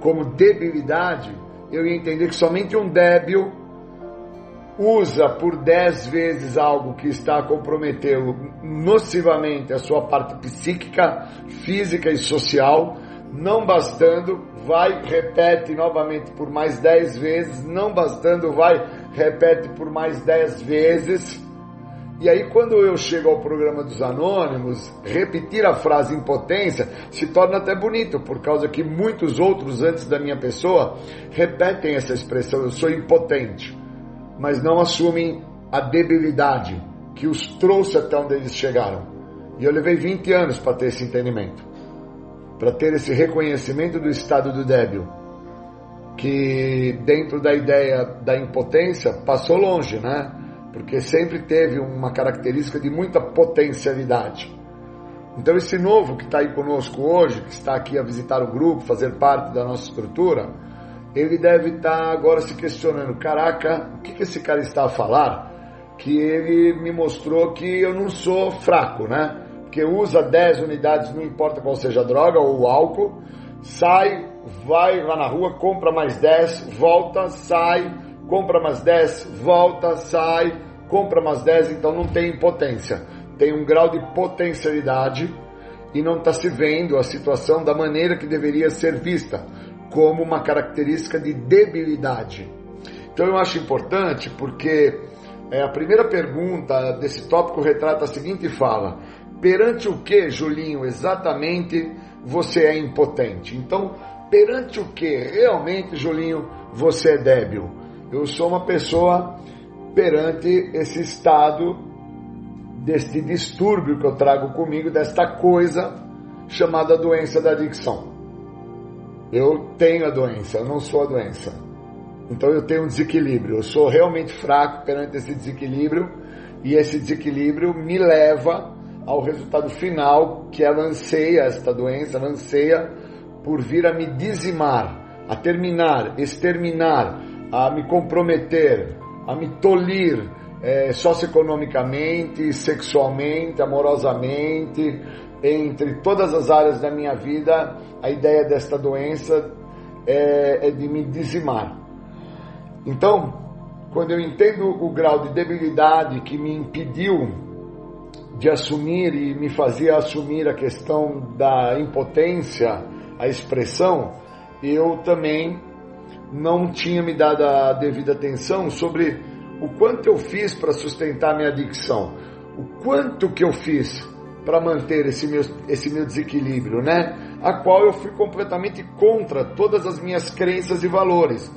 como debilidade, eu ia entender que somente um débil usa por dez vezes algo que está a comprometê-lo nocivamente a sua parte psíquica, física e social, não bastando, vai, repete novamente por mais dez vezes, não bastando, vai, repete por mais dez vezes. E aí, quando eu chego ao programa dos anônimos, repetir a frase impotência se torna até bonito, por causa que muitos outros antes da minha pessoa repetem essa expressão, eu sou impotente, mas não assumem a debilidade que os trouxe até onde eles chegaram. E eu levei 20 anos para ter esse entendimento para ter esse reconhecimento do estado do débil, que dentro da ideia da impotência passou longe, né? Porque sempre teve uma característica de muita potencialidade. Então esse novo que está aí conosco hoje, que está aqui a visitar o grupo, fazer parte da nossa estrutura, ele deve estar tá agora se questionando, caraca, o que, esse cara está a falar? Que ele me mostrou que eu não sou fraco, né? que usa 10 unidades, não importa qual seja a droga ou álcool, sai, vai lá na rua, compra mais 10, volta, sai, compra mais 10, volta, sai, compra mais 10, então não tem impotência. Tem um grau de potencialidade e não está se vendo a situação da maneira que deveria ser vista, como uma característica de debilidade. Então eu acho importante porque é, a primeira pergunta desse tópico retrata a seguinte fala: perante o que, Julinho, exatamente você é impotente? Então, perante o que realmente, Julinho, você é débil? Eu sou uma pessoa perante esse estado, deste distúrbio que eu trago comigo, desta coisa chamada doença da adicção. Eu tenho a doença, eu não sou a doença. Então eu tenho um desequilíbrio. Eu sou realmente fraco perante esse desequilíbrio e esse desequilíbrio me leva ao resultado final que ela anseia, esta doença, ela por vir a me dizimar, a terminar, exterminar, a me comprometer, a me tolir é, socioeconomicamente, sexualmente, amorosamente, entre todas as áreas da minha vida, a ideia desta doença é, é de me dizimar. Então, quando eu entendo o grau de debilidade que me impediu de assumir e me fazia assumir a questão da impotência, a expressão, eu também não tinha me dado a devida atenção sobre o quanto eu fiz para sustentar minha adicção, o quanto que eu fiz para manter esse meu, esse meu desequilíbrio, né? A qual eu fui completamente contra todas as minhas crenças e valores.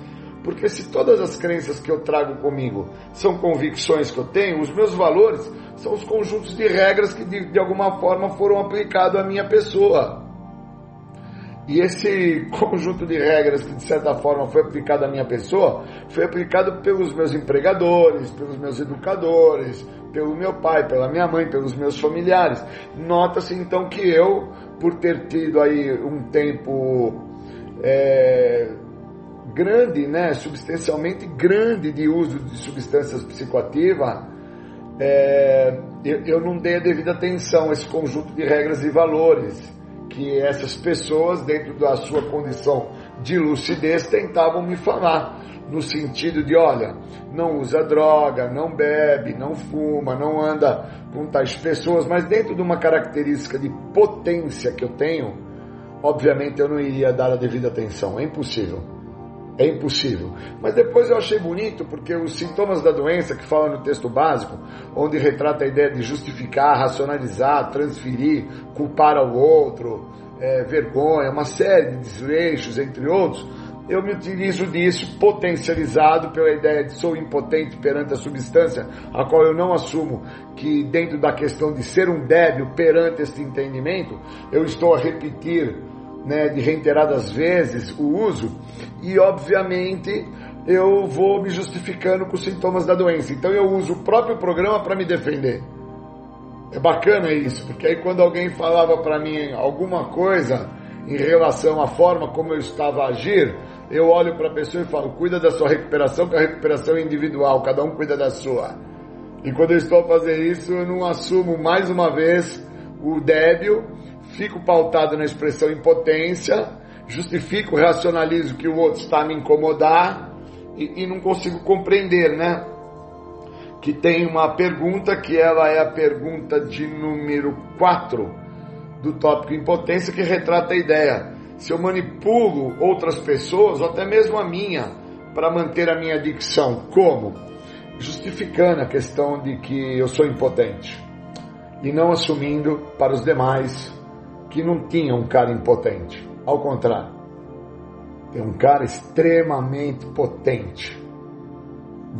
Porque se todas as crenças que eu trago comigo são convicções que eu tenho, os meus valores são os conjuntos de regras que de, de alguma forma foram aplicados à minha pessoa. E esse [LAUGHS] conjunto de regras que de certa forma foi aplicado à minha pessoa, foi aplicado pelos meus empregadores, pelos meus educadores, pelo meu pai, pela minha mãe, pelos meus familiares. Nota-se então que eu, por ter tido aí um tempo é, grande, né, substancialmente grande de uso de substâncias psicoativas, é, eu, eu não dei a devida atenção a esse conjunto de regras e valores que essas pessoas, dentro da sua condição de lucidez, tentavam me falar, no sentido de: olha, não usa droga, não bebe, não fuma, não anda com tais pessoas, mas dentro de uma característica de potência que eu tenho, obviamente eu não iria dar a devida atenção, é impossível. É impossível. Mas depois eu achei bonito, porque os sintomas da doença que fala no texto básico, onde retrata a ideia de justificar, racionalizar, transferir, culpar ao outro, é, vergonha, uma série de deseixos, entre outros, eu me utilizo disso potencializado pela ideia de sou impotente perante a substância, a qual eu não assumo que dentro da questão de ser um débil perante este entendimento, eu estou a repetir né, de reiteradas vezes o uso e obviamente eu vou me justificando com os sintomas da doença. Então eu uso o próprio programa para me defender. É bacana isso, porque aí quando alguém falava para mim alguma coisa em relação à forma como eu estava a agir, eu olho para a pessoa e falo: cuida da sua recuperação, que a recuperação é individual, cada um cuida da sua. E quando eu estou a fazer isso, eu não assumo mais uma vez o débil, fico pautado na expressão impotência, justifico, racionalizo que o outro está a me incomodar e, e não consigo compreender, né? Que tem uma pergunta que ela é a pergunta de número 4 do tópico impotência que retrata a ideia se eu manipulo outras pessoas, ou até mesmo a minha, para manter a minha adicção. Como? Justificando a questão de que eu sou impotente e não assumindo para os demais que não tinha um cara impotente. Ao contrário, tem um cara extremamente potente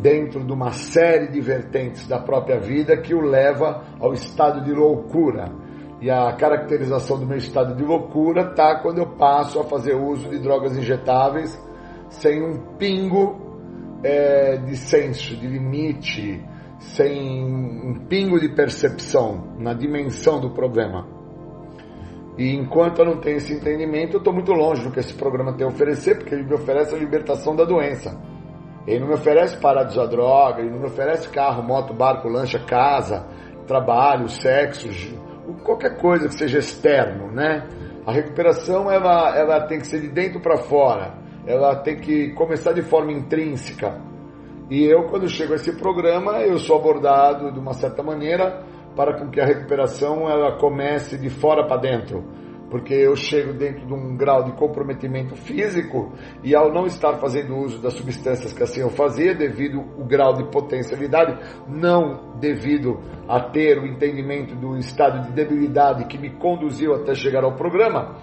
dentro de uma série de vertentes da própria vida que o leva ao estado de loucura e a caracterização do meu estado de loucura está quando eu passo a fazer uso de drogas injetáveis sem um pingo é, de senso, de limite, sem um pingo de percepção na dimensão do problema. E enquanto eu não tenho esse entendimento, eu estou muito longe do que esse programa tem a oferecer, porque ele me oferece a libertação da doença. Ele não me oferece parar de usar droga, ele não me oferece carro, moto, barco, lancha, casa, trabalho, sexo, qualquer coisa que seja externo, né? A recuperação ela, ela tem que ser de dentro para fora, ela tem que começar de forma intrínseca. E eu, quando chego a esse programa, eu sou abordado de uma certa maneira para com que a recuperação ela comece de fora para dentro porque eu chego dentro de um grau de comprometimento físico e ao não estar fazendo uso das substâncias que assim eu fazia, devido ao grau de potencialidade, não devido a ter o entendimento do estado de debilidade que me conduziu até chegar ao programa,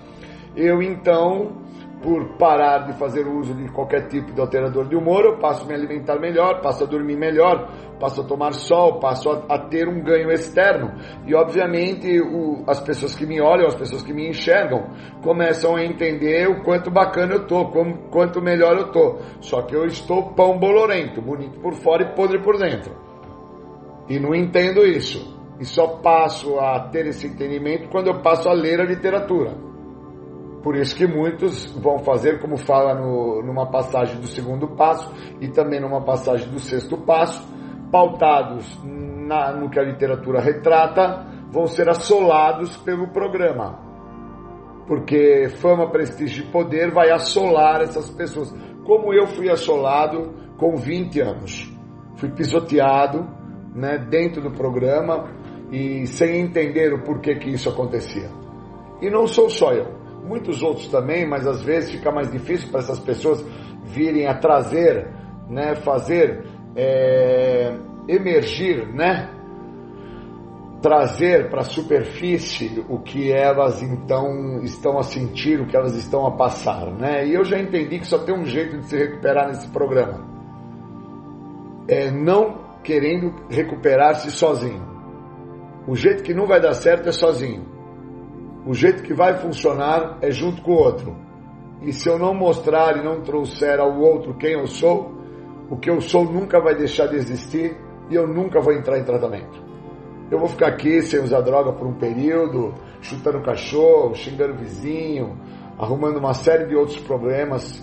eu então por parar de fazer uso de qualquer tipo de alterador de humor, eu passo a me alimentar melhor, passo a dormir melhor, passo a tomar sol, passo a, a ter um ganho externo. E obviamente o, as pessoas que me olham, as pessoas que me enxergam, começam a entender o quanto bacana eu tô, como, quanto melhor eu tô. Só que eu estou pão bolorento, bonito por fora e podre por dentro. E não entendo isso. E só passo a ter esse entendimento quando eu passo a ler a literatura. Por isso que muitos vão fazer, como fala no, numa passagem do segundo passo e também numa passagem do sexto passo, pautados na, no que a literatura retrata, vão ser assolados pelo programa. Porque fama, prestígio e poder vai assolar essas pessoas. Como eu fui assolado com 20 anos. Fui pisoteado né, dentro do programa e sem entender o porquê que isso acontecia. E não sou só eu muitos outros também, mas às vezes fica mais difícil para essas pessoas virem a trazer, né, fazer é, emergir, né, trazer para a superfície o que elas então estão a sentir, o que elas estão a passar, né? E eu já entendi que só tem um jeito de se recuperar nesse programa, é não querendo recuperar-se sozinho. O jeito que não vai dar certo é sozinho. O jeito que vai funcionar é junto com o outro. E se eu não mostrar e não trouxer ao outro quem eu sou, o que eu sou nunca vai deixar de existir e eu nunca vou entrar em tratamento. Eu vou ficar aqui sem usar droga por um período, chutando cachorro, xingando vizinho, arrumando uma série de outros problemas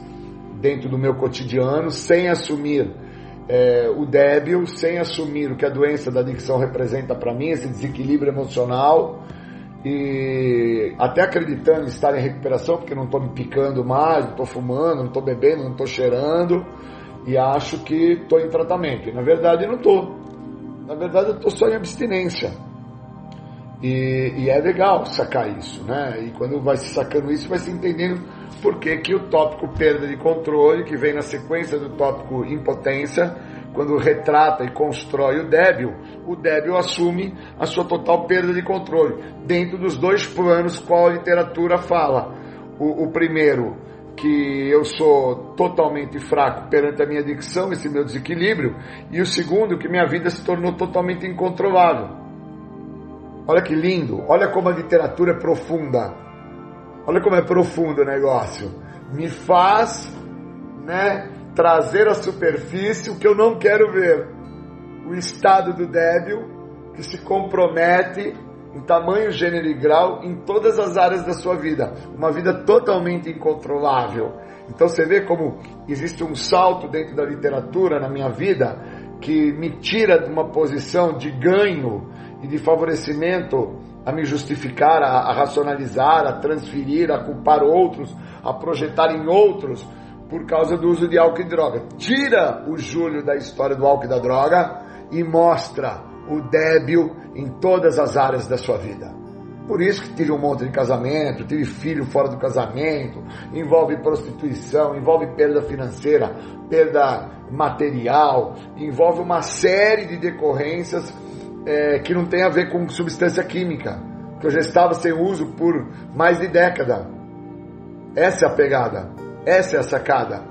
dentro do meu cotidiano, sem assumir é, o débil, sem assumir o que a doença da adicção representa para mim, esse desequilíbrio emocional e até acreditando em estar em recuperação, porque não estou me picando mais, não estou fumando, não estou bebendo, não estou cheirando, e acho que estou em tratamento. E na verdade não estou. Na verdade eu estou só em abstinência. E, e, é legal sacar isso, né? E quando vai se sacando isso, vai se entendendo por que, que o tópico perda de controle, que vem na sequência do tópico impotência, quando retrata e constrói o débil, o débil assume a sua total perda de controle, dentro dos dois planos qual a literatura fala. O, o primeiro, que eu sou totalmente fraco perante a minha dicção, esse meu desequilíbrio, e o segundo, que minha vida se tornou totalmente incontrolável. Olha que lindo, olha como a literatura é profunda. Olha como é profundo o negócio. Me faz, né, trazer à superfície o que eu não quero ver. O estado do débil que se compromete em tamanho, gênero e grau em todas as áreas da sua vida. Uma vida totalmente incontrolável. Então você vê como existe um salto dentro da literatura na minha vida que me tira de uma posição de ganho e de favorecimento a me justificar, a, a racionalizar, a transferir, a culpar outros, a projetar em outros por causa do uso de álcool e droga. Tira o Júlio da história do álcool e da droga e mostra o débil em todas as áreas da sua vida. Por isso que tive um monte de casamento, tive filho fora do casamento, envolve prostituição, envolve perda financeira, perda material, envolve uma série de decorrências é, que não tem a ver com substância química, que eu já estava sem uso por mais de década. Essa é a pegada. Essa é a sacada.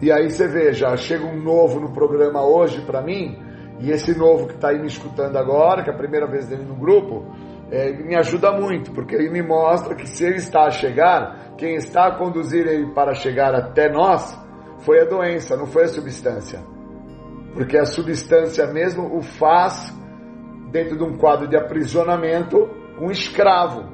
E aí você veja, chega um novo no programa hoje para mim, e esse novo que está aí me escutando agora, que é a primeira vez dele no grupo, é, me ajuda muito, porque ele me mostra que se ele está a chegar, quem está a conduzir ele para chegar até nós foi a doença, não foi a substância. Porque a substância mesmo o faz, dentro de um quadro de aprisionamento, um escravo.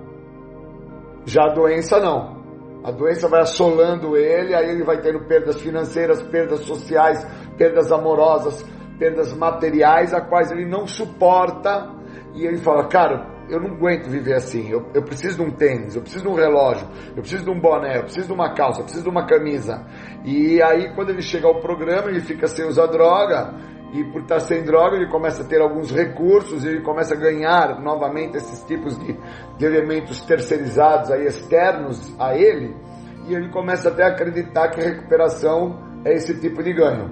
Já a doença não. A doença vai assolando ele, aí ele vai tendo perdas financeiras, perdas sociais, perdas amorosas, perdas materiais, a quais ele não suporta. E ele fala: Cara, eu não aguento viver assim. Eu, eu preciso de um tênis, eu preciso de um relógio, eu preciso de um boné, eu preciso de uma calça, eu preciso de uma camisa. E aí, quando ele chega ao programa, ele fica sem usar droga. E por estar sem droga, ele começa a ter alguns recursos, ele começa a ganhar novamente esses tipos de, de elementos terceirizados, aí, externos a ele, e ele começa até a acreditar que recuperação é esse tipo de ganho.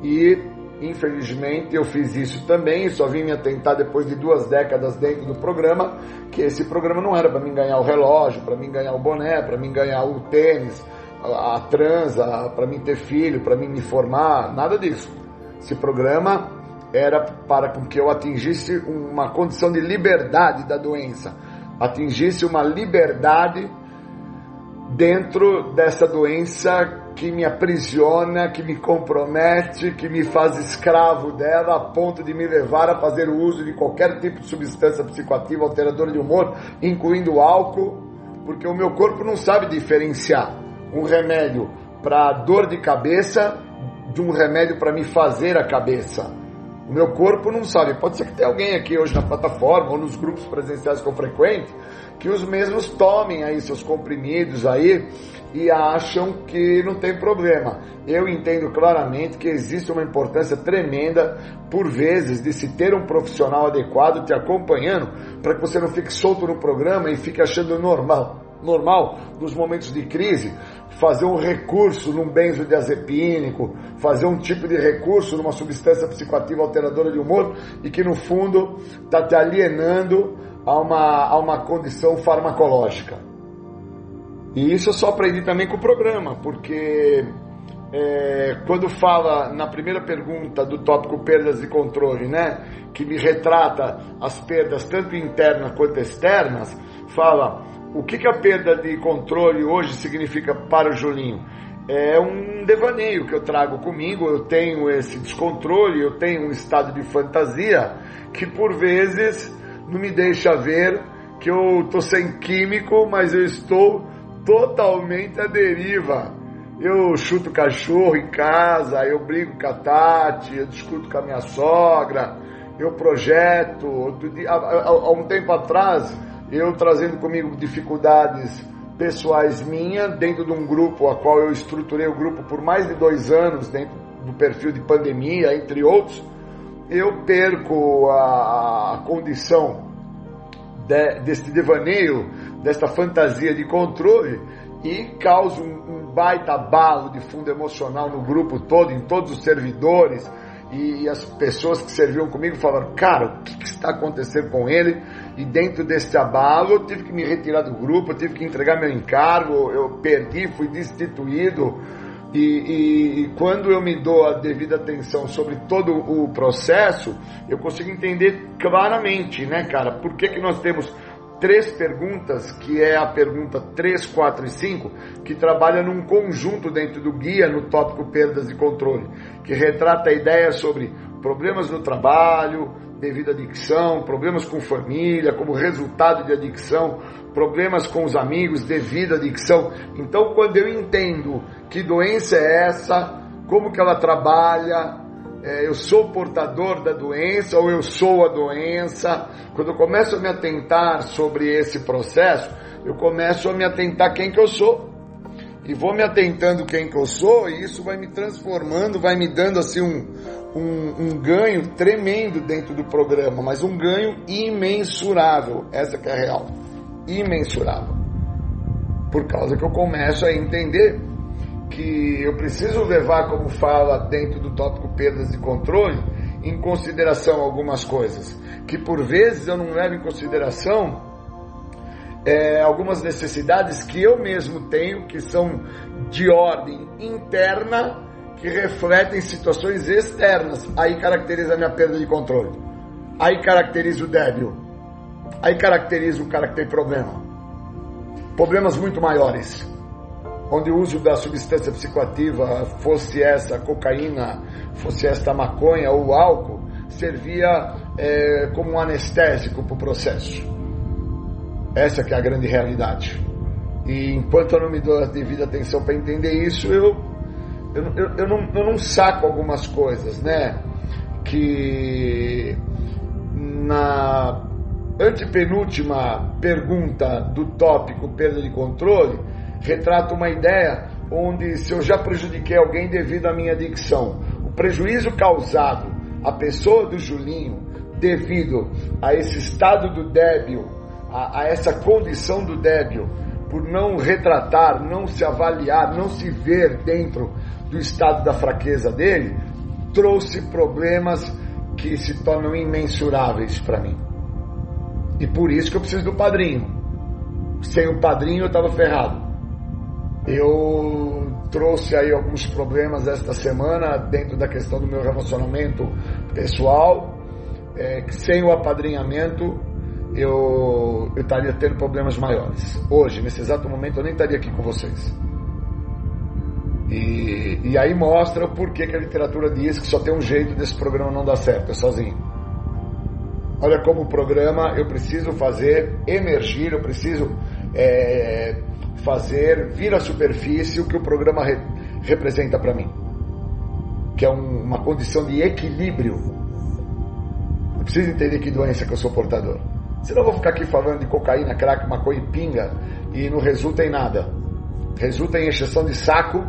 E, infelizmente, eu fiz isso também, só vim me atentar depois de duas décadas dentro do programa, que esse programa não era para mim ganhar o relógio, para mim ganhar o boné, para mim ganhar o tênis, a, a transa, para mim ter filho, para mim me formar, nada disso esse programa era para com que eu atingisse uma condição de liberdade da doença, atingisse uma liberdade dentro dessa doença que me aprisiona, que me compromete, que me faz escravo dela, a ponto de me levar a fazer o uso de qualquer tipo de substância psicoativa alteradora de humor, incluindo álcool, porque o meu corpo não sabe diferenciar um remédio para dor de cabeça de um remédio para me fazer a cabeça. O meu corpo não sabe. Pode ser que tenha alguém aqui hoje na plataforma ou nos grupos presenciais que eu frequento que os mesmos tomem aí seus comprimidos aí e acham que não tem problema. Eu entendo claramente que existe uma importância tremenda, por vezes, de se ter um profissional adequado te acompanhando para que você não fique solto no programa e fique achando normal normal dos momentos de crise, fazer um recurso num benzodiazepínico, fazer um tipo de recurso numa substância psicoativa alteradora de humor e que no fundo está te alienando a uma, a uma condição farmacológica. E isso eu só aprendi também com o programa, porque é, quando fala na primeira pergunta do tópico perdas de controle, né, que me retrata as perdas tanto internas quanto externas, fala o que, que a perda de controle hoje significa para o Julinho? É um devaneio que eu trago comigo, eu tenho esse descontrole, eu tenho um estado de fantasia que por vezes não me deixa ver que eu estou sem químico, mas eu estou totalmente à deriva. Eu chuto cachorro em casa, eu brigo com a Tati, eu discuto com a minha sogra, eu projeto. Há um tempo atrás, eu trazendo comigo dificuldades pessoais minhas dentro de um grupo a qual eu estruturei o grupo por mais de dois anos dentro do perfil de pandemia, entre outros, eu perco a, condição de, deste devaneio, desta fantasia de controle e causa um, baita balo de fundo emocional no grupo todo, em todos os servidores, e as pessoas que serviam comigo falaram, cara, o que, está acontecendo com ele? E dentro desse abalo eu tive que me retirar do grupo, eu tive que entregar meu encargo, eu perdi, fui destituído. E, e, e quando eu me dou a devida atenção sobre todo o processo, eu consigo entender claramente, né, cara, por que, que nós temos três perguntas, que é a pergunta 3, 4 e 5, que trabalha num conjunto dentro do guia no tópico perdas e controle, que retrata a ideia sobre problemas no trabalho, devido à adicção, problemas com família, como resultado de adicção, problemas com os amigos devido à adicção. Então, quando eu entendo que doença é essa, como que ela trabalha, é, eu sou portador da doença ou eu sou a doença. Quando eu começo a me atentar sobre esse processo, eu começo a me atentar quem que eu sou. E vou me atentando quem que eu sou, e isso vai me transformando, vai me dando assim um, um, um ganho tremendo dentro do programa, mas um ganho imensurável. Essa que é a real. Imensurável. Por causa que eu começo a entender que eu preciso levar, como fala dentro do tópico perdas de controle, em consideração algumas coisas, que por vezes eu não levo em consideração é, algumas necessidades que eu mesmo tenho, que são de ordem interna, que refletem situações externas. Aí caracteriza a minha perda de controle. Aí caracteriza o débil. Aí caracteriza o cara que tem problema. Problemas muito maiores onde o uso da substância psicoativa, fosse essa cocaína, fosse esta maconha ou álcool, servia é, como um anestésico para o processo. Essa que é a grande realidade. E enquanto eu não me dou a devida atenção para entender isso, eu, eu, eu, eu, não, eu não saco algumas coisas, né? Que na antepenúltima pergunta do tópico perda de controle, retrata uma ideia onde se eu já prejudiquei alguém devido à minha adicção, o prejuízo causado à pessoa do Julinho devido a esse estado do débil, a, a essa condição do débil, por não retratar, não se avaliar, não se ver dentro do estado da fraqueza dele, trouxe problemas que se tornam imensuráveis para mim. E por isso que eu preciso do padrinho. Sem o padrinho eu estava ferrado. Eu trouxe aí alguns problemas esta semana dentro da questão do meu relacionamento pessoal. É, que sem o apadrinhamento eu, eu estaria tendo problemas maiores. Hoje, nesse exato momento, eu nem estaria aqui com vocês. E, e aí mostra por que, que a literatura diz que só tem um jeito desse programa não dar certo, é sozinho. Olha como o programa eu preciso fazer emergir, eu preciso é, fazer vir à superfície o que o programa re, representa para mim, que é um, uma condição de equilíbrio. Eu preciso entender que doença que eu sou portador. Senão eu vou ficar aqui falando de cocaína, crack, maconha e pinga e não resulta em nada. Resulta em exceção de saco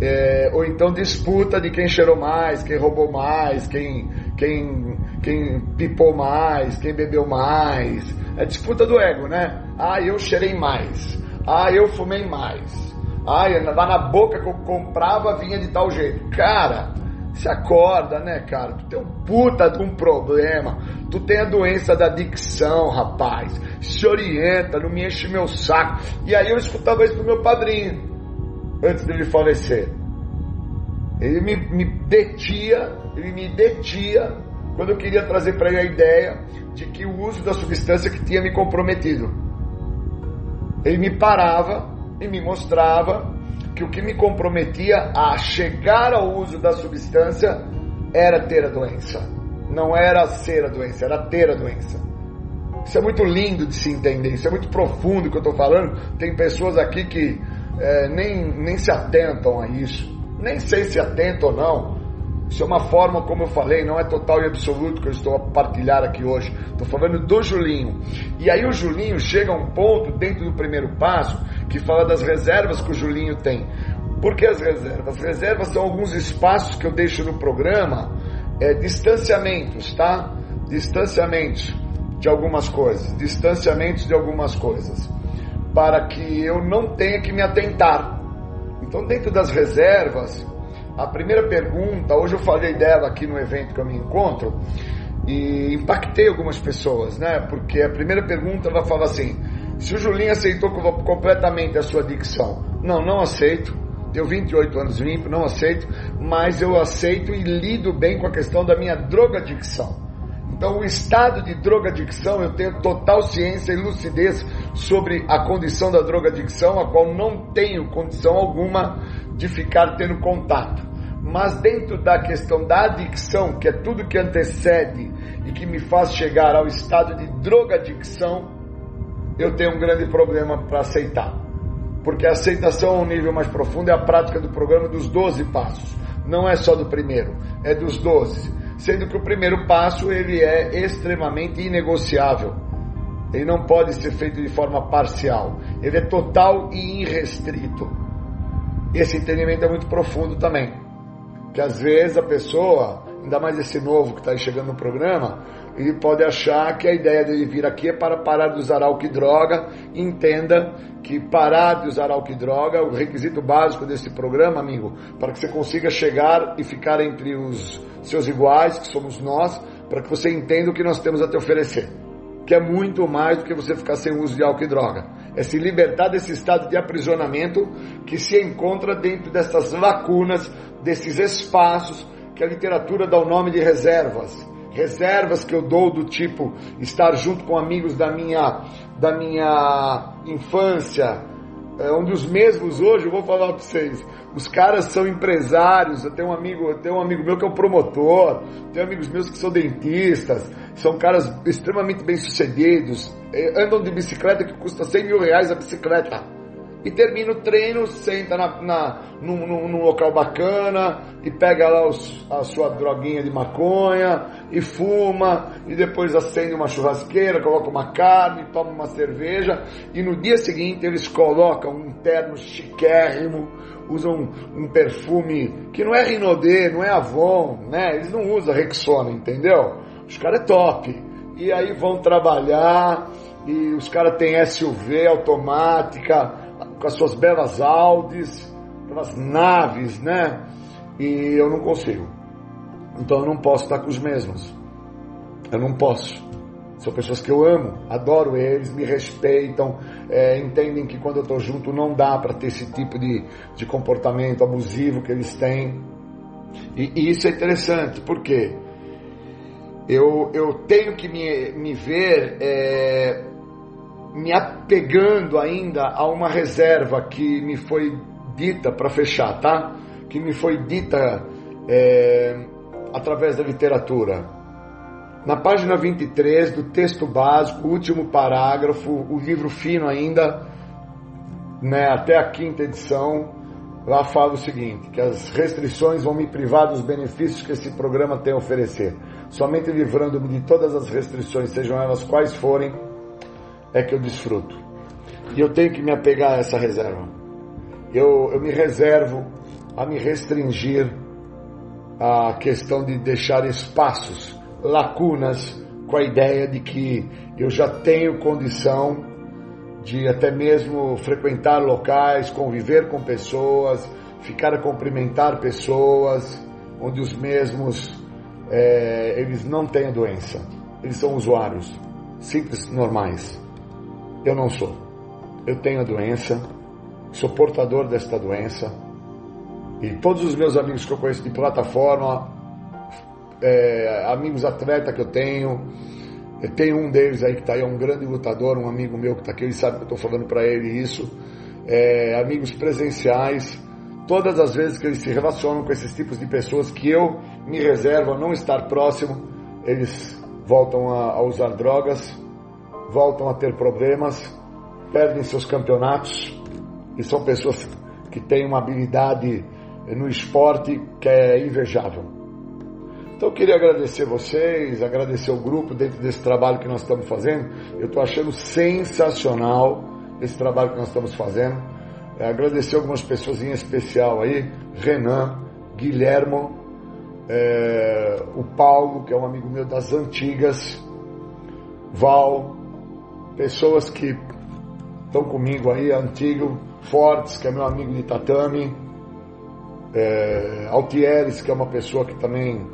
é, ou então disputa de quem cheirou mais, quem roubou mais, quem, quem, quem pipou mais, quem bebeu mais. É disputa do ego, né? Ah, eu cheirei mais. Ah, eu fumei mais. Ah, lá na boca que eu comprava vinha de tal jeito. Cara, se acorda, né, cara? Tu tem um puta de um problema. Tu tem a doença da adicção, rapaz. Se orienta, não me enche meu saco. E aí eu escutava isso do meu padrinho, antes dele falecer. Ele me, me detia, ele me detia quando eu queria trazer para ele a ideia de que o uso da substância que tinha me comprometido. Ele me parava e me mostrava que o que me comprometia a chegar ao uso da substância era ter a doença. Não era ser a doença, era ter a doença. Isso é muito lindo de se entender, isso é muito profundo que eu estou falando. Tem pessoas aqui que é, nem, nem se atentam a isso. Nem sei se atentam ou não, isso é uma forma, como eu falei, não é total e absoluto que eu estou a partilhar aqui hoje. Estou falando do Julinho. E aí o Julinho chega a um ponto dentro do primeiro passo que fala das reservas que o Julinho tem. Por que as reservas? As reservas são alguns espaços que eu deixo no programa, é, distanciamentos, tá? Distanciamentos. de algumas coisas, distanciamentos de algumas coisas, para que eu não tenha que me atentar. Então, dentro das reservas, a primeira pergunta, hoje eu falei dela aqui no evento que eu me encontro, e impactei algumas pessoas, né? Porque a primeira pergunta ela fala assim: se o Julinho aceitou completamente a sua dicção, não, não aceito. Tenho 28 anos limpo, não aceito, mas eu aceito e lido bem com a questão da minha drogadicção. Então, o estado de drogadicção, eu tenho total ciência e lucidez sobre a condição da drogadicção, a qual não tenho condição alguma de ficar tendo contato. Mas dentro da questão da adicção, que é tudo que antecede e que me faz chegar ao estado de drogadicção, eu tenho um grande problema para aceitar. Porque a aceitação a um nível mais profundo é a prática do programa dos 12 passos. Não é só do primeiro, é dos 12. Sendo que o primeiro passo ele é extremamente inegociável. Ele não pode ser feito de forma parcial. Ele é total e irrestrito. Esse entendimento é muito profundo também. Que às vezes a pessoa, ainda mais esse novo que está chegando no programa, ele pode achar que a ideia dele vir aqui é para parar de usar álcool e droga. Entenda que parar de usar álcool e droga é o requisito básico desse programa, amigo, para que você consiga chegar e ficar entre os seus iguais, que somos nós, para que você entenda o que nós temos a te oferecer. Que é muito mais do que você ficar sem uso de álcool e droga. É se libertar desse estado de aprisionamento que se encontra dentro dessas lacunas, desses espaços que a literatura dá o nome de reservas reservas que eu dou do tipo estar junto com amigos da minha da minha infância, é um dos mesmos hoje, eu vou falar para vocês. Os caras são empresários. Eu tenho um amigo, eu tenho um amigo meu que é um promotor. Tenho amigos meus que são dentistas. São caras extremamente bem sucedidos. É, andam de bicicleta que custa 100 mil reais a bicicleta e termina o treino, senta na, na, num, num, num local bacana e pega lá os, a sua droguinha de maconha e fuma e depois acende uma churrasqueira, coloca uma carne, toma uma cerveja e no dia seguinte eles colocam um terno chiquérrimo, usam um perfume que não é Rinodê, não é Avon, né? Eles não usam Rexona, entendeu? Os caras é top. E aí vão trabalhar e os caras têm SUV automática, com as suas belas Audis, aquelas naves, né? E eu não consigo. Então eu não posso estar com os mesmos. Eu não posso. São pessoas que eu amo, adoro eles, me respeitam, é, entendem que quando eu estou junto não dá para ter esse tipo de, de comportamento abusivo que eles têm. E, e isso é interessante, porque eu, eu tenho que me, me ver é, me apegando ainda a uma reserva que me foi dita para fechar, tá? Que me foi dita é, através da literatura. Na página 23 do texto básico, último parágrafo, o livro fino ainda, né, até a quinta edição, lá fala o seguinte: que as restrições vão me privar dos benefícios que esse programa tem a oferecer. Somente livrando-me de todas as restrições, sejam elas quais forem, é que eu desfruto. E eu tenho que me apegar a essa reserva. Eu, eu me reservo a me restringir à questão de deixar espaços, lacunas, com a ideia de que eu já tenho condição de até mesmo frequentar locais, conviver com pessoas, ficar a cumprimentar pessoas, onde os mesmos é, eles não têm doença, eles são usuários simples, normais. Eu não sou. Eu tenho a doença, sou portador desta doença. E todos os meus amigos que eu conheço de plataforma, é, amigos atleta que eu tenho, eu tenho um deles aí que está aí, é um grande lutador, um amigo meu que está aqui, ele sabe que eu estou falando para ele isso. É, amigos presenciais, todas as vezes que eles se relacionam com esses tipos de pessoas que eu me reservo a não estar próximo, eles voltam a, a usar drogas, voltam a ter problemas, perdem seus campeonatos e são pessoas que têm uma habilidade no esporte que é invejável. Então eu queria agradecer vocês, agradecer o grupo dentro desse trabalho que nós estamos fazendo. Eu estou achando sensacional esse trabalho que nós estamos fazendo. É, agradecer algumas pessoas em especial aí, Renan, Guilhermo, é, o Paulo, que é um amigo meu das antigas, Val, pessoas que estão comigo aí, antigo, Fortes, que é meu amigo de tatame, é, Altieres, que é uma pessoa que também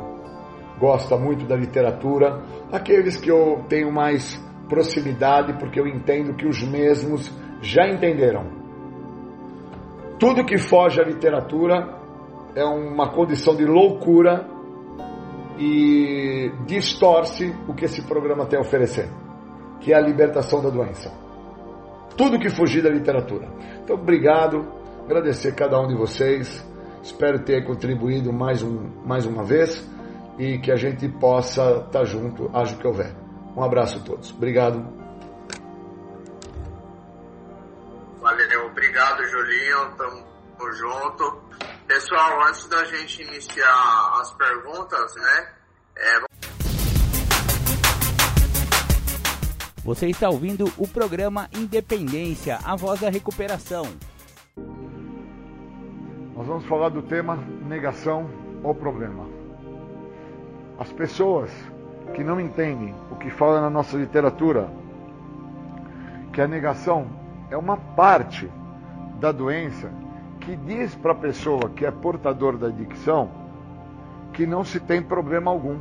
gosta muito da literatura, aqueles que eu tenho mais proximidade, porque eu entendo que os mesmos já entenderam. Tudo que foge à literatura é uma condição de loucura e distorce o que esse programa tem a oferecer, que é a libertação da doença. Tudo que fugir da literatura. Então, obrigado, agradecer cada um de vocês. Espero ter contribuído mais, um, mais uma vez e que a gente possa estar junto, haja o que houver. Um abraço a todos. Obrigado. Valeu, obrigado, Julinho. Tamo junto. Pessoal, antes da gente iniciar as perguntas, né? É... Você está ouvindo o programa Independência, a voz da recuperação. Nós vamos falar do tema negação ou problema. As pessoas que não entendem o que fala na nossa literatura, que a negação é uma parte da doença que diz para a pessoa que é portador da adicção que não se tem problema algum,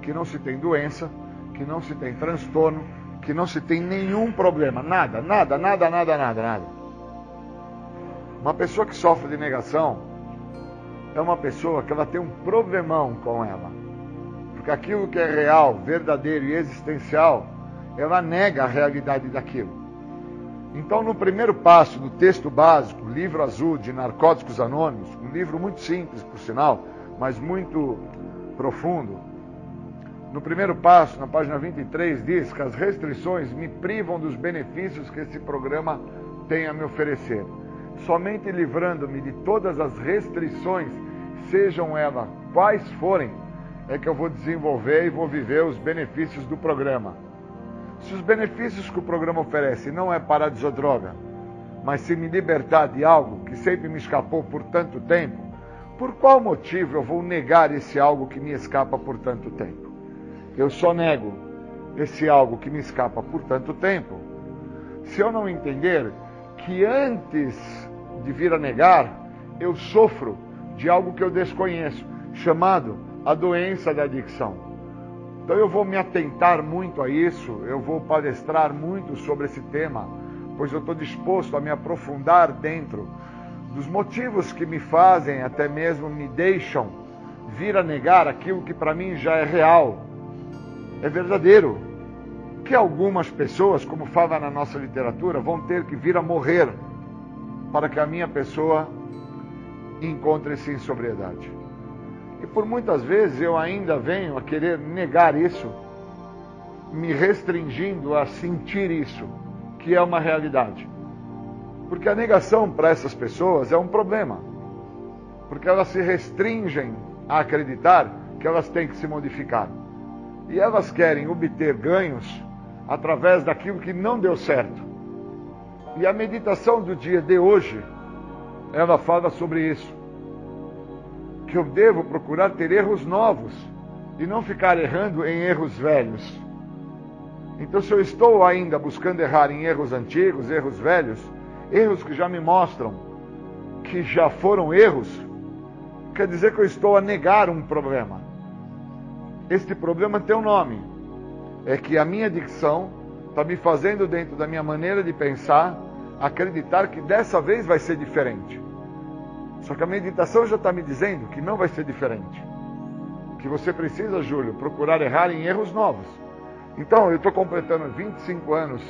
que não se tem doença, que não se tem transtorno, que não se tem nenhum problema, nada, nada, nada, nada, nada, nada. Uma pessoa que sofre de negação é uma pessoa que ela tem um problemão com ela. Porque aquilo que é real, verdadeiro e existencial, ela nega a realidade daquilo. Então, no primeiro passo do texto básico, livro azul de Narcóticos Anônimos, um livro muito simples, por sinal, mas muito profundo, no primeiro passo, na página 23, diz que as restrições me privam dos benefícios que esse programa tem a me oferecer. Somente livrando-me de todas as restrições, sejam elas quais forem, é que eu vou desenvolver e vou viver os benefícios do programa. Se os benefícios que o programa oferece não é parar de usar droga, mas se me libertar de algo que sempre me escapou por tanto tempo, por qual motivo eu vou negar esse algo que me escapa por tanto tempo? Eu só nego esse algo que me escapa por tanto tempo se eu não entender que antes de vir a negar, eu sofro de algo que eu desconheço, chamado a doença da adicção. Então eu vou me atentar muito a isso, eu vou palestrar muito sobre esse tema, pois eu estou disposto a me aprofundar dentro dos motivos que me fazem, até mesmo me deixam vir a negar aquilo que para mim já é real, é verdadeiro. Que algumas pessoas, como fala na nossa literatura, vão ter que vir a morrer para que a minha pessoa encontre-se em sobriedade. E por muitas vezes eu ainda venho a querer negar isso, me restringindo a sentir isso, que é uma realidade. Porque a negação para essas pessoas é um problema. Porque elas se restringem a acreditar que elas têm que se modificar. E elas querem obter ganhos através daquilo que não deu certo. E a meditação do dia de hoje, ela fala sobre isso que eu devo procurar ter erros novos e não ficar errando em erros velhos. Então, se eu estou ainda buscando errar em erros antigos, erros velhos, erros que já me mostram que já foram erros, quer dizer que eu estou a negar um problema. Este problema tem um nome. É que a minha dicção está me fazendo, dentro da minha maneira de pensar, acreditar que dessa vez vai ser diferente. Só que a meditação já está me dizendo que não vai ser diferente. Que você precisa, Júlio, procurar errar em erros novos. Então, eu estou completando 25 anos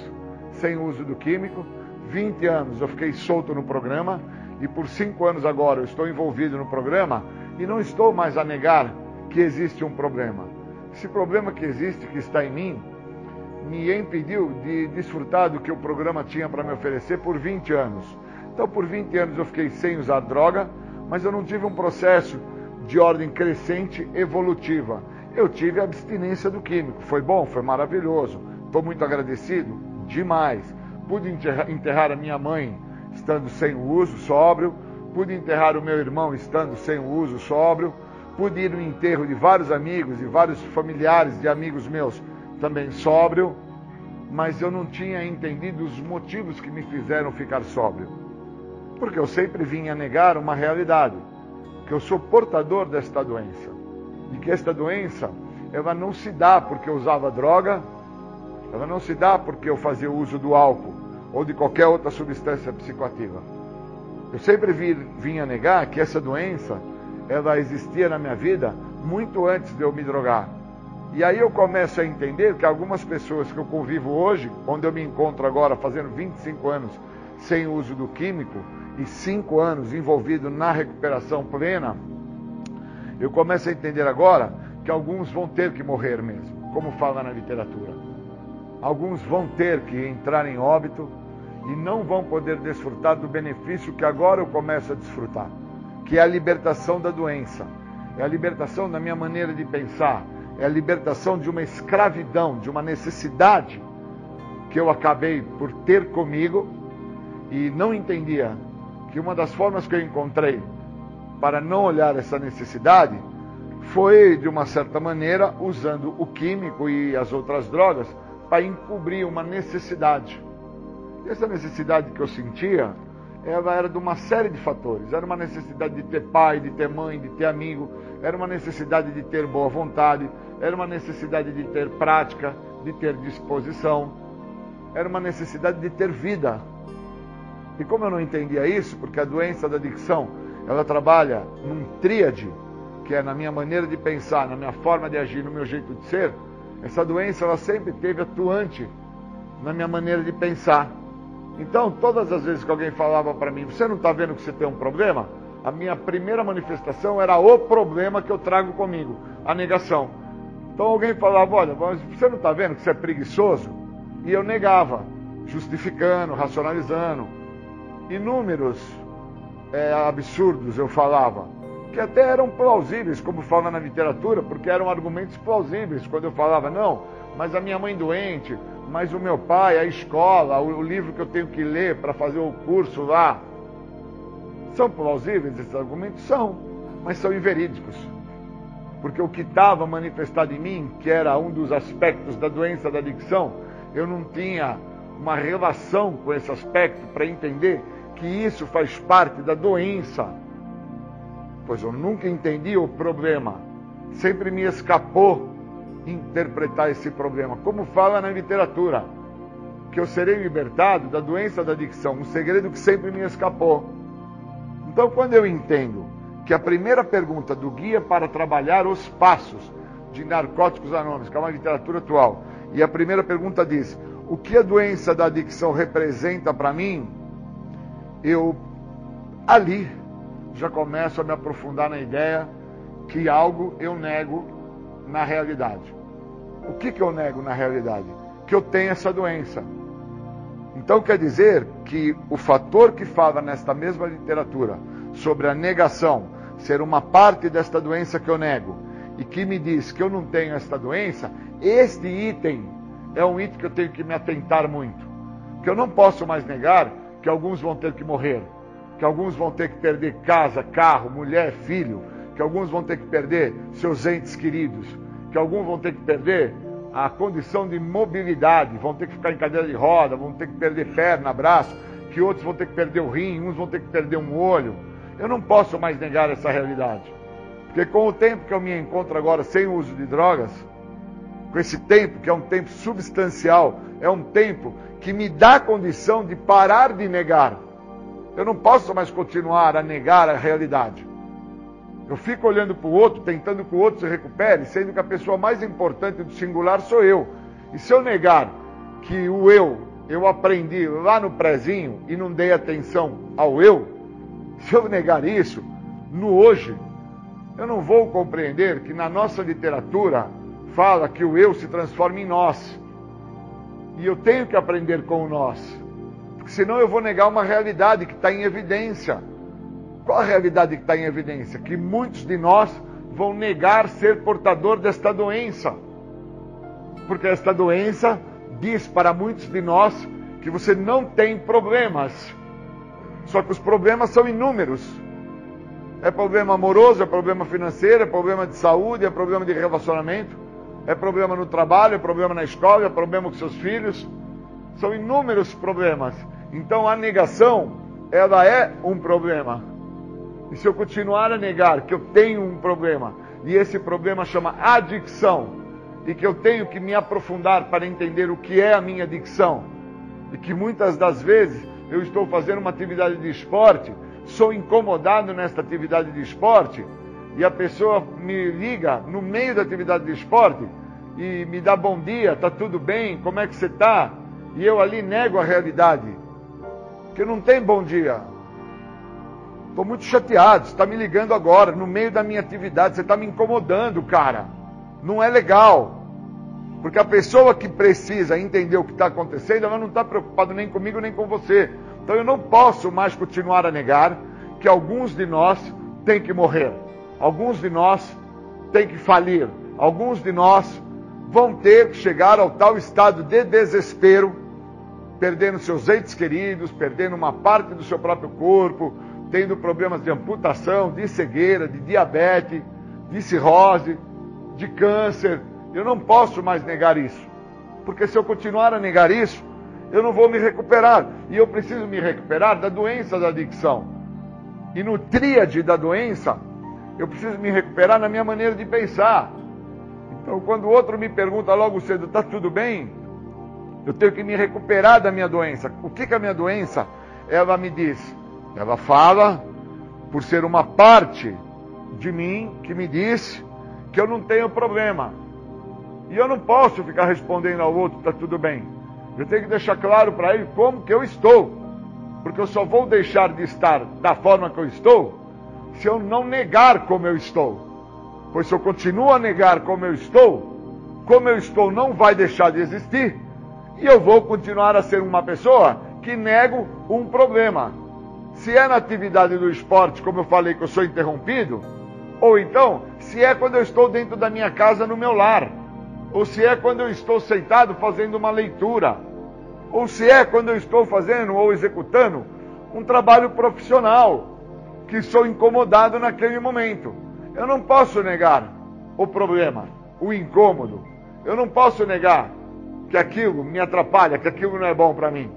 sem uso do químico, 20 anos eu fiquei solto no programa, e por 5 anos agora eu estou envolvido no programa e não estou mais a negar que existe um problema. Esse problema que existe, que está em mim, me impediu de desfrutar do que o programa tinha para me oferecer por 20 anos. Então, por 20 anos eu fiquei sem usar droga, mas eu não tive um processo de ordem crescente evolutiva. Eu tive abstinência do químico. Foi bom, foi maravilhoso. Estou muito agradecido, demais. Pude enterrar a minha mãe estando sem o uso, sóbrio. Pude enterrar o meu irmão estando sem o uso, sóbrio. Pude ir no enterro de vários amigos e vários familiares de amigos meus também sóbrio, mas eu não tinha entendido os motivos que me fizeram ficar sóbrio. Porque eu sempre vinha negar uma realidade, que eu sou portador desta doença. E que esta doença, ela não se dá porque eu usava droga, ela não se dá porque eu fazia uso do álcool ou de qualquer outra substância psicoativa. Eu sempre vinha negar que essa doença, ela existia na minha vida muito antes de eu me drogar. E aí eu começo a entender que algumas pessoas que eu convivo hoje, onde eu me encontro agora fazendo 25 anos sem uso do químico e 5 anos envolvido na recuperação plena, eu começo a entender agora que alguns vão ter que morrer mesmo, como fala na literatura. Alguns vão ter que entrar em óbito e não vão poder desfrutar do benefício que agora eu começo a desfrutar, que é a libertação da doença, é a libertação da minha maneira de pensar, é a libertação de uma escravidão, de uma necessidade que eu acabei por ter comigo e não entendia que uma das formas que eu encontrei para não olhar essa necessidade foi, de uma certa maneira, usando o químico e as outras drogas para encobrir uma necessidade. Essa necessidade que eu sentia, ela era de uma série de fatores. Era uma necessidade de ter pai, de ter mãe, de ter amigo, era uma necessidade de ter boa vontade, era uma necessidade de ter prática, de ter disposição, era uma necessidade de ter vida. E como eu não entendia isso, porque a doença da adicção, ela trabalha num tríade, que é na minha maneira de pensar, na minha forma de agir, no meu jeito de ser, essa doença ela sempre teve atuante na minha maneira de pensar. Então, todas as vezes que alguém falava para mim, você não está vendo que você tem um problema? A minha primeira manifestação era o problema que eu trago comigo, a negação. Então alguém falava, olha, você não está vendo que você é preguiçoso? E eu negava, justificando, racionalizando. Inúmeros é, absurdos eu falava, que até eram plausíveis, como fala na literatura, porque eram argumentos plausíveis quando eu falava, não, mas a minha mãe doente, mas o meu pai, a escola, o, livro que eu tenho que ler para fazer o curso lá. São plausíveis esses argumentos? São, mas são inverídicos porque o que estava manifestado em mim, que era um dos aspectos da doença da adicção, eu não tinha uma relação com esse aspecto para entender que isso faz parte da doença. Pois eu nunca entendi o problema. Sempre me escapou interpretar esse problema, como fala na literatura, que eu serei libertado da doença da adicção, um segredo que sempre me escapou. Então, quando eu entendo que a primeira pergunta do Guia para Trabalhar os Passos de Narcóticos Anônimos, que é uma literatura atual, e a primeira pergunta diz: O que a doença da adicção representa para mim? Eu, ali, já começo a me aprofundar na ideia que algo eu nego na realidade. O que, que eu nego na realidade? Que eu tenho essa doença. Então quer dizer que o fator que fala nesta mesma literatura sobre a negação ser uma parte desta doença que eu nego e que me diz que eu não tenho esta doença, este item é um item que eu tenho que me atentar muito. Que eu não posso mais negar que alguns vão ter que morrer, que alguns vão ter que perder casa, carro, mulher, filho, que alguns vão ter que perder seus entes queridos, que alguns vão ter que perder a condição de mobilidade, vão ter que ficar em cadeira de roda, vão ter que perder perna, braço, que outros vão ter que perder o rim, uns vão ter que perder um olho, eu não posso mais negar essa realidade. Porque com o tempo que eu me encontro agora sem o uso de drogas, com esse tempo que é um tempo substancial, é um tempo que me dá condição de parar de negar. Eu não posso mais continuar a negar a realidade. Eu fico olhando para o outro, tentando que o outro se recupere, sendo que a pessoa mais importante do singular sou eu. E se eu negar que o eu, eu aprendi lá no prezinho e não dei atenção ao eu, se eu negar isso, no hoje, eu não vou compreender que na nossa literatura fala que o eu se transforma em nós. E eu tenho que aprender com o nós. Porque senão eu vou negar uma realidade que está em evidência. Qual a realidade que está em evidência? Que muitos de nós vão negar ser portador desta doença. Porque esta doença diz para muitos de nós que você não tem problemas só que os problemas são inúmeros. É problema amoroso, é problema financeiro, é problema de saúde, é problema de relacionamento, é problema no trabalho, é problema na escola, é problema com seus filhos. São inúmeros problemas. Então a negação, ela é um problema. E se eu continuar a negar que eu tenho um problema, e esse problema chama adicção, e que eu tenho que me aprofundar para entender o que é a minha adicção, e que muitas das vezes eu estou fazendo uma atividade de esporte, sou incomodado nesta atividade de esporte, e a pessoa me liga no meio da atividade de esporte e me dá bom dia, tá tudo bem, como é que você tá? E eu ali nego a realidade. Que não tem bom dia. Estou muito chateado, você está me ligando agora, no meio da minha atividade, você está me incomodando, cara. Não é legal. Porque a pessoa que precisa entender o que está acontecendo, ela não está preocupada nem comigo nem com você. Então eu não posso mais continuar a negar que alguns de nós têm que morrer. Alguns de nós têm que falir. Alguns de nós vão ter que chegar ao tal estado de desespero, perdendo seus entes queridos, perdendo uma parte do seu próprio corpo, tendo problemas de amputação, de cegueira, de diabetes, de cirrose, de câncer. Eu não posso mais negar isso. Porque se eu continuar a negar isso, eu não vou me recuperar. E eu preciso me recuperar da doença da adicção. E no tríade da doença, eu preciso me recuperar na minha maneira de pensar. Então, quando o outro me pergunta logo cedo, está tudo bem? Eu tenho que me recuperar da minha doença. O que, que a minha doença? Ela me diz, ela fala por ser uma parte de mim que me diz que eu não tenho problema. E eu não posso ficar respondendo ao outro, está tudo bem. Eu tenho que deixar claro para ele como que eu estou. Porque eu só vou deixar de estar da forma que eu estou se eu não negar como eu estou. Pois se eu continuo a negar como eu estou, como eu estou não vai deixar de existir, e eu vou continuar a ser uma pessoa que nego um problema. Se é na atividade do esporte, como eu falei que eu sou interrompido, ou então, se é quando eu estou dentro da minha casa no meu lar, ou se é quando eu estou sentado fazendo uma leitura, ou se é quando eu estou fazendo ou executando um trabalho profissional, que sou incomodado naquele momento. Eu não posso negar o problema, o incômodo. Eu não posso negar que aquilo me atrapalha, que aquilo não é bom para mim.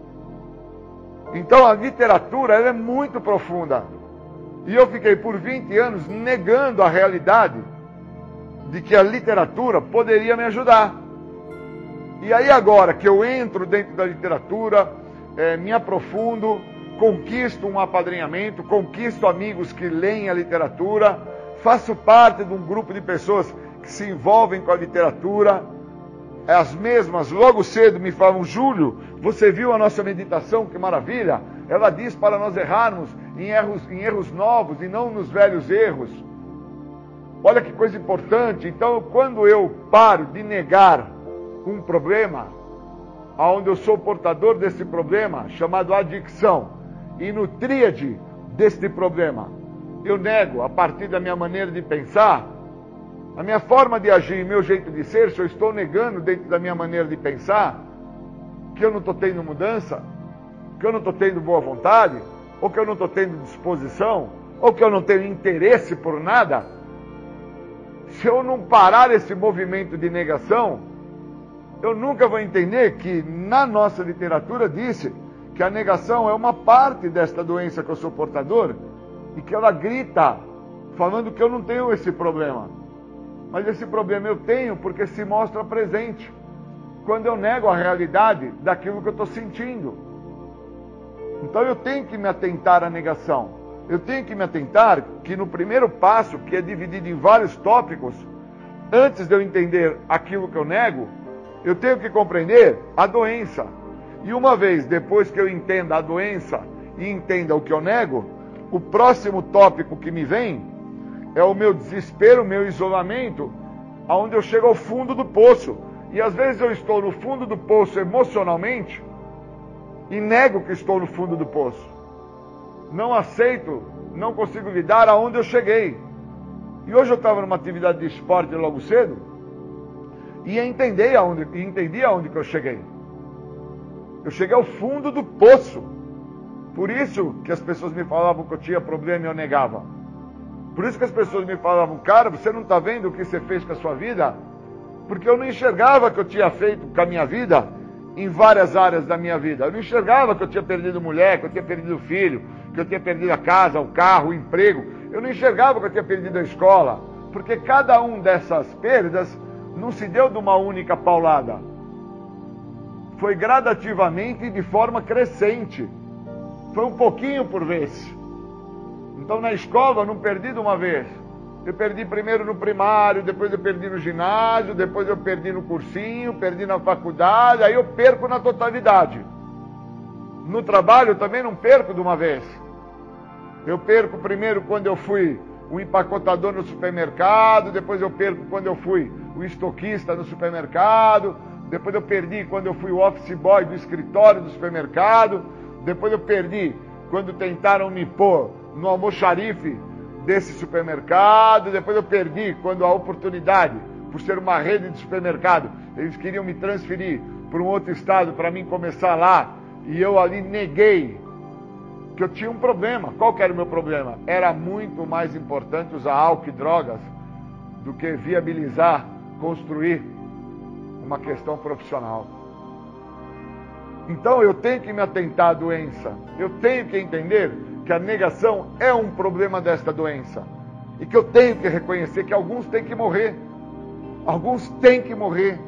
Então a literatura é muito profunda. E eu fiquei por 20 anos negando a realidade de que a literatura poderia me ajudar. E aí agora que eu entro dentro da literatura, é, me aprofundo, conquisto um apadrinhamento, conquisto amigos que leem a literatura, faço parte de um grupo de pessoas que se envolvem com a literatura. As mesmas, logo cedo, me falam: Júlio, você viu a nossa meditação? Que maravilha! Ela diz para nós errarmos em erros, em erros novos e não nos velhos erros. Olha que coisa importante. Então, quando eu paro de negar um problema, aonde eu sou portador desse problema, chamado adicção, e no tríade deste problema. Eu nego, a partir da minha maneira de pensar, a minha forma de agir meu jeito de ser, se eu estou negando dentro da minha maneira de pensar, que eu não estou tendo mudança, que eu não estou tendo boa vontade, ou que eu não estou tendo disposição, ou que eu não tenho interesse por nada, se eu não parar esse movimento de negação, eu nunca vou entender que na nossa literatura disse que a negação é uma parte desta doença que eu sou portador e que ela grita falando que eu não tenho esse problema. Mas esse problema eu tenho porque se mostra presente quando eu nego a realidade daquilo que eu estou sentindo. Então eu tenho que me atentar à negação. Eu tenho que me atentar que no primeiro passo, que é dividido em vários tópicos, antes de eu entender aquilo que eu nego, eu tenho que compreender a doença. E uma vez depois que eu entenda a doença e entenda o que eu nego, o próximo tópico que me vem é o meu desespero, o meu isolamento, aonde eu chego ao fundo do poço. E às vezes eu estou no fundo do poço emocionalmente e nego que estou no fundo do poço. Não aceito, não consigo lidar aonde eu cheguei. E hoje eu estava numa atividade de esporte logo cedo e entendi aonde, e entendi aonde que eu cheguei. Eu cheguei ao fundo do poço. Por isso que as pessoas me falavam que eu tinha problema e eu negava. Por isso que as pessoas me falavam, cara, você não está vendo o que você fez com a sua vida? Porque eu não enxergava que eu tinha feito com a minha vida em várias áreas da minha vida. Eu não enxergava que eu tinha perdido mulher, que eu tinha perdido filho, que eu tinha perdido a casa, o carro, o emprego. Eu não enxergava que eu tinha perdido a escola. Porque cada um dessas perdas não se deu de uma única paulada. Foi gradativamente e de forma crescente. Foi um pouquinho por vez. Então na escola eu não perdi de uma vez. Eu perdi primeiro no primário, depois eu perdi no ginásio, depois eu perdi no cursinho, perdi na faculdade, aí eu perco na totalidade. No trabalho eu também não perco de uma vez. Eu perco primeiro quando eu fui o empacotador no supermercado, depois eu perco quando eu fui o estoquista no supermercado, depois eu perdi quando eu fui o office boy do escritório do supermercado, depois eu perdi quando tentaram me pôr no almoxarife desse supermercado, depois eu perdi quando a oportunidade, por ser uma rede de supermercado, eles queriam me transferir para um outro estado para mim começar lá, e eu ali neguei que eu tinha um problema. Qual era o meu problema? Era muito mais importante usar álcool e drogas do que viabilizar, construir uma questão profissional. Então eu tenho que me atentar à doença. Eu tenho que entender que a negação é um problema desta doença. E que eu tenho que reconhecer que alguns têm que morrer. Alguns têm que morrer.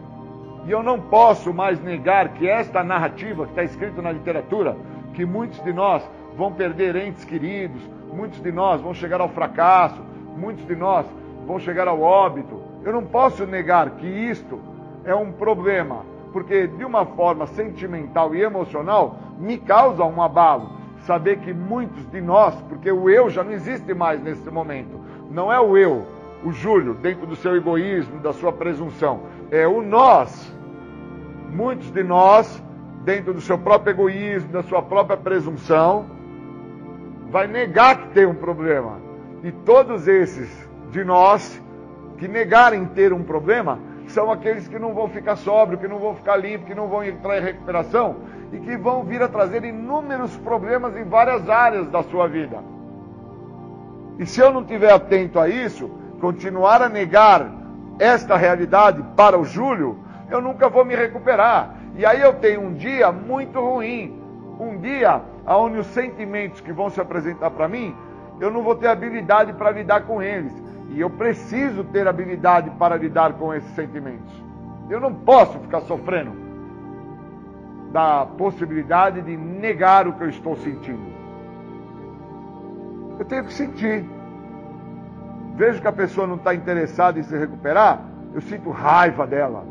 E eu não posso mais negar que esta narrativa que está escrito na literatura, que muitos de nós vão perder entes queridos, muitos de nós vão chegar ao fracasso, muitos de nós vão chegar ao óbito. Eu não posso negar que isto é um problema, porque de uma forma sentimental e emocional me causa um abalo saber que muitos de nós, porque o eu já não existe mais nesse momento, não é o eu, o Júlio, dentro do seu egoísmo, da sua presunção, é o nós. Muitos de nós, dentro do seu próprio egoísmo, da sua própria presunção, vai negar que tem um problema. E todos esses de nós que negarem ter um problema são aqueles que não vão ficar sóbrio, que não vão ficar limpo, que não vão entrar em recuperação e que vão vir a trazer inúmeros problemas em várias áreas da sua vida. E se eu não estiver atento a isso, continuar a negar esta realidade para o Júlio, eu nunca vou me recuperar. E aí eu tenho um dia muito ruim, um dia onde os sentimentos que vão se apresentar para mim, eu não vou ter habilidade para lidar com eles. E eu preciso ter habilidade para lidar com esses sentimentos. Eu não posso ficar sofrendo da possibilidade de negar o que eu estou sentindo. Eu tenho que sentir. Vejo que a pessoa não está interessada em se recuperar, eu sinto raiva dela.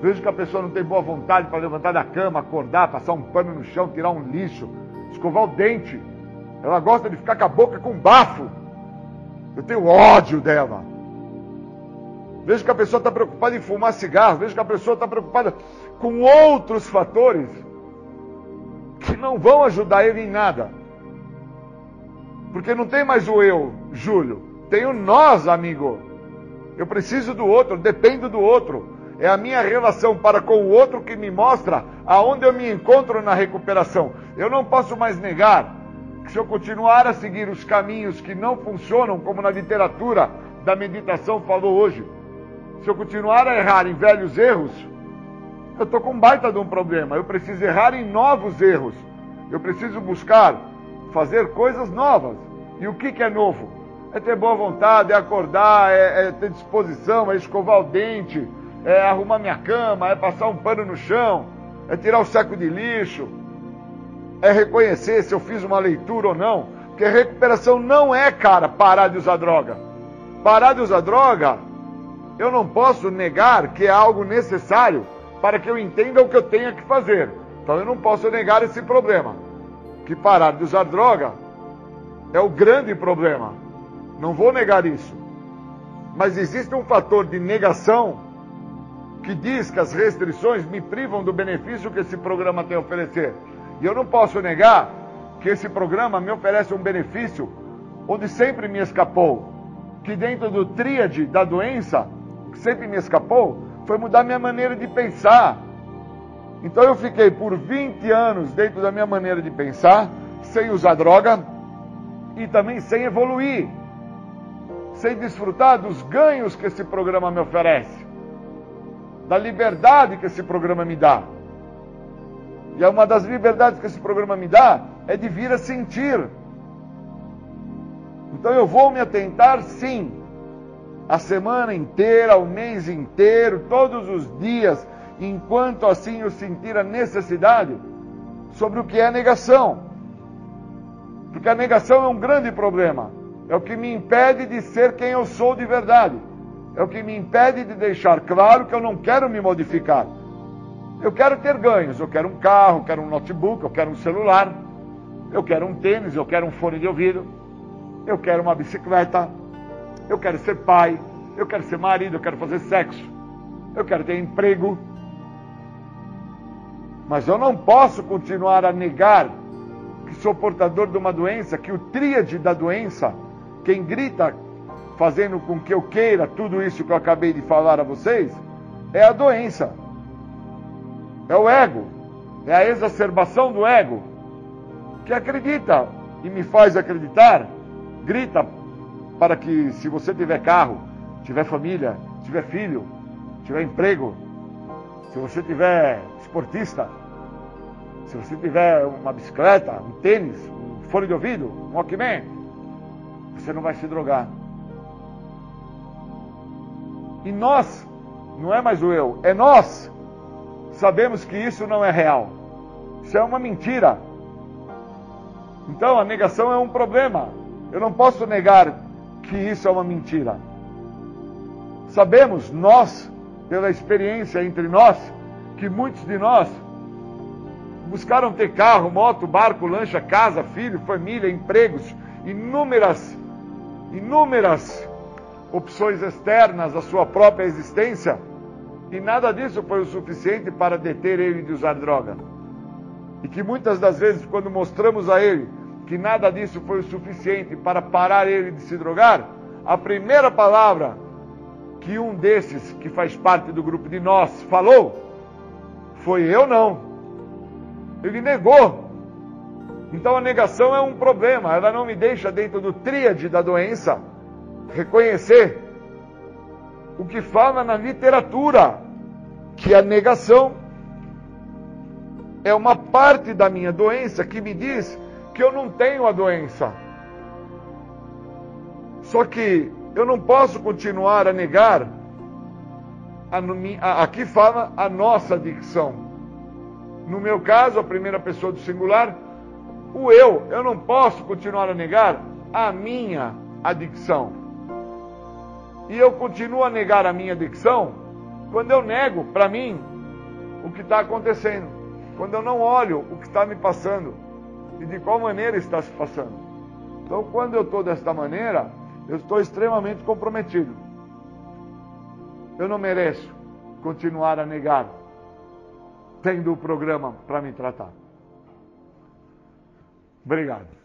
Vejo que a pessoa não tem boa vontade para levantar da cama, acordar, passar um pano no chão, tirar um lixo, escovar o dente. Ela gosta de ficar com a boca com bafo. Eu tenho ódio dela. Vejo que a pessoa está preocupada em fumar cigarro. Vejo que a pessoa está preocupada com outros fatores que não vão ajudar ele em nada. Porque não tem mais o eu, Júlio. Tem o nós, amigo. Eu preciso do outro, dependo do outro. É a minha relação para com o outro que me mostra aonde eu me encontro na recuperação. Eu não posso mais negar que se eu continuar a seguir os caminhos que não funcionam, como na literatura da meditação falou hoje, se eu continuar a errar em velhos erros, eu estou com um baita de um problema. Eu preciso errar em novos erros. Eu preciso buscar fazer coisas novas. E o que, que é novo? É ter boa vontade, é acordar, é, é ter disposição, é escovar o dente, é arrumar minha cama, é passar um pano no chão, é tirar o saco de lixo, é reconhecer se eu fiz uma leitura ou não. Porque recuperação não é, cara, parar de usar droga. Parar de usar droga, eu não posso negar que é algo necessário para que eu entenda o que eu tenha que fazer. Então eu não posso negar esse problema. Que parar de usar droga é o grande problema. Não vou negar isso. Mas existe um fator de negação que diz que as restrições me privam do benefício que esse programa tem a oferecer. E eu não posso negar que esse programa me oferece um benefício onde sempre me escapou. Que dentro do tríade da doença, sempre me escapou, foi mudar minha maneira de pensar. Então eu fiquei por 20 anos dentro da minha maneira de pensar, sem usar droga e também sem evoluir, sem desfrutar dos ganhos que esse programa me oferece. da liberdade que esse programa me dá. E é uma das liberdades que esse programa me dá é de vir a sentir. Então eu vou me atentar sim, a semana inteira, o mês inteiro, todos os dias, enquanto assim eu sentir a necessidade sobre o que é negação. Porque a negação é um grande problema. É o que me impede de ser quem eu sou de verdade. É o que me impede de deixar claro que eu não quero me modificar. Eu quero ter ganhos. Eu quero um carro, eu quero um notebook, eu quero um celular, eu quero um tênis, eu quero um fone de ouvido, eu quero uma bicicleta, eu quero ser pai, eu quero ser marido, eu quero fazer sexo, eu quero ter emprego. Mas eu não posso continuar a negar que sou portador de uma doença, que o tríade da doença, quem grita fazendo com que eu queira tudo isso que eu acabei de falar a vocês, é a doença. É o ego. É a exacerbação do ego. Que acredita e me faz acreditar, grita para que se você tiver carro, tiver família, tiver filho, tiver emprego, se você tiver esportista, se você tiver uma bicicleta, um tênis, um fone de ouvido, um Walkman, você não vai se drogar. E nós, não é mais o eu, é nós, sabemos que isso não é real. Isso é uma mentira. Então a negação é um problema. Eu não posso negar que isso é uma mentira. Sabemos, nós, pela experiência entre nós, que muitos de nós buscaram ter carro, moto, barco, lancha, casa, filho, família, empregos, inúmeras, inúmeras opções externas à sua própria existência, e nada disso foi o suficiente para deter ele de usar droga. E que muitas das vezes, quando mostramos a ele que nada disso foi o suficiente para parar ele de se drogar, a primeira palavra que um desses que faz parte do grupo de nós falou foi eu não. Ele negou. Então a negação é um problema, ela não me deixa dentro do tríade da doença reconhecer o que fala na literatura, que a negação é uma parte da minha doença que me diz que eu não tenho a doença. Só que eu não posso continuar a negar. A, a, aqui fala a nossa dicção. No meu caso, a primeira pessoa do singular, o eu. Eu não posso continuar a negar a minha adicção. E eu continuo a negar a minha adicção quando eu nego para mim o que está acontecendo. Quando eu não olho o que está me passando e de qual maneira está se passando. Então, quando eu estou desta maneira, eu estou extremamente comprometido. Eu não mereço continuar a negar, tendo o programa para me tratar. Obrigado.